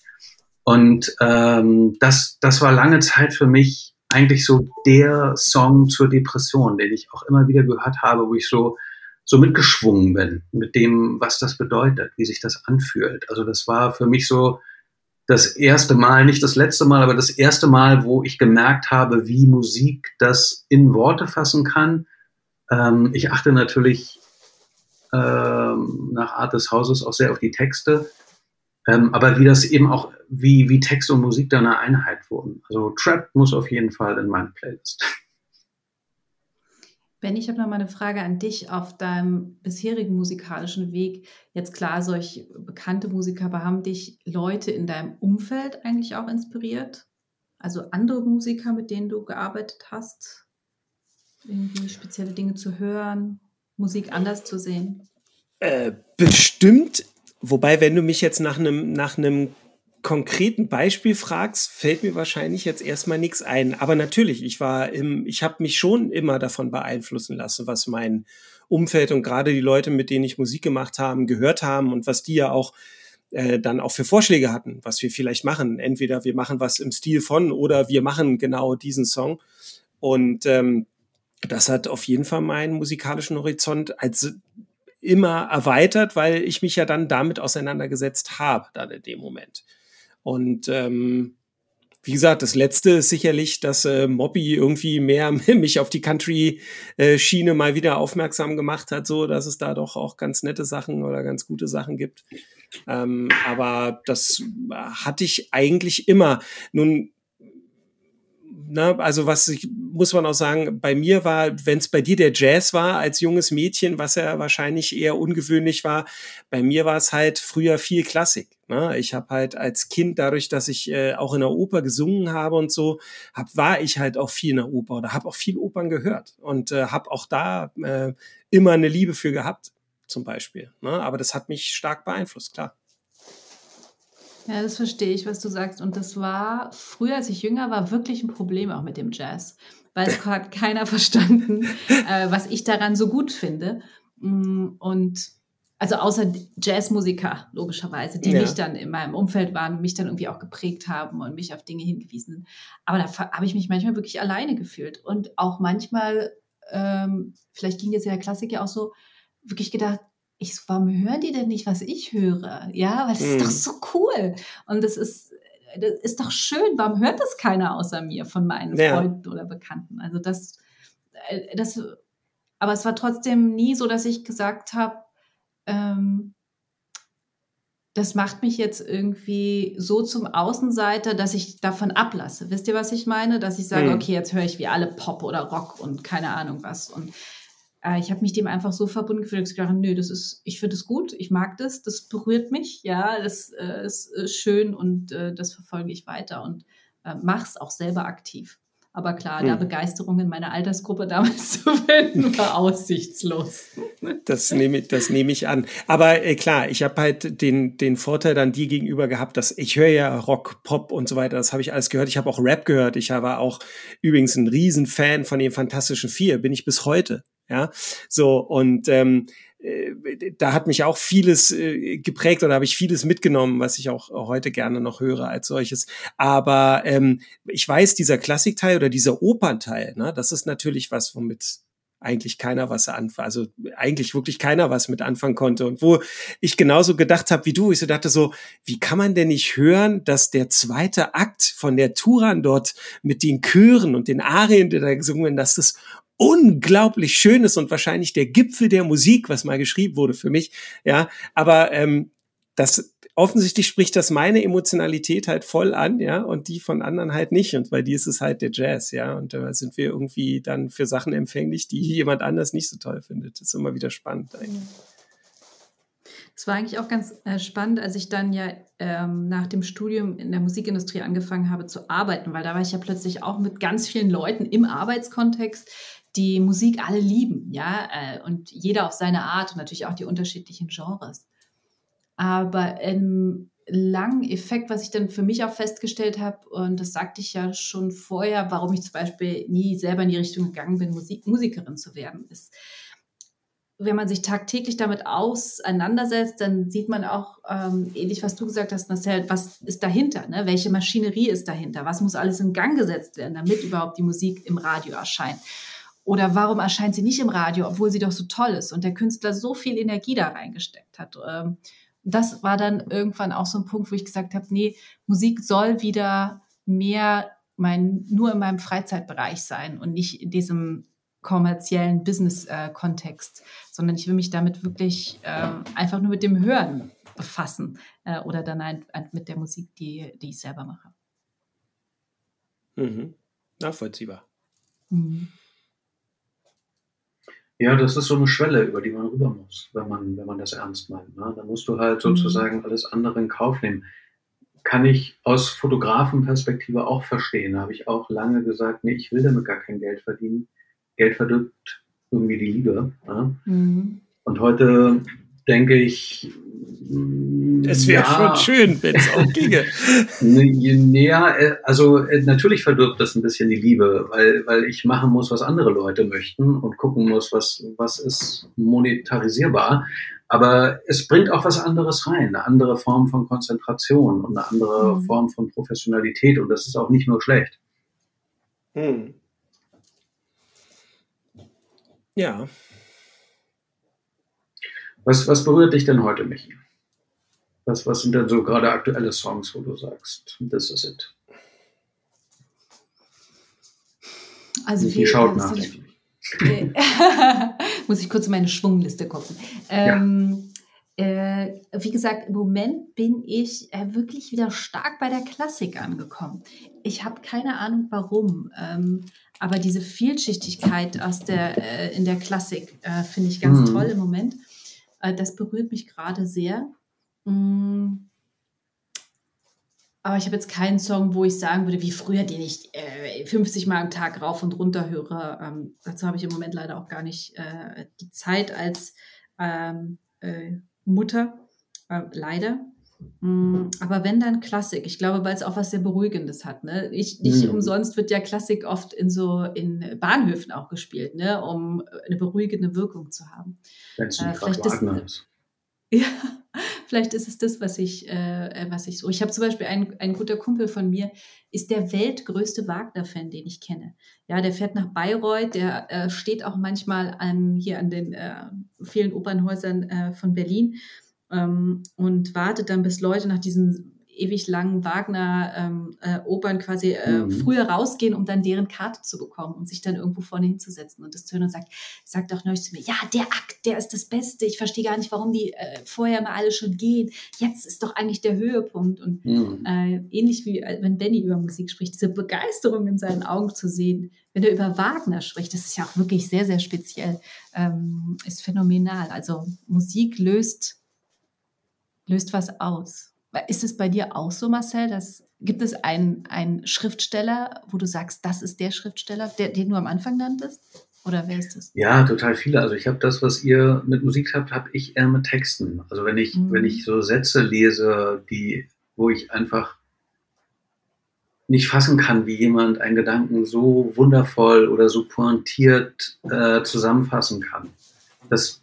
Speaker 2: Und ähm, das, das war lange Zeit für mich eigentlich so der Song zur Depression, den ich auch immer wieder gehört habe, wo ich so, so mitgeschwungen bin mit dem, was das bedeutet, wie sich das anfühlt. Also das war für mich so, das erste Mal, nicht das letzte Mal, aber das erste Mal, wo ich gemerkt habe, wie Musik das in Worte fassen kann. Ähm, ich achte natürlich ähm, nach Art des Hauses auch sehr auf die Texte, ähm, aber wie das eben auch, wie, wie Text und Musik da eine Einheit wurden. Also Trap muss auf jeden Fall in meine Playlist.
Speaker 3: Ben, ich habe noch mal eine Frage an dich auf deinem bisherigen musikalischen Weg. Jetzt klar, solch bekannte Musiker, aber haben dich Leute in deinem Umfeld eigentlich auch inspiriert? Also andere Musiker, mit denen du gearbeitet hast? Irgendwie spezielle Dinge zu hören, Musik anders zu sehen?
Speaker 1: Äh, bestimmt. Wobei, wenn du mich jetzt nach einem nach konkreten Beispiel fragst, fällt mir wahrscheinlich jetzt erstmal nichts ein. Aber natürlich, ich war im, ich habe mich schon immer davon beeinflussen lassen, was mein Umfeld und gerade die Leute, mit denen ich Musik gemacht haben, gehört haben und was die ja auch äh, dann auch für Vorschläge hatten, was wir vielleicht machen. Entweder wir machen was im Stil von oder wir machen genau diesen Song. Und ähm, das hat auf jeden Fall meinen musikalischen Horizont als immer erweitert, weil ich mich ja dann damit auseinandergesetzt habe, dann in dem Moment. Und ähm, wie gesagt, das letzte ist sicherlich, dass äh, Moppy irgendwie mehr mich auf die Country-Schiene mal wieder aufmerksam gemacht hat, so dass es da doch auch ganz nette Sachen oder ganz gute Sachen gibt. Ähm, aber das hatte ich eigentlich immer. Nun ne, also was ich, muss man auch sagen, bei mir war, wenn es bei dir der Jazz war als junges Mädchen, was ja wahrscheinlich eher ungewöhnlich war, bei mir war es halt früher viel Klassik. Ne? Ich habe halt als Kind, dadurch, dass ich äh, auch in der Oper gesungen habe und so, hab, war ich halt auch viel in der Oper oder habe auch viel Opern gehört und äh, habe auch da äh, immer eine Liebe für gehabt, zum Beispiel. Ne? Aber das hat mich stark beeinflusst, klar.
Speaker 3: Ja, das verstehe ich, was du sagst. Und das war früher, als ich jünger war, wirklich ein Problem auch mit dem Jazz. Weil es hat keiner verstanden, äh, was ich daran so gut finde. Mm, und also außer Jazzmusiker, logischerweise, die ja. mich dann in meinem Umfeld waren, mich dann irgendwie auch geprägt haben und mich auf Dinge hingewiesen. Aber da habe ich mich manchmal wirklich alleine gefühlt. Und auch manchmal, ähm, vielleicht ging jetzt ja der Klassiker auch so, wirklich gedacht, ich so, warum hören die denn nicht, was ich höre? Ja, weil das mhm. ist doch mhm. so cool. Und das ist, das ist doch schön. Warum hört das keiner außer mir von meinen ja. Freunden oder Bekannten? Also das, äh, das, aber es war trotzdem nie so, dass ich gesagt habe, ähm, das macht mich jetzt irgendwie so zum Außenseiter, dass ich davon ablasse. Wisst ihr, was ich meine? Dass ich sage, mhm. okay, jetzt höre ich wie alle Pop oder Rock und keine Ahnung was. Und äh, ich habe mich dem einfach so verbunden gefühlt, dass ich gedacht nö, das ist, ich finde es gut, ich mag das, das berührt mich, ja, das äh, ist äh, schön und äh, das verfolge ich weiter und äh, mach's auch selber aktiv. Aber klar, hm. da Begeisterung in meiner Altersgruppe damals zu finden, war aussichtslos.
Speaker 1: Das nehme, das nehme ich an. Aber äh, klar, ich habe halt den, den Vorteil dann dir gegenüber gehabt, dass ich höre ja Rock, Pop und so weiter. Das habe ich alles gehört. Ich habe auch Rap gehört. Ich war auch übrigens ein Riesenfan von den Fantastischen Vier. Bin ich bis heute. Ja, so und ähm, äh, da hat mich auch vieles äh, geprägt oder habe ich vieles mitgenommen, was ich auch heute gerne noch höre als solches. Aber ähm, ich weiß, dieser Klassikteil oder dieser Opernteil, ne, das ist natürlich was, womit eigentlich keiner was anfangen, also eigentlich wirklich keiner was mit anfangen konnte. Und wo ich genauso gedacht habe wie du, ich so dachte so, wie kann man denn nicht hören, dass der zweite Akt von der Turan dort mit den Chören und den Arien, die da gesungen werden, dass das unglaublich schön ist und wahrscheinlich der Gipfel der Musik, was mal geschrieben wurde für mich. Ja, aber ähm, das offensichtlich spricht das meine Emotionalität halt voll an, ja, und die von anderen halt nicht. Und bei dir ist es halt der Jazz, ja. Und da sind wir irgendwie dann für Sachen empfänglich, die jemand anders nicht so toll findet. Das ist immer wieder spannend eigentlich.
Speaker 3: Es war eigentlich auch ganz äh, spannend, als ich dann ja ähm, nach dem Studium in der Musikindustrie angefangen habe zu arbeiten, weil da war ich ja plötzlich auch mit ganz vielen Leuten im Arbeitskontext, die Musik alle lieben, ja, äh, und jeder auf seine Art und natürlich auch die unterschiedlichen Genres. Aber im langen Effekt, was ich dann für mich auch festgestellt habe, und das sagte ich ja schon vorher, warum ich zum Beispiel nie selber in die Richtung gegangen bin, Musik, Musikerin zu werden, ist, wenn man sich tagtäglich damit auseinandersetzt, dann sieht man auch, ähm, ähnlich was du gesagt hast, Marcel, was ist dahinter? Ne? Welche Maschinerie ist dahinter? Was muss alles in Gang gesetzt werden, damit überhaupt die Musik im Radio erscheint? Oder warum erscheint sie nicht im Radio, obwohl sie doch so toll ist und der Künstler so viel Energie da reingesteckt hat? Ähm, das war dann irgendwann auch so ein Punkt, wo ich gesagt habe, nee, Musik soll wieder mehr mein, nur in meinem Freizeitbereich sein und nicht in diesem kommerziellen Business-Kontext, sondern ich will mich damit wirklich äh, einfach nur mit dem Hören befassen äh, oder dann ein, ein, mit der Musik, die, die ich selber mache.
Speaker 1: Mhm. Nachvollziehbar. Mhm.
Speaker 2: Ja, das ist so eine Schwelle, über die man rüber muss, wenn man, wenn man das ernst meint. Ne? Da musst du halt mhm. sozusagen alles andere in Kauf nehmen. Kann ich aus Fotografenperspektive auch verstehen. Da habe ich auch lange gesagt, nee, ich will damit gar kein Geld verdienen. Geld verdirbt irgendwie die Liebe. Ne? Mhm. Und heute denke ich,
Speaker 1: es wäre ja, schon schön, wenn es auch ginge.
Speaker 2: ja, äh, also äh, natürlich verdirbt das ein bisschen die Liebe, weil, weil ich machen muss, was andere Leute möchten und gucken muss, was, was ist monetarisierbar. Aber es bringt auch was anderes rein, eine andere Form von Konzentration und eine andere mhm. Form von Professionalität und das ist auch nicht nur schlecht.
Speaker 1: Mhm. Ja.
Speaker 2: Was, was berührt dich denn heute, Michi? Was, was sind denn so gerade aktuelle Songs, wo du sagst, this is it?
Speaker 3: Also Michi schaut nachdenklich. Muss ich kurz meine Schwungliste gucken. Ähm, ja. äh, wie gesagt, im Moment bin ich äh, wirklich wieder stark bei der Klassik angekommen. Ich habe keine Ahnung warum, ähm, aber diese Vielschichtigkeit aus der, äh, in der Klassik äh, finde ich ganz mhm. toll im Moment. Äh, das berührt mich gerade sehr. Mm. Aber ich habe jetzt keinen Song, wo ich sagen würde, wie früher, den ich äh, 50 Mal am Tag rauf und runter höre. Ähm, dazu habe ich im Moment leider auch gar nicht äh, die Zeit als ähm, äh, Mutter. Äh, leider. Mm, aber wenn dann Klassik, ich glaube, weil es auch was sehr Beruhigendes hat. Ne? Ich, nicht mhm. umsonst wird ja Klassik oft in so in Bahnhöfen auch gespielt, ne? um eine beruhigende Wirkung zu haben.
Speaker 2: Äh, vielleicht Wagner ist.
Speaker 3: Ja, vielleicht ist es das, was ich, äh, was ich so. Ich habe zum Beispiel einen, ein guter Kumpel von mir, ist der weltgrößte Wagner-Fan, den ich kenne. Ja, der fährt nach Bayreuth, der äh, steht auch manchmal an, hier an den äh, vielen Opernhäusern äh, von Berlin ähm, und wartet dann, bis Leute nach diesen ewig langen Wagner-Opern ähm, äh, quasi äh, mhm. früher rausgehen, um dann deren Karte zu bekommen und sich dann irgendwo vorne hinzusetzen und das zu hören und sagt, sagt auch neulich zu mir, ja, der Akt, der ist das Beste. Ich verstehe gar nicht, warum die äh, vorher mal alle schon gehen. Jetzt ist doch eigentlich der Höhepunkt. Und mhm. Äh, ähnlich wie äh, wenn Benny über Musik spricht, diese Begeisterung in seinen Augen zu sehen, wenn er über Wagner spricht, das ist ja auch wirklich sehr, sehr speziell, ähm, ist phänomenal. Also Musik löst löst was aus. Ist es bei dir auch so, Marcel? Dass, gibt es einen, einen Schriftsteller, wo du sagst, das ist der Schriftsteller, der, den du am Anfang nanntest? Oder wer ist das?
Speaker 2: Ja, total viele. Also ich habe das, was ihr mit Musik habt, habe ich eher mit Texten. Also wenn ich, mhm. wenn ich so Sätze lese, die, wo ich einfach nicht fassen kann, wie jemand einen Gedanken so wundervoll oder so pointiert äh, zusammenfassen kann das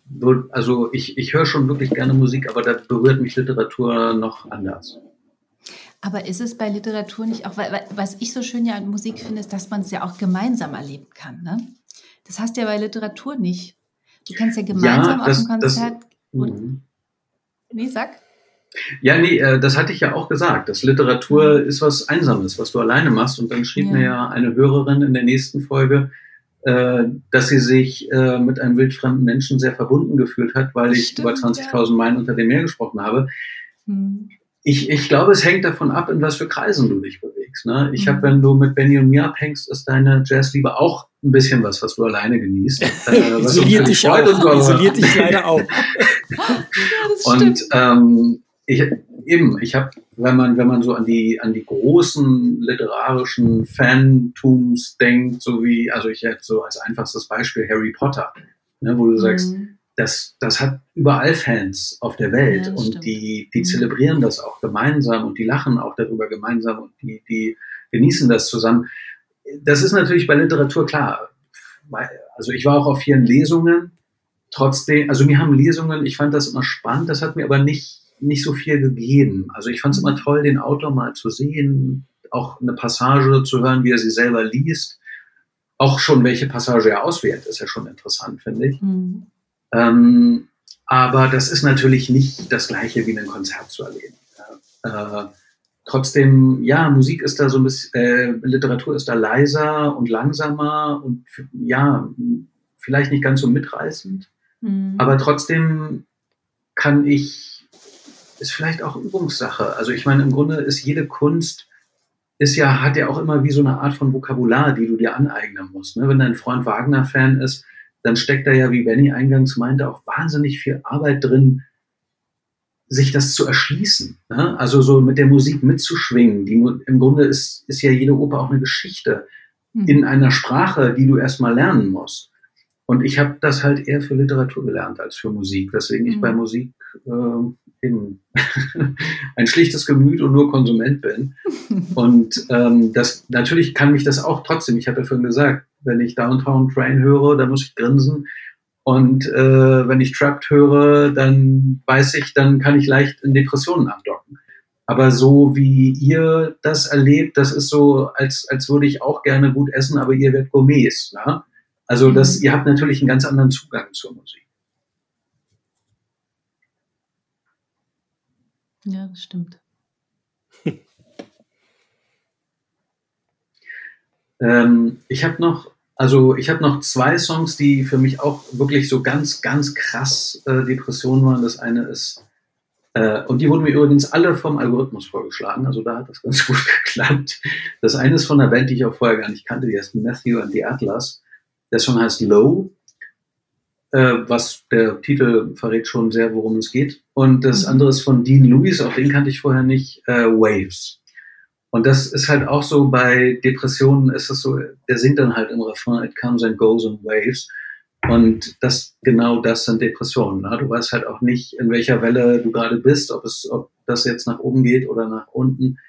Speaker 2: also ich, ich höre schon wirklich gerne Musik, aber da berührt mich Literatur noch anders.
Speaker 3: Aber ist es bei Literatur nicht auch, weil, was ich so schön ja an Musik finde, ist, dass man es ja auch gemeinsam erleben kann. Ne? Das hast du ja bei Literatur nicht. Du kannst ja gemeinsam ja, das, auf dem Konzert. Das, und, nee, sag.
Speaker 2: Ja, nee, äh, das hatte ich ja auch gesagt. dass Literatur mhm. ist was Einsames, was du alleine machst. Und dann schrieb ja. mir ja eine Hörerin in der nächsten Folge, dass sie sich äh, mit einem wildfremden Menschen sehr verbunden gefühlt hat, weil ich Stimmt, über 20.000 ja. Meilen unter dem Meer gesprochen habe. Hm. Ich, ich glaube, es hängt davon ab, in was für Kreisen du dich bewegst. Ne? Ich hm. habe, wenn du mit Benny und mir abhängst, ist deine Jazzliebe auch ein bisschen was, was du alleine genießt.
Speaker 1: Äh, isoliert, dich auch, so, isoliert dich leider auch.
Speaker 2: ja, und ähm, ich, eben, ich habe, wenn man, wenn man so an die, an die großen literarischen Fantums denkt, so wie, also ich hätte so als einfachstes Beispiel Harry Potter, ne, wo du mhm. sagst, das, das hat überall Fans auf der Welt ja, und stimmt. die, die mhm. zelebrieren das auch gemeinsam und die lachen auch darüber gemeinsam und die, die genießen das zusammen. Das ist natürlich bei Literatur klar. Also ich war auch auf vielen Lesungen. Trotzdem, also mir haben Lesungen, ich fand das immer spannend, das hat mir aber nicht nicht so viel gegeben. Also ich fand es immer mhm. toll, den Autor mal zu sehen, auch eine Passage zu hören, wie er sie selber liest. Auch schon, welche Passage er auswählt, ist ja schon interessant, finde ich. Mhm. Ähm, aber das ist natürlich nicht das Gleiche wie ein Konzert zu erleben. Äh, trotzdem, ja, Musik ist da so ein bisschen, äh, Literatur ist da leiser und langsamer und ja, vielleicht nicht ganz so mitreißend. Mhm. Aber trotzdem kann ich ist vielleicht auch Übungssache. Also ich meine, im Grunde ist jede Kunst, ist ja, hat ja auch immer wie so eine Art von Vokabular, die du dir aneignen musst. Ne? Wenn dein Freund Wagner-Fan ist, dann steckt da ja, wie Benny eingangs meinte, auch wahnsinnig viel Arbeit drin, sich das zu erschließen. Ne? Also so mit der Musik mitzuschwingen. Die, Im Grunde ist, ist ja jede Oper auch eine Geschichte mhm. in einer Sprache, die du erstmal lernen musst. Und ich habe das halt eher für Literatur gelernt als für Musik, weswegen mhm. ich bei Musik äh, eben ein schlichtes Gemüt und nur Konsument bin. Und ähm, das natürlich kann mich das auch trotzdem, ich habe ja vorhin gesagt, wenn ich Downtown Train höre, dann muss ich grinsen. Und äh, wenn ich Trapped höre, dann weiß ich, dann kann ich leicht in Depressionen andocken. Aber so wie ihr das erlebt, das ist so, als, als würde ich auch gerne gut essen, aber ihr werdet Gourmets. Ne? Also das, mhm. ihr habt natürlich einen ganz anderen Zugang zur Musik.
Speaker 3: Ja, das stimmt.
Speaker 2: ähm, ich habe noch, also ich habe noch zwei Songs, die für mich auch wirklich so ganz, ganz krass äh, Depressionen waren. Das eine ist, äh, und die wurden mir übrigens alle vom Algorithmus vorgeschlagen, also da hat das ganz gut geklappt. Das eine ist von einer Band, die ich auch vorher gar nicht kannte, die heißt Matthew and the Atlas. Der Song heißt Low äh, was der Titel verrät schon sehr, worum es geht. Und das mhm. andere ist von Dean Lewis, auch den kannte ich vorher nicht, äh, Waves. Und das ist halt auch so bei Depressionen ist es so, der singt dann halt im Refrain, it comes and goes in waves. Und das, genau das sind Depressionen. Ne? Du weißt halt auch nicht, in welcher Welle du gerade bist, ob es, ob das jetzt nach oben geht oder nach unten.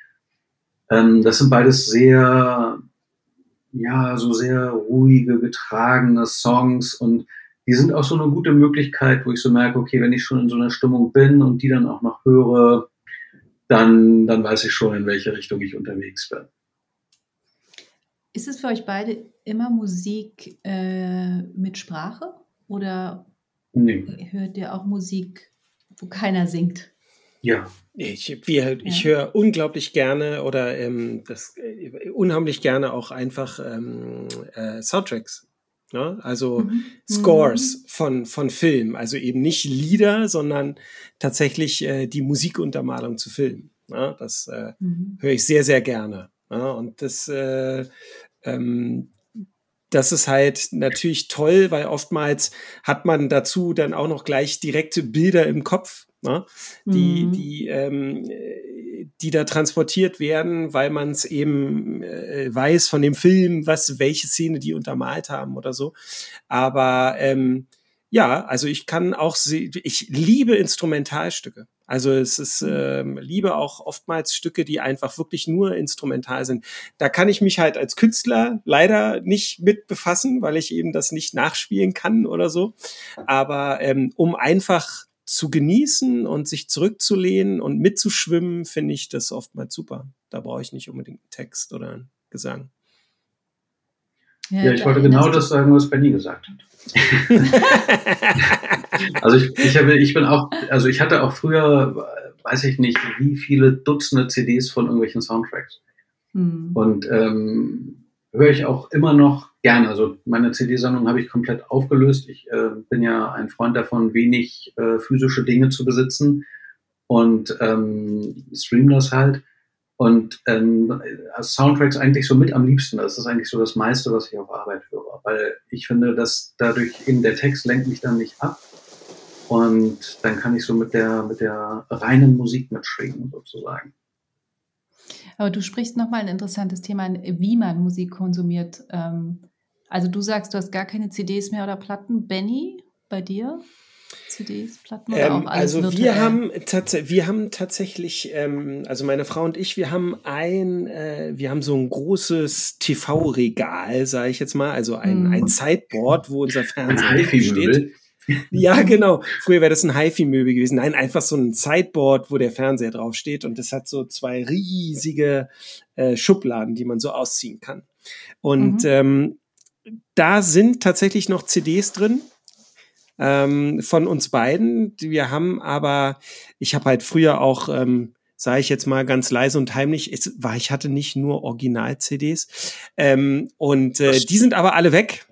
Speaker 2: Ähm, das sind beides sehr, ja, so sehr ruhige, getragene Songs und die sind auch so eine gute Möglichkeit, wo ich so merke, okay, wenn ich schon in so einer Stimmung bin und die dann auch noch höre, dann, dann weiß ich schon, in welche Richtung ich unterwegs bin.
Speaker 3: Ist es für euch beide immer Musik äh, mit Sprache oder nee. hört ihr auch Musik, wo keiner singt?
Speaker 1: Ja. Ich, wir, ich ja. höre unglaublich gerne oder ähm, das, äh, unheimlich gerne auch einfach ähm, äh, Soundtracks. Ne? Also mhm. Scores mhm. von, von Film, also eben nicht Lieder, sondern tatsächlich äh, die Musikuntermalung zu Filmen. Ne? Das äh, mhm. höre ich sehr, sehr gerne. Ne? Und das, äh, ähm, das ist halt natürlich toll, weil oftmals hat man dazu dann auch noch gleich direkte Bilder im Kopf, ne? die, mhm. die ähm, die da transportiert werden, weil man es eben äh, weiß von dem Film, was welche Szene die untermalt haben oder so. Aber ähm, ja, also ich kann auch, ich liebe Instrumentalstücke. Also es ist, ähm, liebe auch oftmals Stücke, die einfach wirklich nur instrumental sind. Da kann ich mich halt als Künstler leider nicht mit befassen, weil ich eben das nicht nachspielen kann oder so. Aber ähm, um einfach zu genießen und sich zurückzulehnen und mitzuschwimmen, finde ich das oftmals super. Da brauche ich nicht unbedingt einen Text oder einen Gesang.
Speaker 2: Ja, ja ich wollte genau das sagen, was Benny gesagt hat. also ich, ich, habe, ich bin auch, also ich hatte auch früher, weiß ich nicht, wie viele Dutzende CDs von irgendwelchen Soundtracks. Hm. Und ähm, höre ich auch immer noch gerne. Also meine CD-Sammlung habe ich komplett aufgelöst. Ich äh, bin ja ein Freund davon, wenig äh, physische Dinge zu besitzen und ähm, stream das halt. Und ähm, Soundtracks eigentlich so mit am liebsten. Das ist eigentlich so das meiste, was ich auf Arbeit höre. Weil ich finde, dass dadurch eben der Text lenkt mich dann nicht ab. Und dann kann ich so mit der, mit der reinen Musik mitschwingen, sozusagen.
Speaker 3: Aber du sprichst nochmal ein interessantes Thema an, wie man Musik konsumiert. Ähm, also du sagst, du hast gar keine CDs mehr oder Platten. Benny, bei dir? CDs, Platten oder ähm, auch
Speaker 1: alles Also virtuell? wir haben, wir haben tatsächlich, ähm, also meine Frau und ich, wir haben ein, äh, wir haben so ein großes TV-Regal, sage ich jetzt mal, also ein, hm. ein Sideboard, wo unser Fernseher steht. Ja, genau. Früher wäre das ein HiFi-Möbel gewesen. Nein, einfach so ein Sideboard, wo der Fernseher draufsteht und das hat so zwei riesige äh, Schubladen, die man so ausziehen kann. Und mhm. ähm, da sind tatsächlich noch CDs drin ähm, von uns beiden. Wir haben aber, ich habe halt früher auch ähm, sage ich jetzt mal ganz leise und heimlich, es war, ich hatte nicht nur Original-CDs. Ähm, und äh, die sind aber alle weg.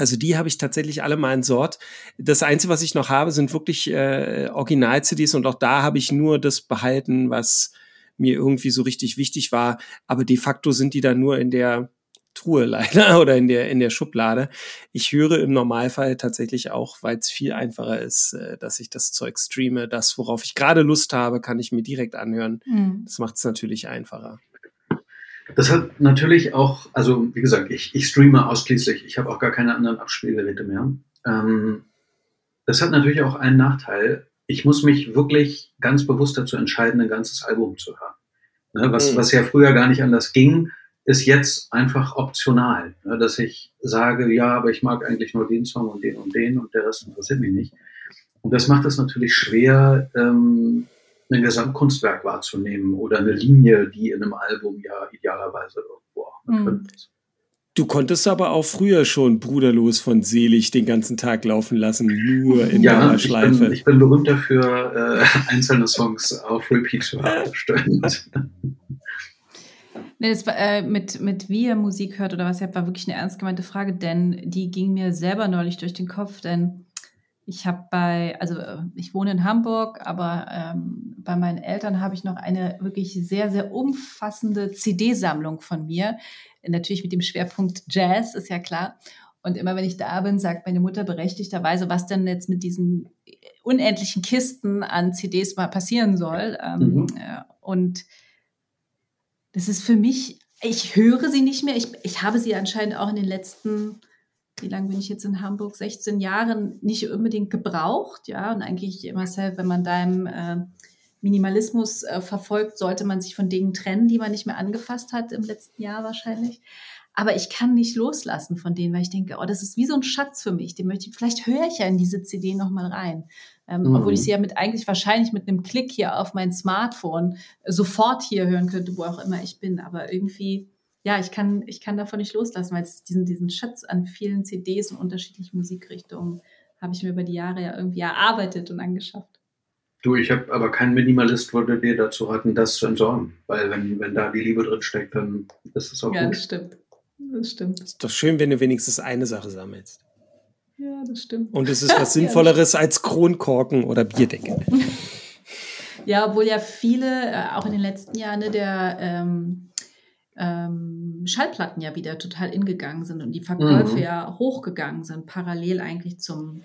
Speaker 1: Also die habe ich tatsächlich alle mal in Sort. Das Einzige, was ich noch habe, sind wirklich äh, Original-CDs und auch da habe ich nur das behalten, was mir irgendwie so richtig wichtig war. Aber de facto sind die dann nur in der Truhe leider oder in der, in der Schublade. Ich höre im Normalfall tatsächlich auch, weil es viel einfacher ist, äh, dass ich das Zeug streame. Das, worauf ich gerade Lust habe, kann ich mir direkt anhören. Mhm. Das macht es natürlich einfacher.
Speaker 2: Das hat natürlich auch, also wie gesagt, ich, ich streame ausschließlich. Ich habe auch gar keine anderen Abspielgeräte mehr. Ähm, das hat natürlich auch einen Nachteil. ich muss mich wirklich ganz bewusst dazu entscheiden, ein ganzes Album zu hören. Ne, was,
Speaker 1: Mhm.
Speaker 2: was ja früher gar nicht anders ging, ist jetzt einfach optional. Ne, dass ich sage, ja, aber ich mag eigentlich nur den Song und den und den und der Rest interessiert mich nicht. Und das macht es natürlich schwer, ähm, ein Gesamtkunstwerk wahrzunehmen oder eine Linie, die in einem Album ja idealerweise irgendwo auch mit
Speaker 3: Mhm.
Speaker 2: drin ist.
Speaker 1: Du konntest aber auch früher schon bruderlos von selig den ganzen Tag laufen lassen, nur in
Speaker 2: Ja,
Speaker 1: der
Speaker 2: ich
Speaker 1: Schleife.
Speaker 2: bin, ich bin berühmt dafür, äh, einzelne Songs auf Repeat zu haben.
Speaker 3: Nee, das war, äh, mit, mit wie ihr Musik hört oder was, ihr habt, war wirklich eine ernst gemeinte Frage, denn die ging mir selber neulich durch den Kopf, denn ich habe bei, also äh, ich wohne in Hamburg, aber ähm, bei meinen Eltern habe ich noch eine wirklich sehr, sehr umfassende CD-Sammlung von mir. Natürlich mit dem Schwerpunkt Jazz, ist ja klar. Und immer wenn ich da bin, sagt meine Mutter berechtigterweise, was denn jetzt mit diesen unendlichen Kisten an CDs mal passieren soll. Ähm,
Speaker 2: Mhm.
Speaker 3: äh, und das ist für mich, ich höre sie nicht mehr. Ich, ich habe sie anscheinend auch in den letzten, wie lange bin ich jetzt in Hamburg? 16 Jahren nicht unbedingt gebraucht. Ja, und eigentlich, Marcel, wenn man deinem äh, Minimalismus äh, verfolgt, sollte man sich von Dingen trennen, die man nicht mehr angefasst hat im letzten Jahr wahrscheinlich. Aber ich kann nicht loslassen von denen, weil ich denke, oh, das ist wie so ein Schatz für mich. Den möchte ich, vielleicht höre ich ja in diese CD nochmal rein. Ähm,
Speaker 2: Mhm.
Speaker 3: Obwohl ich sie ja mit eigentlich wahrscheinlich mit einem Klick hier auf mein Smartphone sofort hier hören könnte, wo auch immer ich bin. Aber irgendwie, ja, ich kann, ich kann davon nicht loslassen, weil es diesen, diesen Schatz an vielen CDs und unterschiedlichen Musikrichtungen habe ich mir über die Jahre ja irgendwie erarbeitet und angeschafft.
Speaker 2: Du, ich habe aber kein Minimalist würde dir dazu raten, das zu entsorgen. Weil wenn, wenn da die Liebe drin steckt, dann ist es auch
Speaker 3: Ja,
Speaker 2: gut.
Speaker 3: das stimmt. Das stimmt.
Speaker 1: Ist doch schön, wenn du wenigstens eine Sache sammelst.
Speaker 3: Ja, das stimmt.
Speaker 1: Und es ist was Sinnvolleres als Kronkorken oder Bierdeckel.
Speaker 3: Ja, obwohl ja viele, äh, auch in den letzten Jahren, ne, der ähm, ähm, Schallplatten ja wieder total ingegangen sind und die Verkäufe
Speaker 2: Mhm.
Speaker 3: ja hochgegangen sind, parallel eigentlich zum,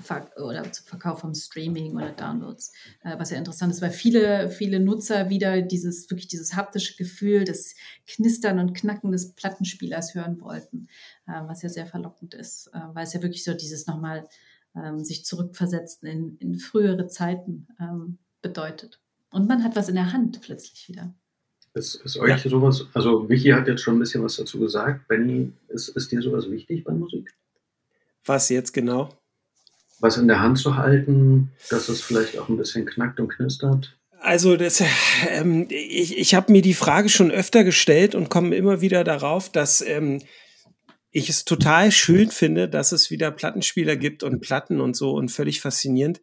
Speaker 3: Ver oder zum Verkauf vom Streaming oder Downloads. Äh, was ja interessant ist, weil viele, viele Nutzer wieder dieses, wirklich dieses haptische Gefühl, das Knistern und Knacken des Plattenspielers hören wollten, äh, was ja sehr verlockend ist, äh, weil es ja wirklich so dieses nochmal ähm, sich zurückversetzen in, in frühere Zeiten ähm, bedeutet. Und man hat was in der Hand plötzlich wieder.
Speaker 2: Ist, ist euch sowas, also Michi hat jetzt schon ein bisschen was dazu gesagt. Benny, ist, ist dir sowas wichtig bei Musik?
Speaker 1: Was jetzt genau?
Speaker 2: Was in der Hand zu halten, dass es vielleicht auch ein bisschen knackt und knistert?
Speaker 1: Also das, ähm, ich, ich habe mir die Frage schon öfter gestellt und komme immer wieder darauf, dass ähm, ich es total schön finde, dass es wieder Plattenspieler gibt und Platten und so und völlig faszinierend.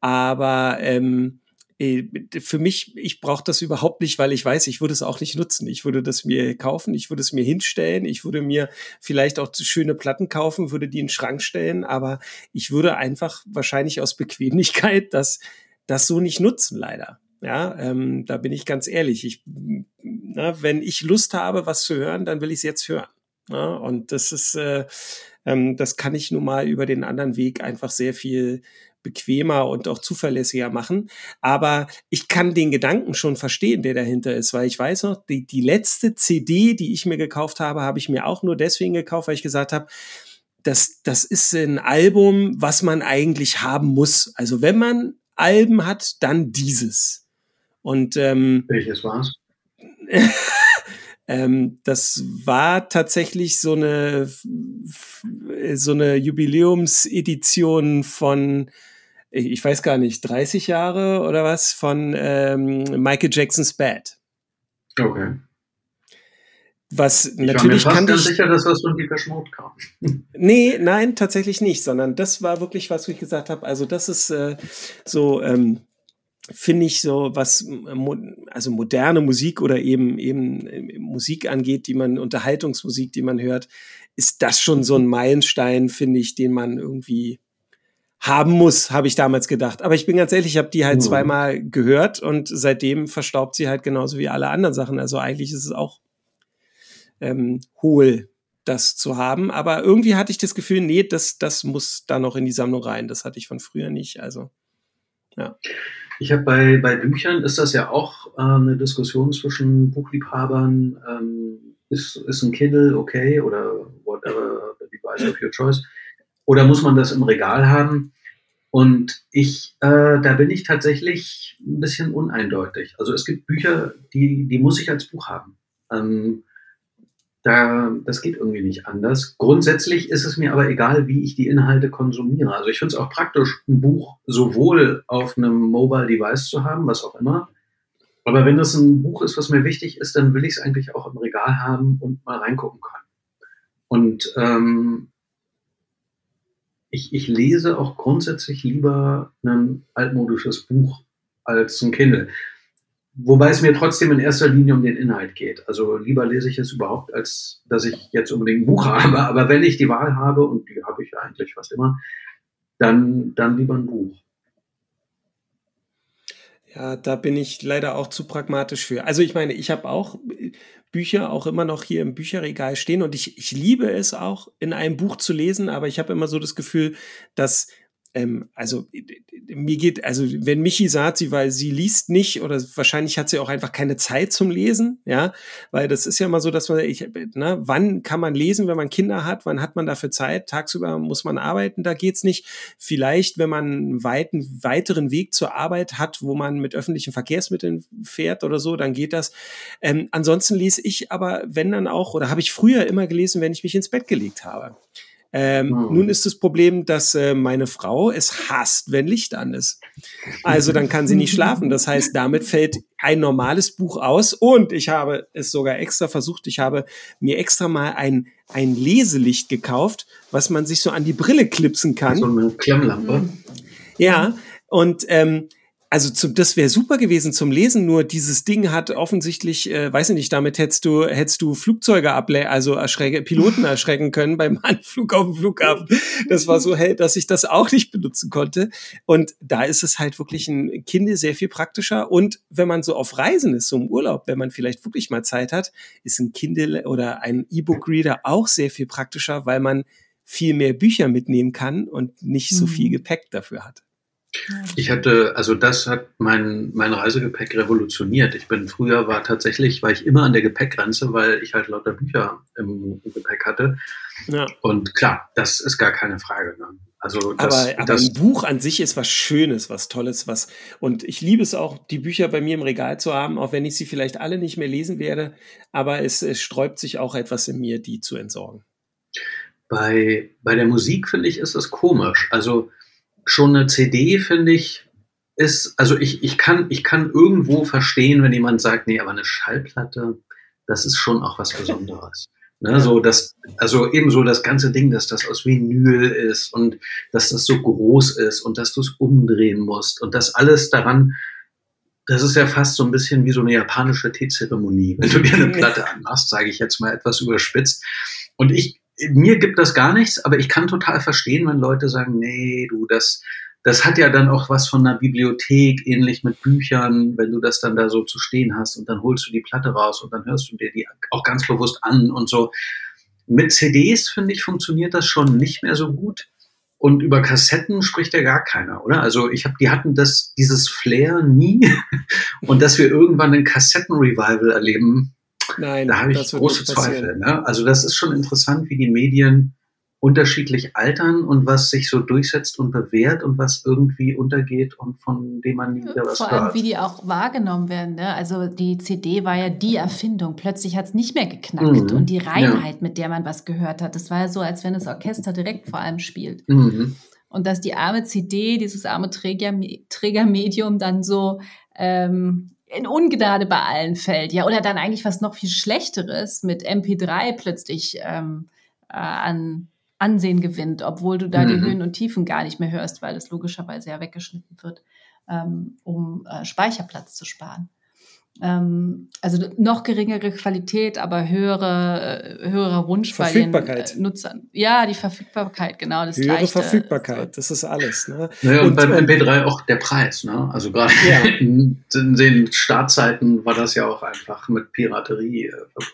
Speaker 1: Aber ähm, äh, für mich, ich brauche das überhaupt nicht, weil ich weiß, ich würde es auch nicht nutzen. Ich würde das mir kaufen, ich würde es mir hinstellen, ich würde mir vielleicht auch schöne Platten kaufen, würde die in den Schrank stellen, aber ich würde einfach wahrscheinlich aus Bequemlichkeit das, das so nicht nutzen, leider. Ja, ähm, da bin ich ganz ehrlich. Ich, na, wenn ich Lust habe, was zu hören, dann will ich es jetzt hören. Ja, und das ist, äh, ähm, das kann ich nun mal über den anderen Weg einfach sehr viel bequemer und auch zuverlässiger machen. Aber ich kann den Gedanken schon verstehen, der dahinter ist, weil ich weiß noch, die, die letzte CD, die ich mir gekauft habe, habe ich mir auch nur deswegen gekauft, weil ich gesagt habe, das, das ist ein Album, was man eigentlich haben muss. Also wenn man Alben hat, dann dieses. Und ähm,
Speaker 2: Welches war's?
Speaker 1: ähm, das war tatsächlich so eine so eine Jubiläumsedition von ich weiß gar nicht 30 Jahre oder was von ähm, Michael Jacksons Bad.
Speaker 2: Okay.
Speaker 1: Was
Speaker 2: Ich
Speaker 1: natürlich
Speaker 2: war mir fast ganz
Speaker 1: ich
Speaker 2: sicher, dass was von Dieter Schmott kam.
Speaker 1: Nee, nein, tatsächlich nicht, sondern das war wirklich was, ich gesagt habe, also das ist äh, so ähm, finde ich so, was also moderne Musik oder eben eben äh, Musik angeht, die man Unterhaltungsmusik, die man hört, ist das schon so ein Meilenstein, finde ich, den man irgendwie haben muss, habe ich damals gedacht. Aber ich bin ganz ehrlich, ich habe die halt
Speaker 2: Mhm.
Speaker 1: zweimal gehört und seitdem verstaubt sie halt genauso wie alle anderen Sachen. Also eigentlich ist es auch ähm, hohl, das zu haben. Aber irgendwie hatte ich das Gefühl, nee, das, das muss da noch in die Sammlung rein. Das hatte ich von früher nicht. Also, ja.
Speaker 2: Ich habe bei, bei Büchern ist das ja auch äh, eine Diskussion zwischen Buchliebhabern. Ähm, ist, ist ein Kindle okay oder whatever the device of your choice? Oder muss man das im Regal haben? Und ich, äh, da bin ich tatsächlich ein bisschen uneindeutig. Also es gibt Bücher, die, die muss ich als Buch haben. Ähm, da, das geht irgendwie nicht anders. Grundsätzlich ist es mir aber egal, wie ich die Inhalte konsumiere. Also ich finde es auch praktisch, ein Buch sowohl auf einem Mobile Device zu haben, was auch immer. Aber wenn das ein Buch ist, was mir wichtig ist, dann will ich es eigentlich auch im Regal haben und mal reingucken können. Und ähm, ich, ich lese auch grundsätzlich lieber ein altmodisches Buch als ein Kindle. Wobei es mir trotzdem in erster Linie um den Inhalt geht. Also lieber lese ich es überhaupt, als dass ich jetzt unbedingt ein Buch habe. Aber wenn ich die Wahl habe, und die habe ich eigentlich fast immer, dann, dann lieber ein Buch.
Speaker 1: Ja, da bin ich leider auch zu pragmatisch für. Also ich meine, ich habe auch Bücher auch immer noch hier im Bücherregal stehen und ich, ich liebe es auch, in einem Buch zu lesen, aber ich habe immer so das Gefühl, dass ähm, also mir geht, also wenn Michi sagt, sie, weil sie liest nicht oder wahrscheinlich hat sie auch einfach keine Zeit zum Lesen, ja, weil das ist ja immer so, dass man, ich, ne, wann kann man lesen, wenn man Kinder hat, wann hat man dafür Zeit, tagsüber muss man arbeiten, da geht's nicht. Vielleicht, wenn man einen weiten, weiteren Weg zur Arbeit hat, wo man mit öffentlichen Verkehrsmitteln fährt oder so, dann geht das. Ähm, ansonsten lese ich aber, wenn dann auch, oder habe ich früher immer gelesen, wenn ich mich ins Bett gelegt habe. Ähm, hm. Nun ist das Problem, dass äh, meine Frau es hasst, wenn Licht an ist. Also dann kann sie nicht schlafen. Das heißt, damit fällt ein normales Buch aus. Und ich habe es sogar extra versucht. Ich habe mir extra mal ein, ein Leselicht gekauft, was man sich so an die Brille klipsen kann.
Speaker 2: So eine Klemmlampe.
Speaker 1: Ja, und ähm, also zum, das wäre super gewesen zum Lesen, nur dieses Ding hat offensichtlich, äh, weiß ich nicht, damit hättest du, hättest du Flugzeuge able also erschrecke, Piloten erschrecken können beim Anflug auf dem Flughafen. Das war so hell, dass ich das auch nicht benutzen konnte. Und da ist es halt wirklich ein Kinde sehr viel praktischer. Und wenn man so auf Reisen ist, so im Urlaub, wenn man vielleicht wirklich mal Zeit hat, ist ein Kindle oder ein E-Book-Reader auch sehr viel praktischer, weil man viel mehr Bücher mitnehmen kann und nicht so viel mhm. Gepäck dafür hat.
Speaker 2: Ich hatte, also das hat mein, mein Reisegepäck revolutioniert. Ich bin früher war tatsächlich, war ich immer an der Gepäckgrenze, weil ich halt lauter Bücher im, im Gepäck hatte. Ja. Und klar, das ist gar keine Frage. Ne?
Speaker 1: Also das, aber, aber das, ein Buch an sich ist was Schönes, was Tolles, was und ich liebe es auch, die Bücher bei mir im Regal zu haben, auch wenn ich sie vielleicht alle nicht mehr lesen werde. Aber es, es sträubt sich auch etwas in mir, die zu entsorgen.
Speaker 2: Bei, bei der Musik finde ich ist das komisch. Also schon eine CD, finde ich, ist, also ich, ich, kann, ich kann irgendwo verstehen, wenn jemand sagt, nee, aber eine Schallplatte, das ist schon auch was Besonderes. Ne, so das, also ebenso das ganze Ding, dass das aus Vinyl ist und dass das so groß ist und dass du es umdrehen musst und das alles daran, das ist ja fast so ein bisschen wie so eine japanische Teezeremonie, wenn du dir eine Platte anmachst, sage ich jetzt mal etwas überspitzt. Und ich, mir gibt das gar nichts, aber ich kann total verstehen, wenn Leute sagen, nee, du, das, das hat ja dann auch was von einer Bibliothek, ähnlich mit Büchern, wenn du das dann da so zu stehen hast und dann holst du die Platte raus und dann hörst du dir die auch ganz bewusst an und so. Mit CDs, finde ich, funktioniert das schon nicht mehr so gut. Und über Kassetten spricht ja gar keiner, oder? Also ich habe, die hatten das, dieses Flair nie. Und dass wir irgendwann ein Kassettenrevival erleben, Nein, da habe ich große Zweifel. Ne? Also das ist schon interessant, wie die Medien unterschiedlich altern und was sich so durchsetzt und bewährt und was irgendwie untergeht und von dem man nie wieder was
Speaker 3: Vor allem, wie die auch wahrgenommen werden. Ne? Also die CD war ja die Erfindung. Plötzlich hat es nicht mehr geknackt mhm. und die Reinheit, ja. mit der man was gehört hat, das war ja so, als wenn das Orchester direkt vor allem spielt. Mhm. Und dass die arme CD, dieses arme Träger, Trägermedium dann so ähm, in Ungnade bei allen fällt, ja, oder dann eigentlich was noch viel Schlechteres mit MP3 plötzlich ähm, äh, an Ansehen gewinnt, obwohl du da mhm. die Höhen und Tiefen gar nicht mehr hörst, weil das logischerweise ja weggeschnitten wird, ähm, um äh, Speicherplatz zu sparen. Ähm, also noch geringere Qualität, aber höhere, äh, höherer Wunsch bei den äh, Nutzern. Ja, die Verfügbarkeit, genau.
Speaker 1: Das Höhere leichte, Verfügbarkeit, das ist alles. Ne?
Speaker 2: Naja, und, und beim MP3 auch der Preis. Ne? Also gerade ja. in, in, den Startzeiten war das ja auch einfach mit Piraterie äh,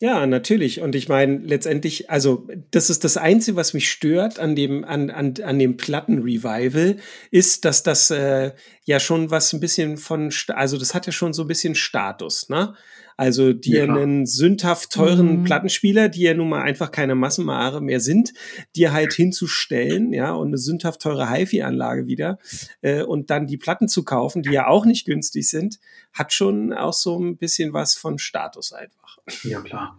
Speaker 1: ja, natürlich. Und ich meine, letztendlich, also das ist das Einzige, was mich stört an dem, an, an, an dem Platten-Revival, ist, dass das äh, ja schon was ein bisschen von, also das hat ja schon so ein bisschen Status, ne? Also dir ja, einen sündhaft teuren mhm. Plattenspieler, die ja nun mal einfach keine Massenware mehr sind, dir halt hinzustellen, ja, und eine sündhaft teure HiFi-Anlage wieder äh, und dann die Platten zu kaufen, die ja auch nicht günstig sind, hat schon auch so ein bisschen was von Status einfach.
Speaker 2: Ja, klar.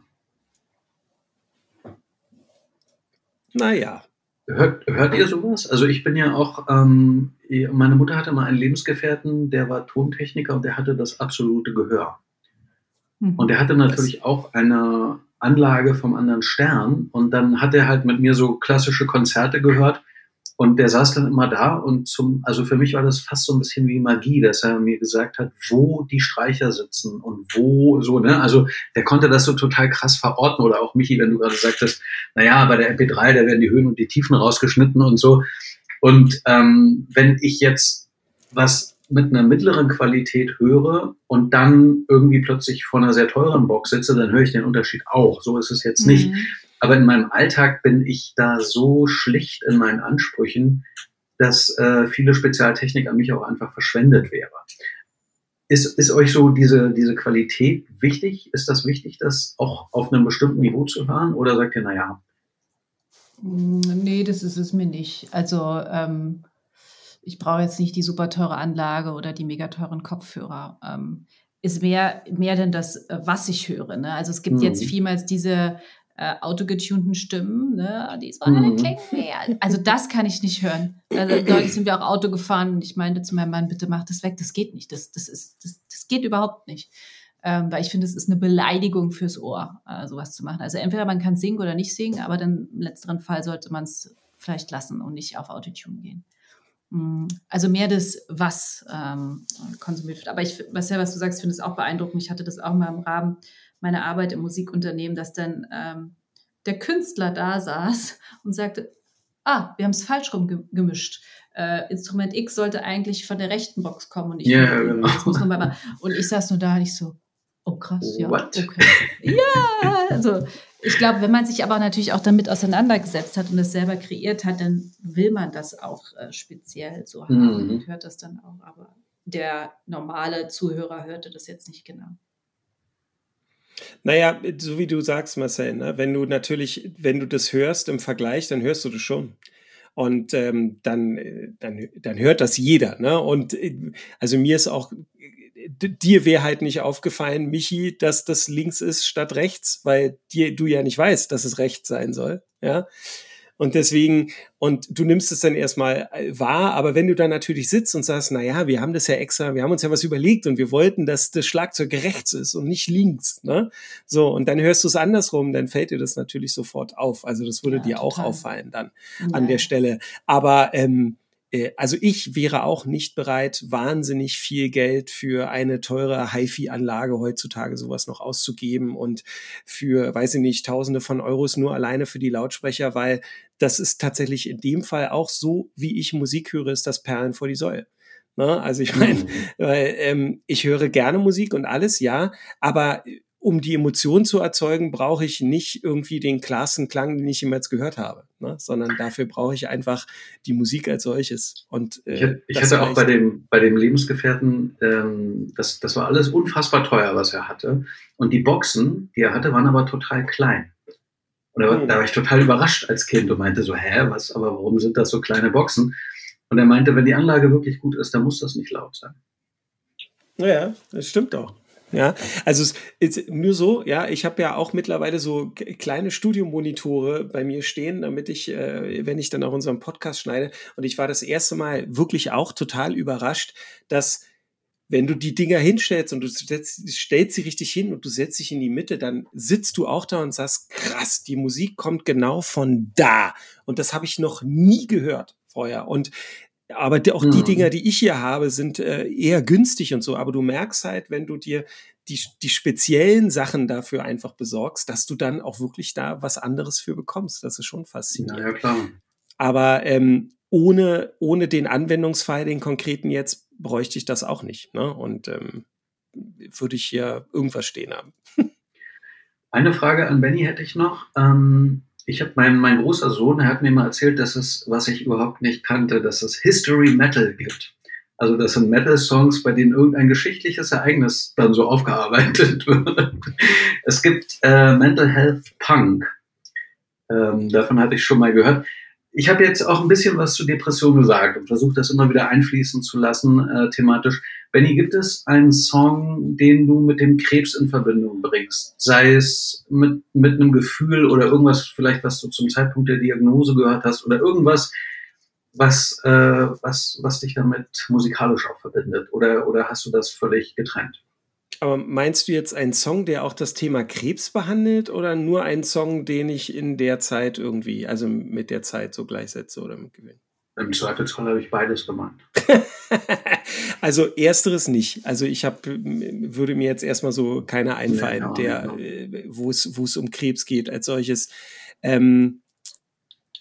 Speaker 1: Naja.
Speaker 2: Hört, hört ihr sowas? Also ich bin ja auch, ähm, meine Mutter hatte mal einen Lebensgefährten, der war Tontechniker und der hatte das absolute Gehör. Mhm. Und er hatte natürlich auch eine Anlage vom anderen Stern. Und dann hat er halt mit mir so klassische Konzerte gehört. Und der saß dann immer da und zum, also für mich war das fast so ein bisschen wie Magie, dass er mir gesagt hat, wo die Streicher sitzen und wo so, ne? Also der konnte das so total krass verorten oder auch Michi, wenn du gerade sagtest, naja, bei der MP3, da werden die Höhen und die Tiefen rausgeschnitten und so. Und ähm, wenn ich jetzt was mit einer mittleren Qualität höre und dann irgendwie plötzlich vor einer sehr teuren Box sitze, dann höre ich den Unterschied auch. So ist es jetzt nicht. Aber in meinem Alltag bin ich da so schlicht in meinen Ansprüchen, dass äh, viele Spezialtechnik an mich auch einfach verschwendet wäre. Ist, ist euch so diese, diese Qualität wichtig? Ist das wichtig, das auch auf einem bestimmten Niveau zu hören? Oder sagt ihr, naja?
Speaker 3: Nee, das ist es mir nicht. Also ähm, ich brauche jetzt nicht die super teure Anlage oder die mega teuren Kopfhörer. Ähm, ist mehr, mehr denn das, äh, was ich höre. Ne? Also es gibt mhm. jetzt vielmals diese äh, autogetunten Stimmen, ne? die so, mhm. klingen mehr. Also das kann ich nicht hören. Also neulich sind wir auch Auto gefahren und ich meinte zu meinem Mann, bitte mach das weg, das geht nicht. Das, das, ist, das, das geht überhaupt nicht. Ähm, weil ich finde, es ist eine Beleidigung fürs Ohr, äh, sowas zu machen. Also entweder man kann singen oder nicht singen, aber dann im letzteren Fall sollte man es vielleicht lassen und nicht auf Autotune gehen. Mm, also mehr das, was ähm, konsumiert wird. Aber ich, was ja, was du sagst, finde es auch beeindruckend. Ich hatte das auch mal im Rahmen meiner Arbeit im Musikunternehmen, dass dann ähm, der Künstler da saß und sagte, ah, wir haben es falsch rum gemischt. Äh, Instrument X sollte eigentlich von der rechten Box kommen und ich,
Speaker 2: yeah, genau.
Speaker 3: und ich saß nur da und ich so, oh krass, ja, What? okay. ja, also ich glaube, wenn man sich aber natürlich auch damit auseinandergesetzt hat und es selber kreiert hat, dann will man das auch äh, speziell so haben mhm. und hört das dann auch. Aber der normale Zuhörer hörte das jetzt nicht genau.
Speaker 1: Naja, so wie du sagst, Marcel, ne? wenn du natürlich, wenn du das hörst im Vergleich, dann hörst du das schon. Und ähm, dann, äh, dann, dann hört das jeder. Ne? Und äh, also mir ist auch dir wäre halt nicht aufgefallen, Michi, dass das links ist statt rechts, weil dir du ja nicht weißt, dass es rechts sein soll. Ja. Und deswegen, und du nimmst es dann erstmal äh, wahr, aber wenn du dann natürlich sitzt und sagst, na ja, wir haben das ja extra, wir haben uns ja was überlegt und wir wollten, dass das Schlagzeug rechts ist und nicht links, ne? So, und dann hörst du es andersrum, dann fällt dir das natürlich sofort auf. Also das würde ja, dir total. auch auffallen dann ja. an der Stelle. Aber ähm, äh, also ich wäre auch nicht bereit, wahnsinnig viel Geld für eine teure HiFi-Anlage heutzutage sowas noch auszugeben und für, weiß ich nicht, Tausende von Euros nur alleine für die Lautsprecher, weil das ist tatsächlich in dem Fall auch so, wie ich Musik höre, ist das Perlen vor die Säule. Ne? Also ich meine, mhm. weil, ähm, ich höre gerne Musik und alles, ja, aber um die Emotion zu erzeugen, brauche ich nicht irgendwie den klarsten Klang, den ich jemals gehört habe, ne? sondern dafür brauche ich einfach die Musik als solches. Und
Speaker 2: äh, ich, ich hatte auch bei dem, bei dem Lebensgefährten, ähm, das, das war alles unfassbar teuer, was er hatte. Und die Boxen, die er hatte, waren aber total klein. Und da, da war ich total überrascht als Kind und meinte so, hä, was, aber warum sind das so kleine Boxen? Und er meinte, wenn die Anlage wirklich gut ist, dann muss das nicht laut sein.
Speaker 1: Ja, das stimmt auch. Ja, also es ist nur so, ja, ich habe ja auch mittlerweile so kleine Studiomonitore bei mir stehen, damit ich, äh, wenn ich dann auch unseren Podcast schneide, und ich war das erste Mal wirklich auch total überrascht, dass wenn du die Dinger hinstellst und du setzt, stellst sie richtig hin und du setzt dich in die Mitte, dann sitzt du auch da und sagst, krass, die Musik kommt genau von da. Und das habe ich noch nie gehört vorher. Und aber auch mhm. die Dinger, die ich hier habe, sind äh, eher günstig und so. Aber du merkst halt, wenn du dir die, die speziellen Sachen dafür einfach besorgst, dass du dann auch wirklich da was anderes für bekommst. Das ist schon faszinierend.
Speaker 2: Ja, ja klar.
Speaker 1: Aber ähm, ohne, ohne den Anwendungsfall, den konkreten jetzt, bräuchte ich das auch nicht. Ne? Und ähm, würde ich hier irgendwas stehen haben.
Speaker 2: Eine Frage an Benny hätte ich noch. Ähm, ich habe mein, mein großer Sohn, er hat mir mal erzählt, dass es, was ich überhaupt nicht kannte, dass es History Metal gibt. Also das sind Metal-Songs, bei denen irgendein geschichtliches Ereignis dann so aufgearbeitet wird. Es gibt äh, Mental Health Punk. Ähm, davon hatte ich schon mal gehört. Ich habe jetzt auch ein bisschen was zu Depression gesagt und versuche das immer wieder einfließen zu lassen, äh, thematisch. Benny, gibt es einen Song, den du mit dem Krebs in Verbindung bringst? Sei es mit, mit einem Gefühl oder irgendwas vielleicht, was du zum Zeitpunkt der Diagnose gehört hast oder irgendwas, was, äh, was, was dich damit musikalisch auch verbindet? Oder, oder hast du das völlig getrennt?
Speaker 1: Aber meinst du jetzt einen Song, der auch das Thema Krebs behandelt oder nur einen Song, den ich in der Zeit irgendwie, also mit der Zeit so gleichsetze oder mit Gewinn?
Speaker 2: Im Zweifelsfall habe ich beides gemeint.
Speaker 1: also ersteres nicht. Also ich hab, würde mir jetzt erstmal so keiner einfallen, ja, der, es, wo es um Krebs geht als solches. Ähm,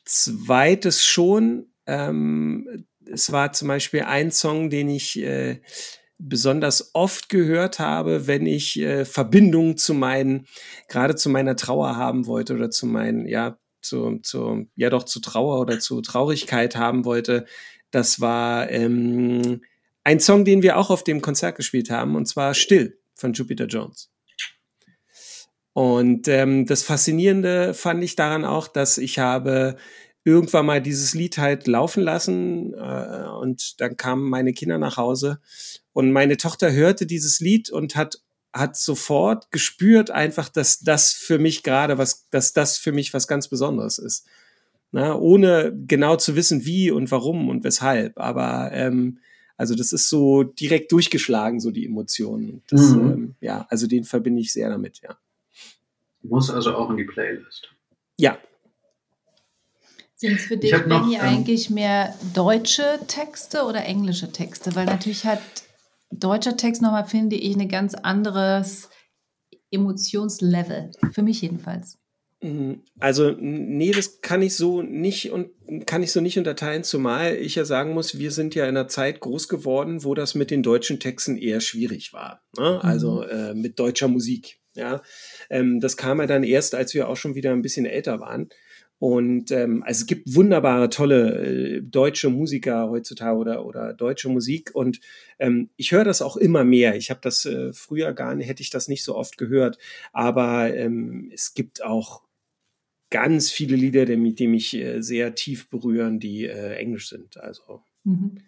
Speaker 1: zweites schon. Ähm, es war zum Beispiel ein Song, den ich äh, besonders oft gehört habe, wenn ich äh, Verbindungen zu meinen, gerade zu meiner Trauer haben wollte oder zu meinen, ja, zu, zu, ja doch zu Trauer oder zu Traurigkeit haben wollte. Das war ähm, ein Song, den wir auch auf dem Konzert gespielt haben, und zwar Still von Jupiter Jones. Und ähm, das Faszinierende fand ich daran auch, dass ich habe irgendwann mal dieses Lied halt laufen lassen äh, und dann kamen meine Kinder nach Hause und meine Tochter hörte dieses Lied und hat hat sofort gespürt einfach, dass das für mich gerade was, dass das für mich was ganz Besonderes ist. Na, ohne genau zu wissen, wie und warum und weshalb. Aber ähm, also das ist so direkt durchgeschlagen, so die Emotionen. Das, mhm. ähm, ja, also den verbinde ich sehr damit, ja.
Speaker 2: Muss also auch in die Playlist.
Speaker 1: Ja,
Speaker 3: sind es für dich, Benny, ähm, eigentlich mehr deutsche Texte oder englische Texte? Weil natürlich hat deutscher Text nochmal, finde ich, ein ganz anderes Emotionslevel. Für mich jedenfalls.
Speaker 1: Mhm. Also, nee, das kann ich so nicht und kann ich so nicht unterteilen, zumal ich ja sagen muss, wir sind ja in einer Zeit groß geworden, wo das mit den deutschen Texten eher schwierig war. Ne? Also mhm. äh, mit deutscher Musik. Ja, ähm, das kam ja dann erst, als wir auch schon wieder ein bisschen älter waren. Und ähm, also es gibt wunderbare, tolle äh, deutsche Musiker heutzutage oder, oder deutsche Musik. Und ähm, ich höre das auch immer mehr. Ich habe das äh, früher gar nicht, hätte ich das nicht so oft gehört. Aber ähm, es gibt auch ganz viele Lieder, die, die mich äh, sehr tief berühren, die äh, englisch sind. Also. Mhm.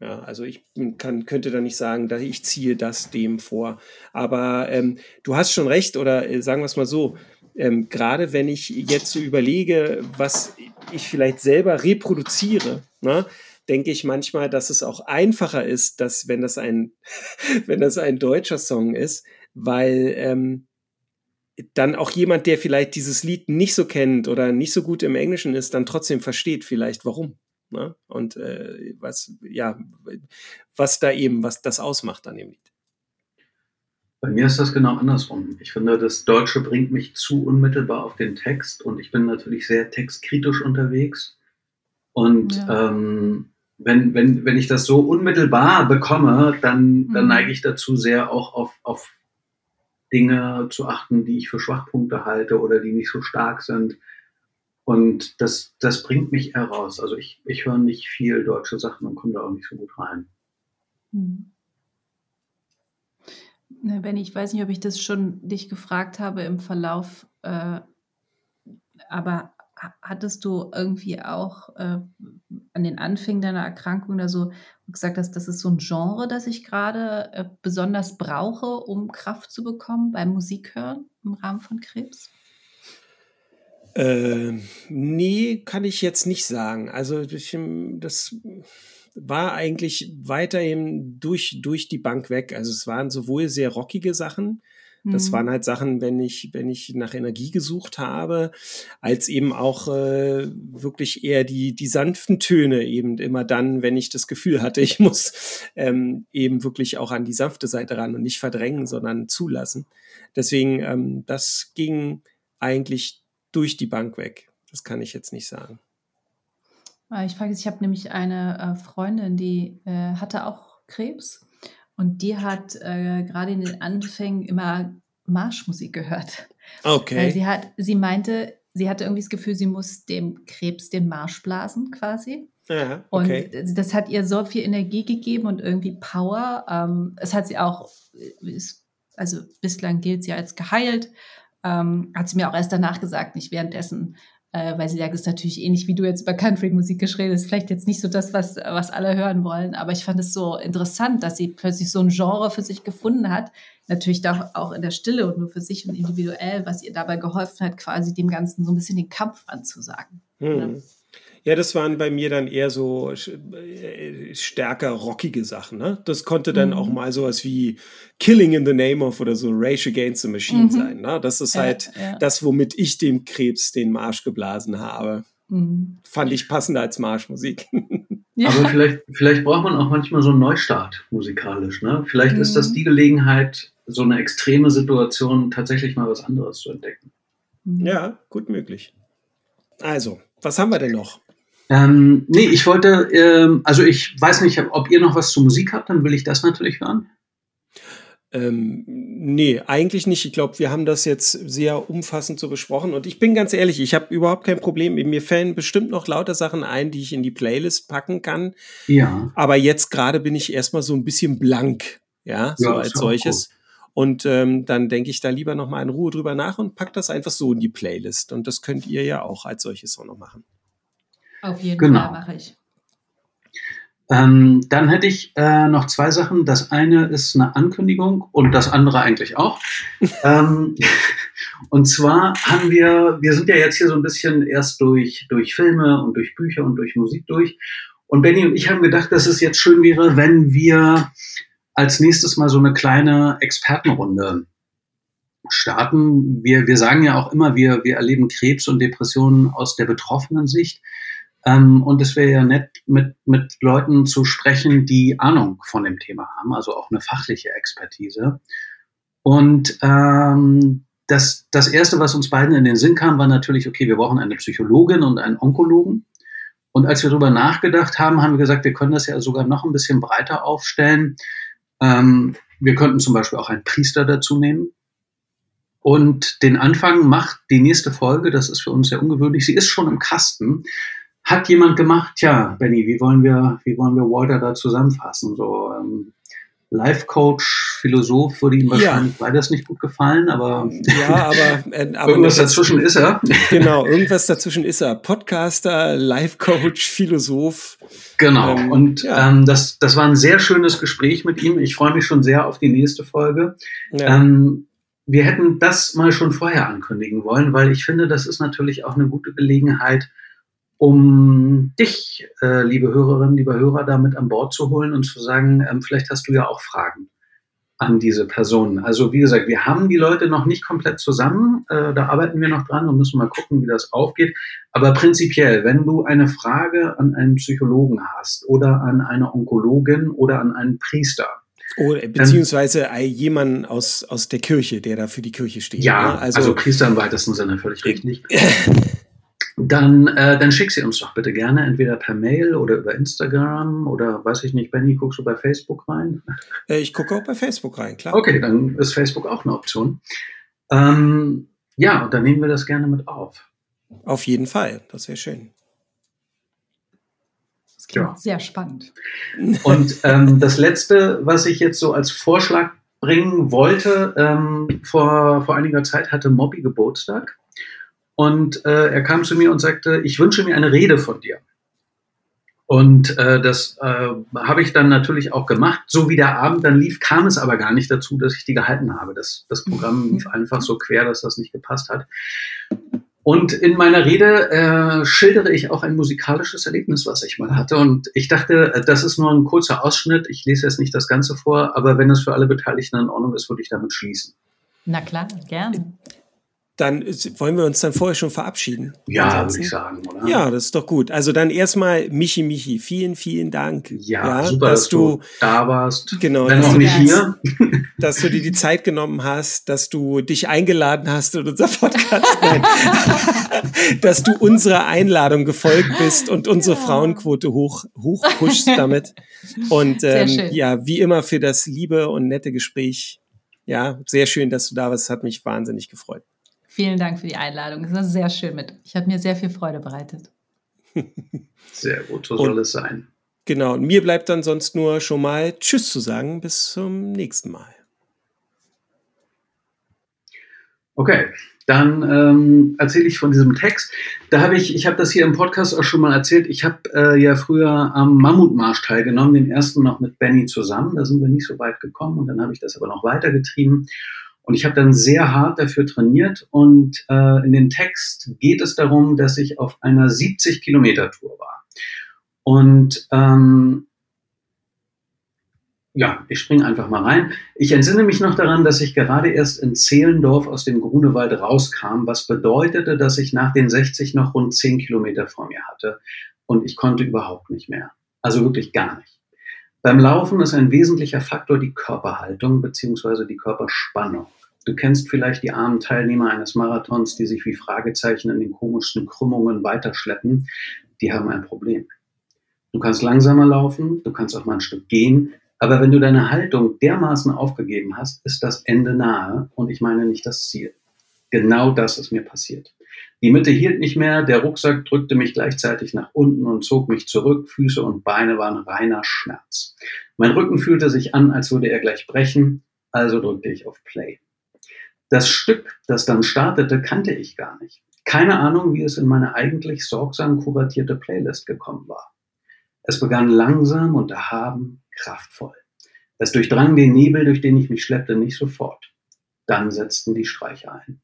Speaker 1: Ja, also ich kann, könnte da nicht sagen, dass ich ziehe das dem vor. Aber ähm, du hast schon recht, oder äh, sagen wir es mal so, ähm, gerade wenn ich jetzt so überlege, was ich vielleicht selber reproduziere, ne, denke ich manchmal, dass es auch einfacher ist, dass wenn das ein, wenn das ein deutscher Song ist, weil ähm, dann auch jemand, der vielleicht dieses Lied nicht so kennt oder nicht so gut im Englischen ist, dann trotzdem versteht vielleicht warum. Ne? Und äh, was, ja, was da eben, was das ausmacht an dem Lied.
Speaker 2: Bei mir ist das genau andersrum. Ich finde, das Deutsche bringt mich zu unmittelbar auf den Text und ich bin natürlich sehr textkritisch unterwegs. Und ja. ähm, wenn, wenn, wenn ich das so unmittelbar bekomme, dann, dann mhm. neige ich dazu, sehr auch auf, auf Dinge zu achten, die ich für Schwachpunkte halte oder die nicht so stark sind. Und das, das bringt mich eher raus. Also ich, ich höre nicht viel deutsche Sachen und komme da auch nicht so gut rein. Mhm.
Speaker 3: Benny, ich weiß nicht, ob ich das schon dich gefragt habe im Verlauf, äh, aber hattest du irgendwie auch äh, an den Anfängen deiner Erkrankung oder so gesagt hast, das ist so ein Genre, das ich gerade äh, besonders brauche, um Kraft zu bekommen beim Musikhören im Rahmen von Krebs?
Speaker 1: Äh, nee, kann ich jetzt nicht sagen. Also das war eigentlich weiterhin durch, durch die Bank weg. Also es waren sowohl sehr rockige Sachen, das mhm. waren halt Sachen, wenn ich, wenn ich nach Energie gesucht habe, als eben auch äh, wirklich eher die, die sanften Töne eben immer dann, wenn ich das Gefühl hatte, ich muss ähm, eben wirklich auch an die sanfte Seite ran und nicht verdrängen, sondern zulassen. Deswegen, ähm, das ging eigentlich durch die Bank weg. Das kann ich jetzt nicht sagen.
Speaker 3: Ah, ich frage, ich habe nämlich eine äh, Freundin, die äh, hatte auch Krebs und die hat äh, gerade in den Anfängen immer Marschmusik gehört.
Speaker 1: Okay. Weil
Speaker 3: sie hat, sie meinte, sie hatte irgendwie das Gefühl, sie muss dem Krebs den Marsch blasen quasi. Ja, okay. Und das hat ihr so viel Energie gegeben und irgendwie Power. Ähm, es hat sie auch, also bislang gilt sie als geheilt. Ähm, hat sie mir auch erst danach gesagt, nicht währenddessen, äh, weil sie sagt, das ist natürlich ähnlich wie du jetzt über Country-Musik geschrieben ist vielleicht jetzt nicht so das, was, was alle hören wollen, aber ich fand es so interessant, dass sie plötzlich so ein Genre für sich gefunden hat, natürlich da auch in der Stille und nur für sich und individuell, was ihr dabei geholfen hat, quasi dem Ganzen so ein bisschen den Kampf anzusagen. Hm.
Speaker 1: Ja, das waren bei mir dann eher so äh, stärker rockige Sachen. Ne? Das konnte dann mhm. auch mal sowas wie Killing in the Name of oder so Rage Against the Machine mhm. sein. Ne? Das ist ja, halt ja. das, womit ich dem Krebs den Marsch geblasen habe. Mhm. Fand ich passender als Marschmusik.
Speaker 2: Ja. Aber vielleicht, vielleicht braucht man auch manchmal so einen Neustart musikalisch. Ne? Vielleicht ist das mhm. die Gelegenheit, so eine extreme Situation tatsächlich mal was anderes zu entdecken.
Speaker 1: Mhm. Ja, gut möglich. Also, was haben wir denn noch?
Speaker 2: Ähm, nee, ich wollte, ähm, also ich weiß nicht, ob ihr noch was zur Musik habt, dann will ich das natürlich hören.
Speaker 1: Ähm, nee, eigentlich nicht. Ich glaube, wir haben das jetzt sehr umfassend so besprochen. Und ich bin ganz ehrlich, ich habe überhaupt kein Problem. Mir fällen bestimmt noch lauter Sachen ein, die ich in die Playlist packen kann. Ja. Aber jetzt gerade bin ich erstmal so ein bisschen blank, ja, so ja, als solches. Cool. Und ähm, dann denke ich da lieber noch mal in Ruhe drüber nach und pack das einfach so in die Playlist. Und das könnt ihr ja auch als solches auch noch machen.
Speaker 3: Auf jeden genau. Fall mache ich.
Speaker 2: Ähm, dann hätte ich äh, noch zwei Sachen. Das eine ist eine Ankündigung und das andere eigentlich auch. ähm, und zwar haben wir, wir sind ja jetzt hier so ein bisschen erst durch, durch Filme und durch Bücher und durch Musik durch. Und Benny und ich haben gedacht, dass es jetzt schön wäre, wenn wir als nächstes mal so eine kleine Expertenrunde starten. Wir, wir sagen ja auch immer, wir, wir erleben Krebs und Depressionen aus der betroffenen Sicht. Ähm, und es wäre ja nett, mit, mit Leuten zu sprechen, die Ahnung von dem Thema haben, also auch eine fachliche Expertise. Und ähm, das, das Erste, was uns beiden in den Sinn kam, war natürlich, okay, wir brauchen eine Psychologin und einen Onkologen. Und als wir darüber nachgedacht haben, haben wir gesagt, wir können das ja sogar noch ein bisschen breiter aufstellen. Ähm, wir könnten zum Beispiel auch einen Priester dazu nehmen. Und den Anfang macht die nächste Folge, das ist für uns sehr ungewöhnlich, sie ist schon im Kasten hat jemand gemacht, tja, Benny, wie wollen wir, wie wollen wir Walter da zusammenfassen? So ähm, Life Coach, Philosoph würde ihm wahrscheinlich ja. beides nicht gut gefallen, aber,
Speaker 1: ja, aber, äh, aber
Speaker 2: irgendwas dazwischen ist er.
Speaker 1: Genau, irgendwas dazwischen ist er. Podcaster, Life Coach, Philosoph.
Speaker 2: Genau, ähm, und ja. ähm, das, das war ein sehr schönes Gespräch mit ihm. Ich freue mich schon sehr auf die nächste Folge. Ja. Ähm, wir hätten das mal schon vorher ankündigen wollen, weil ich finde, das ist natürlich auch eine gute Gelegenheit, um dich, äh, liebe Hörerinnen, liebe Hörer, damit an Bord zu holen und zu sagen, ähm, vielleicht hast du ja auch Fragen an diese Personen. Also wie gesagt, wir haben die Leute noch nicht komplett zusammen, äh, da arbeiten wir noch dran und müssen mal gucken, wie das aufgeht. Aber prinzipiell, wenn du eine Frage an einen Psychologen hast oder an eine Onkologin oder an einen Priester,
Speaker 1: oder, beziehungsweise ähm, jemanden aus, aus der Kirche, der da für die Kirche steht.
Speaker 2: Ja, ne? also, also Priester im weitesten Sinne, völlig richtig. dann, äh, dann schick sie uns doch bitte gerne, entweder per Mail oder über Instagram oder weiß ich nicht, Benny, guckst du bei Facebook rein?
Speaker 1: Äh, ich gucke auch bei Facebook rein, klar.
Speaker 2: Okay, dann ist Facebook auch eine Option. Ähm, ja, und dann nehmen wir das gerne mit auf.
Speaker 1: Auf jeden Fall, das wäre schön.
Speaker 3: Das klingt ja. sehr spannend.
Speaker 2: Und ähm, das Letzte, was ich jetzt so als Vorschlag bringen wollte, ähm, vor, vor einiger Zeit hatte Mobby Geburtstag. Und äh, er kam zu mir und sagte, ich wünsche mir eine Rede von dir. Und äh, das äh, habe ich dann natürlich auch gemacht. So wie der Abend dann lief, kam es aber gar nicht dazu, dass ich die gehalten habe. Das, das Programm lief einfach so quer, dass das nicht gepasst hat. Und in meiner Rede äh, schildere ich auch ein musikalisches Erlebnis, was ich mal hatte. Und ich dachte, äh, das ist nur ein kurzer Ausschnitt. Ich lese jetzt nicht das Ganze vor, aber wenn es für alle Beteiligten in Ordnung ist, würde ich damit schließen.
Speaker 3: Na klar, gerne
Speaker 1: dann wollen wir uns dann vorher schon verabschieden.
Speaker 2: Ja, würde ich sagen, oder?
Speaker 1: Ja, das ist doch gut. Also dann erstmal Michi Michi, vielen, vielen Dank.
Speaker 2: Ja, ja super, dass, dass du, du, da warst.
Speaker 1: Genau,
Speaker 2: wenn noch nicht hier.
Speaker 1: Dass du dir die Zeit genommen hast, dass du dich eingeladen hast in unser Podcast. Dass du unserer Einladung gefolgt bist und unsere ja. Frauenquote hoch, hoch pushst damit. Und ähm, ja, wie immer für das liebe und nette Gespräch. Ja, sehr schön, dass du da warst. Hat mich wahnsinnig gefreut.
Speaker 3: Vielen Dank für die Einladung. Es war sehr schön mit. Ich habe mir sehr viel Freude bereitet.
Speaker 2: Sehr gut, so soll es sein.
Speaker 1: Genau, und mir bleibt dann sonst nur schon mal Tschüss zu sagen. Bis zum nächsten Mal.
Speaker 2: Okay, dann ähm, erzähle ich von diesem Text. Da habe ich, ich habe das hier im Podcast auch schon mal erzählt. Ich habe äh, ja früher am Mammutmarsch teilgenommen, den ersten noch mit Benny zusammen. Da sind wir nicht so weit gekommen und dann habe ich das aber noch weitergetrieben. Und ich habe dann sehr hart dafür trainiert und äh, in dem Text geht es darum, dass ich auf einer 70 Kilometer Tour war. Und ähm, ja, ich springe einfach mal rein. Ich entsinne mich noch daran, dass ich gerade erst in Zehlendorf aus dem Grunewald rauskam, was bedeutete, dass ich nach den 60 noch rund 10 Kilometer vor mir hatte und ich konnte überhaupt nicht mehr. Also wirklich gar nicht. Beim Laufen ist ein wesentlicher Faktor die Körperhaltung bzw. die Körperspannung. Du kennst vielleicht die armen Teilnehmer eines Marathons, die sich wie Fragezeichen in den komischsten Krümmungen weiterschleppen. Die haben ein Problem. Du kannst langsamer laufen, du kannst auch mal ein Stück gehen, aber wenn du deine Haltung dermaßen aufgegeben hast, ist das Ende nahe und ich meine nicht das Ziel. Genau das ist mir passiert. Die Mitte hielt nicht mehr, der Rucksack drückte mich gleichzeitig nach unten und zog mich zurück, Füße und Beine waren reiner Schmerz. Mein Rücken fühlte sich an, als würde er gleich brechen, also drückte ich auf Play. Das Stück, das dann startete, kannte ich gar nicht. Keine Ahnung, wie es in meine eigentlich sorgsam kuratierte Playlist gekommen war. Es begann langsam und erhaben, kraftvoll. Es durchdrang den Nebel, durch den ich mich schleppte, nicht sofort. Dann setzten die Streicher ein.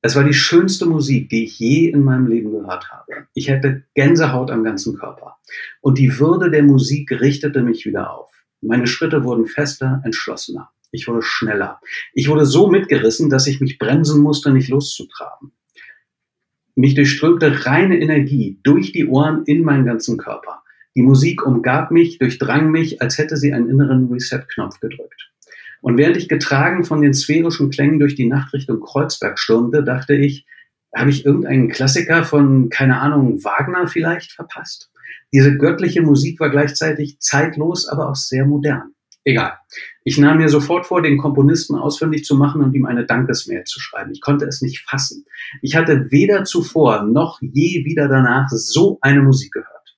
Speaker 2: Es war die schönste Musik, die ich je in meinem Leben gehört habe. Ich hätte Gänsehaut am ganzen Körper. Und die Würde der Musik richtete mich wieder auf. Meine Schritte wurden fester, entschlossener. Ich wurde schneller. Ich wurde so mitgerissen, dass ich mich bremsen musste, nicht loszutraben. Mich durchströmte reine Energie durch die Ohren in meinen ganzen Körper. Die Musik umgab mich, durchdrang mich, als hätte sie einen inneren Reset-Knopf gedrückt. Und während ich getragen von den sphärischen Klängen durch die Nacht Richtung Kreuzberg stürmte, dachte ich, habe ich irgendeinen Klassiker von, keine Ahnung, Wagner vielleicht verpasst? Diese göttliche Musik war gleichzeitig zeitlos, aber auch sehr modern. Egal. Ich nahm mir sofort vor, den Komponisten ausfindig zu machen und ihm eine Dankesmail zu schreiben. Ich konnte es nicht fassen. Ich hatte weder zuvor noch je wieder danach so eine Musik gehört.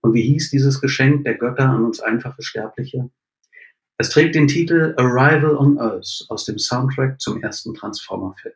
Speaker 2: Und wie hieß dieses Geschenk der Götter an uns einfache Sterbliche? Es trägt den Titel Arrival on Earth aus dem Soundtrack zum ersten Transformer-Film.